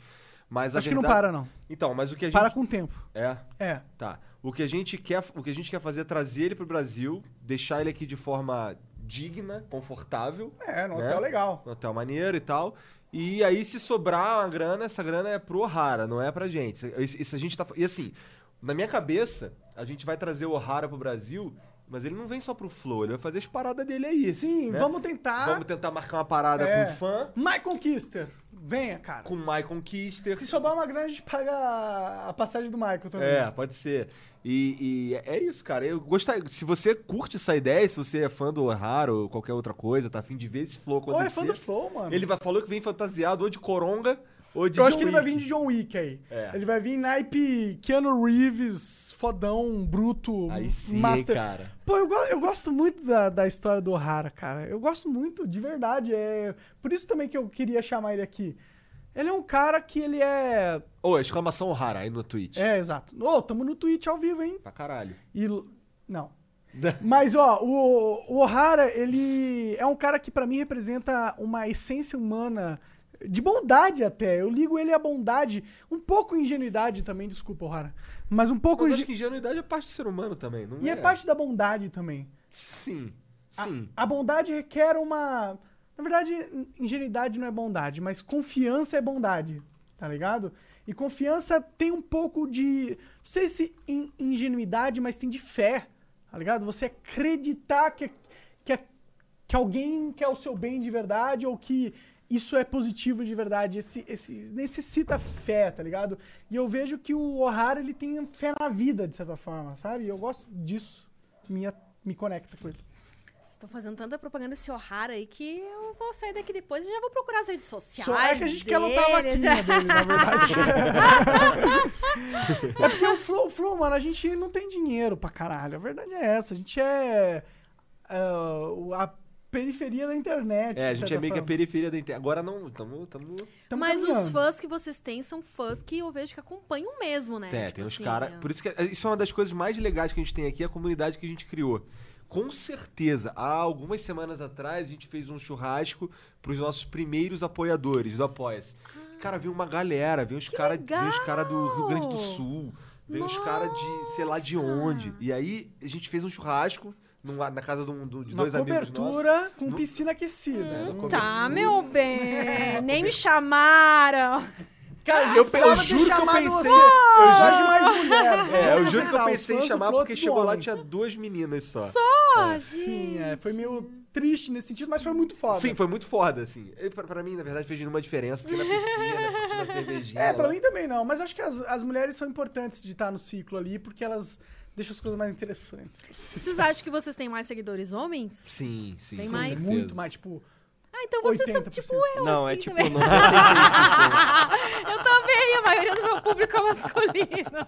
Mas Acho que não verdade- para, não. Então, mas o que a gente. Para com o tempo. É. É. Tá. O que a gente quer, o que a gente quer fazer é trazer ele pro Brasil, deixar ele aqui de forma digna, confortável, É, no Né? hotel legal. no hotel maneiro e tal. E aí se sobrar uma grana, essa grana é pro O'Hara, não é pra gente. Isso, isso a gente tá e assim, na minha cabeça, a gente vai trazer o O'Hara pro Brasil, mas ele não vem só pro Flow, ele vai fazer as paradas dele aí. Sim, né? vamos tentar. Vamos tentar marcar uma parada É. com fã, My Conquister. Venha, cara. com Michael Kister. Se sobrar uma grana, a gente paga a passagem do Michael também. É, pode ser. E, e é isso, cara. Eu gostaria. Se você curte essa ideia, se você é fã do O'Hara ou qualquer outra coisa, tá afim de ver esse flow Ou acontecer. é fã do Flow, mano. Ele vai, falou que vem fantasiado ou de Coronga Eu acho John que ele vai vir de John Wick aí. É. Ele vai vir naipe Keanu Reeves, fodão, bruto, Aí sim, master. cara. Pô, eu, eu gosto muito da, da história do O'Hara, cara. Eu gosto muito, de verdade. É por isso também que eu queria chamar ele aqui. Ele é um cara que ele é... Ô, exclamação O'Hara aí no Twitch. É, exato. Ô, tamo no Twitch ao vivo, hein? Pra caralho. E... Não. Mas, ó, o, o O'Hara, ele é um cara que pra mim representa uma essência humana de bondade até. Eu ligo ele à bondade, um pouco ingenuidade também, desculpa, O'Hara. Mas um pouco... Inge- acho que ingenuidade é parte do ser humano também, não E é? é parte da bondade também. Sim, A- sim. A, bondade requer uma. Na verdade, ingenuidade não é bondade, mas confiança é bondade, tá ligado? E confiança tem um pouco de. Não sei se in- ingenuidade, mas tem de fé, tá ligado? Você acreditar que, que, que alguém quer o seu bem de verdade ou que isso é positivo de verdade. Esse, esse necessita fé, tá ligado? E eu vejo que o O'Hara ele tem fé na vida, de certa forma, sabe? E eu gosto disso. Minha, me conecta com ele. Estão fazendo tanta propaganda esse O'Hara aí que eu vou sair daqui depois e já vou procurar as redes sociais. Só é que a gente quer dele, lotar a vaquinha dele, na verdade. é porque o Flow, o Flow, mano, a gente não tem dinheiro pra caralho. A verdade é essa. A gente é. o- a periferia da internet. É, a gente é meio que a forma. periferia da internet. Agora não, tamo, tamo... Tamo Mas os fãs que vocês têm são fãs que eu vejo que acompanham mesmo, né? É, Tipo tem uns assim, caras. é. Por isso que isso é uma das coisas mais legais que a gente tem aqui, a comunidade que a gente criou. Com certeza, há algumas semanas atrás, a gente fez um churrasco pros nossos primeiros apoiadores do Apoia-se. Cara, veio uma galera, veio os caras cara do Rio Grande do! Sul, veio os caras de sei lá de Nossa! onde. E aí a gente fez um churrasco numa- na casa de, um- de Uma dois amigos nossos. cobertura com No- piscina aquecida. É, no Tá, meu bem. Nem me chamaram. Cara, Eu- precisava eu ter juro que eu pensei- eu Eu juro- de mais mulher. É, eu juro que eu pensei em chamar porque tudo chegou lá homem. tinha duas meninas só. Só, Sim, é, foi meio triste nesse sentido, mas foi muito foda. Sim, foi muito foda, assim. E Pra, pra mim, na verdade, fez nenhuma diferença. Fiquei na piscina, curtindo a cervejinha. É, pra lá. mim também não. Mas acho que as, as mulheres são importantes de estar no ciclo ali, porque elas deixam as coisas mais interessantes. Vocês acham que vocês têm mais seguidores homens? Sim, sim. Tem mais? certeza. Muito mais, tipo. Ah, então vocês são 80%. tipo eu, Não, assim, é tipo também. 96%. Eu também, a maioria do meu público é masculino.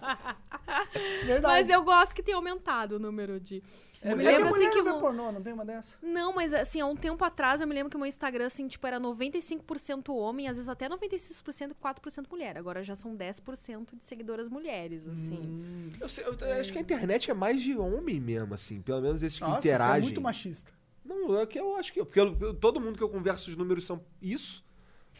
Verdade. Mas eu gosto que tenha aumentado o número de... É, eu me é que lembro a assim que... vê o- pornô, não tem uma dessa? Não, mas assim, há um tempo atrás eu me lembro que o meu Instagram, assim, tipo, era 95% homem, às vezes até 96% e 4% mulher. Agora já são 10% de seguidoras mulheres, assim. Hum. Eu, sei- eu- eu acho que a internet é mais de homem mesmo, assim. Pelo menos esses que Nossa, você é interagem. muito machista. Não, é que eu acho que. Porque eu- eu- todo mundo que eu converso, os números são isso.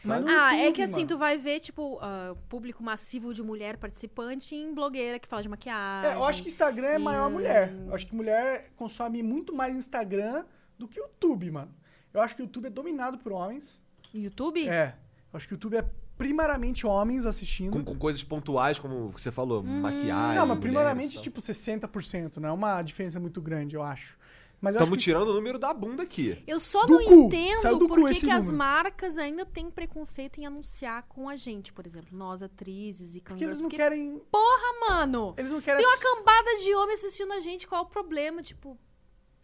Sabe? Ah, é YouTube, que assim, mano. tu vai ver, tipo, ah, público massivo de mulher participante em blogueira que fala de maquiagem. É, eu acho que Instagram é maior mulher. Eu acho que mulher consome muito mais Instagram do que YouTube, mano. Eu acho que o YouTube é dominado por homens. YouTube? É. Eu acho que o YouTube é primariamente homens assistindo. Com, com coisas pontuais, como você falou, Hum. maquiagem. Não, mas primariamente, tipo, 60%. Não é uma diferença muito grande, eu acho. Mas Estamos que... tirando o número da bunda aqui. Eu só Do não cu. entendo por que que as marcas ainda têm preconceito em anunciar com a gente, por exemplo, nós atrizes e Porque eles não Porque, querem... porra, mano! Eles não querem... Tem uma cambada de homens assistindo a gente, qual é o problema? Tipo,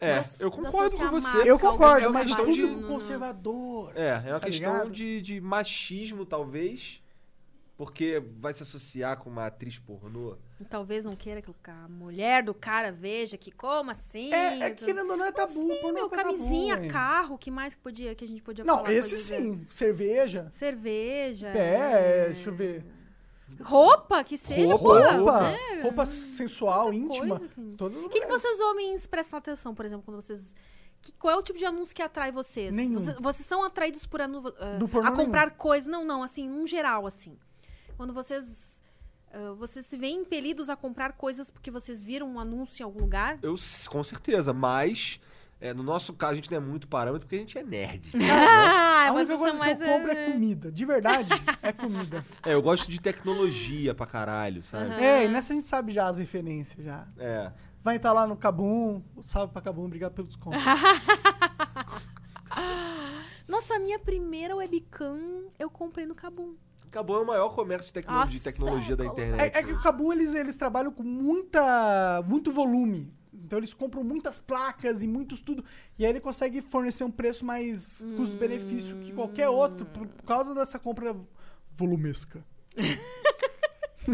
É, Da- eu concordo com você. Eu concordo, É uma questão de- conservador. É, é uma Tá questão ligado? de, de machismo, talvez. Porque vai se associar com uma atriz pornô. E talvez não queira que a mulher do cara veja que como assim? É, é que querendo ou não é tabu. Sim, pornô meu, é tabu, camisinha, hein? carro, o que mais que, podia, que a gente podia Não, falar? esse Coisas, é, sim. Cerveja. Cerveja. É, deixa eu ver. Roupa, que seja. Roupa, Roupa, né? roupa sensual, íntima. O que, que vocês homens prestam atenção, por exemplo, quando vocês. que- qual é o tipo de anúncio que atrai vocês? Nenhum. Vocês, vocês são atraídos por. Do pornô a comprar coisas. Não, não, assim, num geral, assim. Quando vocês. ah, vocês se veem impelidos a comprar coisas porque vocês viram um anúncio em algum lugar? Eu, com certeza, mas é, no nosso caso a gente não é muito parâmetro porque a gente é nerd. Ah, A única coisa que mais. eu compro é ah, comida. De verdade, é comida. É, eu gosto de tecnologia pra caralho, sabe? Aham. É, e nessa a gente sabe já as referências já. É. Vai estar lá no Cabum. Salve pra Cabum, obrigado pelo desconto. Nossa, a minha primeira webcam eu comprei no Kabum. Acabou é o maior comércio de, tecno- Nossa, de tecnologia da internet. É, é que o Cabum, eles, eles trabalham com muita, muito volume. Então eles compram muitas placas e muitos tudo. E aí ele consegue fornecer um preço mais custo-benefício que qualquer outro por, por causa dessa compra volumesca.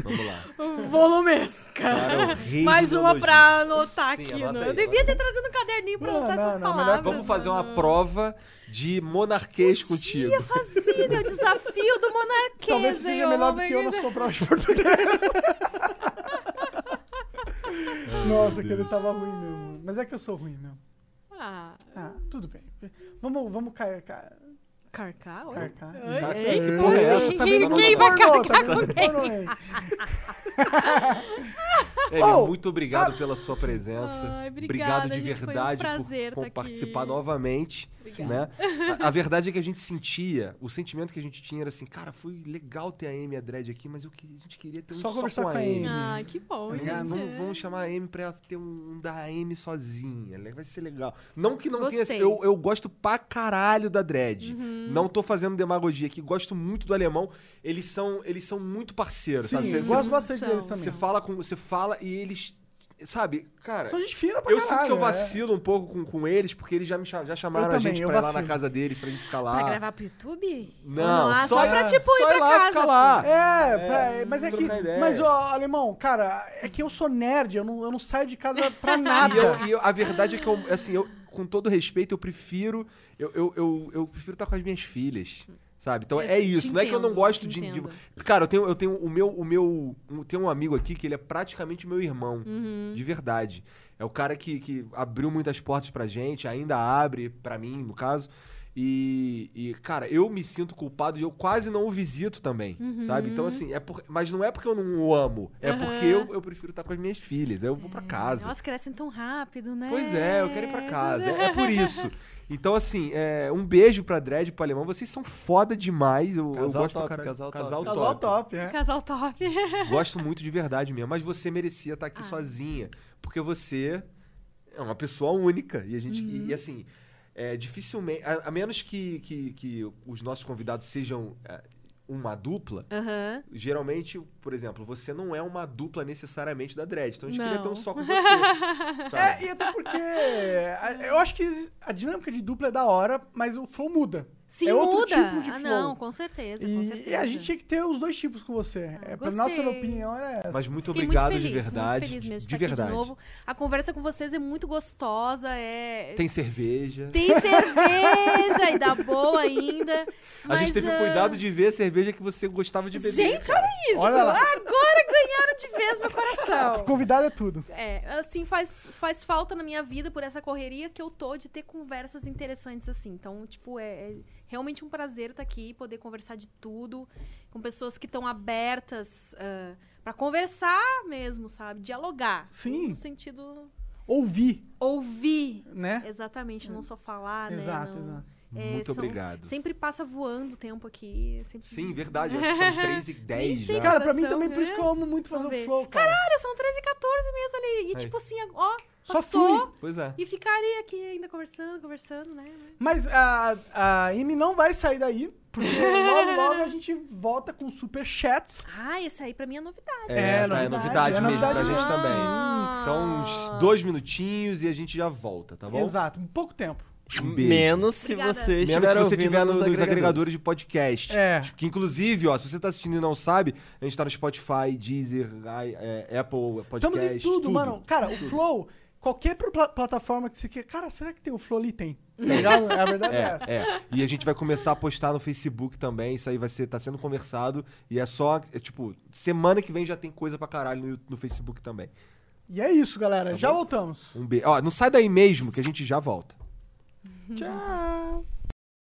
Vamos lá. Volumesca. Cara, Mais uma pra anotar Sim, aqui. anota né? aí, Eu devia ter trazido um caderninho pra Não, anotar não, essas não, melhor palavras. Vamos fazer uma mano. prova de monarquês contigo. Ia fazer, né? O desafio do monarquês. Talvez você seja hein, melhor do que eu na Margarida? sua prova de português. Nossa, que ele tava ruim mesmo. Mas é que eu sou ruim mesmo. Ah, Ah, tudo bem. Vamos, vamos cair. cair. Carcar? Oi? Carcar. Oi, Carcar, ei, que porra é essa? Quem, quem vai carcar com quem? pornô aí? Eli, Oh, muito obrigado pela sua presença. Ai, obrigado obrigada, de foi um verdade prazer por, por tá aqui. participar novamente. Obrigada. Né? A, a verdade é que a gente sentia, o sentimento que a gente tinha era assim, cara, foi legal ter a Amy e a Dread aqui, mas eu que- a gente queria ter um Só só, conversar com a com a Amy. Ah, que bom, Tá gente. Vamos, vamos chamar a Amy pra ela ter um da Amy sozinha. né? Vai ser legal. Não que não tenha. Gostei. Eu, eu gosto pra caralho da Dread. Não tô fazendo demagogia aqui. Gosto muito do alemão. Eles são, eles são muito parceiros, Sim, sabe? Você, gosto você, bastante São. deles também. você fala com. Você fala e eles. Sabe, cara. São gente fina pra Eu caralho. sinto que eu é. vacilo um pouco com, com eles, porque eles já me cham- já chamaram Eu a também, gente eu pra ir lá na vacilo. casa deles, pra gente ficar lá. Pra gravar pro YouTube? Não, ah, só- só, pra, tipo, só ir pra lá, casa. ficar lá. pô. É, pra- mas é que. trocar ideia. Mas, ó, alemão, cara, é que eu sou nerd, eu não, eu não saio de casa pra nada. E, eu- e eu- a verdade é que eu, assim, eu, com todo respeito, eu prefiro. Eu, eu, eu, eu prefiro estar com as minhas filhas. Sabe? Então é isso. Não é que eu não entendo, gosto de, de- entendo. Cara, eu tenho, eu tenho o meu. O meu um- tem um amigo aqui que ele é praticamente meu irmão. Uhum. De verdade. É o cara que, que abriu muitas portas pra gente, ainda abre pra mim, no caso. E, e, cara, eu me sinto culpado e eu quase não o visito também, sabe? Então, assim, é por, mas não é porque eu não o amo, é Uhum. porque eu, eu prefiro estar com as minhas filhas. Aí eu vou pra casa. Elas crescem tão rápido, né? Pois é, eu quero ir pra casa. É por isso. Então, assim, é, um beijo pra Dredd e pro Alemão. Vocês são foda demais. Eu, eu Casal gosto top, pra caralho. casal top. casal top. Casal top, é. Casal top. Gosto muito de verdade mesmo. Mas você merecia estar aqui Ah. sozinha. Porque você é uma pessoa única. E a gente. Uhum. E, assim, é, dificilmente. A, a menos que, que, que os nossos convidados sejam é, uma dupla. Aham. Geralmente, por exemplo, você não é uma dupla necessariamente da Dredd. Então a gente queria ter Não. um só com você. sabe? É, e até porque. a- Eu acho que a dinâmica de dupla é da hora, mas o flow muda. Sim, É outro muda. tipo de ah, flow. não, com certeza, com E, certeza. e a gente tinha que ter os dois tipos com você. Ah, é, pra nossa opinião era essa. Mas muito Fiquei obrigado muito feliz, de verdade. muito feliz mesmo de, de estar verdade. aqui de novo. A conversa com vocês é muito gostosa, é... Tem cerveja. Tem cerveja e dá boa ainda. a gente mas, teve ah, cuidado de ver a cerveja que você gostava de beber. Gente, olha isso! Olha lá. Agora ganharam de vez meu coração. Convidado é tudo. É, assim, faz, faz falta na minha vida por essa correria que eu tô de ter conversas interessantes assim. Então, tipo, é, é realmente um prazer estar aqui e poder conversar de tudo com pessoas que estão abertas ah, pra conversar mesmo, sabe? Dialogar. Sim. No sentido Ouvir, ouvir. né? Exatamente, não só falar, Exato, né? Não- exato. é, Muito são- obrigado. Sempre passa voando o tempo aqui. Sempre... Sim, verdade. Eu acho que são 3 e 10 sei, já. Cara, pra mim também, por isso é. que eu amo muito fazer o flow, cara. Caralho, são 13 e 14 mesmo ali. E Aí. tipo assim, ó, Só passou flui. Pois é. e ficaria aqui ainda conversando, conversando, né? Mas a, a Amy não vai sair daí, porque logo, logo a gente volta com super chats. Ah, esse aí pra mim é novidade. É, É, tá, é novidade, novidade é mesmo pra novidade gente mesmo. também. Ah. Então, uns dois minutinhos e a gente já volta, tá bom? Exato, um pouco tempo. Um beijo. Menos se Obrigada. você Menos estiver se você no- nos nos agregadores. agregadores. de podcast. É. Que inclusive, ó, se você tá assistindo e não sabe, a gente tá no Spotify, Deezer, i- é, Apple Podcast. Estamos em tudo, mano. Cara, o Flow, qualquer pla- plataforma que você quer. Cara, será que tem o Flow ali? Tem. Tá ligado? A verdade é, essa. É, é. E a gente vai começar a postar no Facebook também. Isso aí vai ser, tá sendo conversado. E é só, é, tipo, semana que vem já tem coisa pra caralho no, no Facebook também. E é isso, galera. Tá Já bom? voltamos. Um beijo. Ó, não sai daí mesmo, que a gente já volta. Ciao.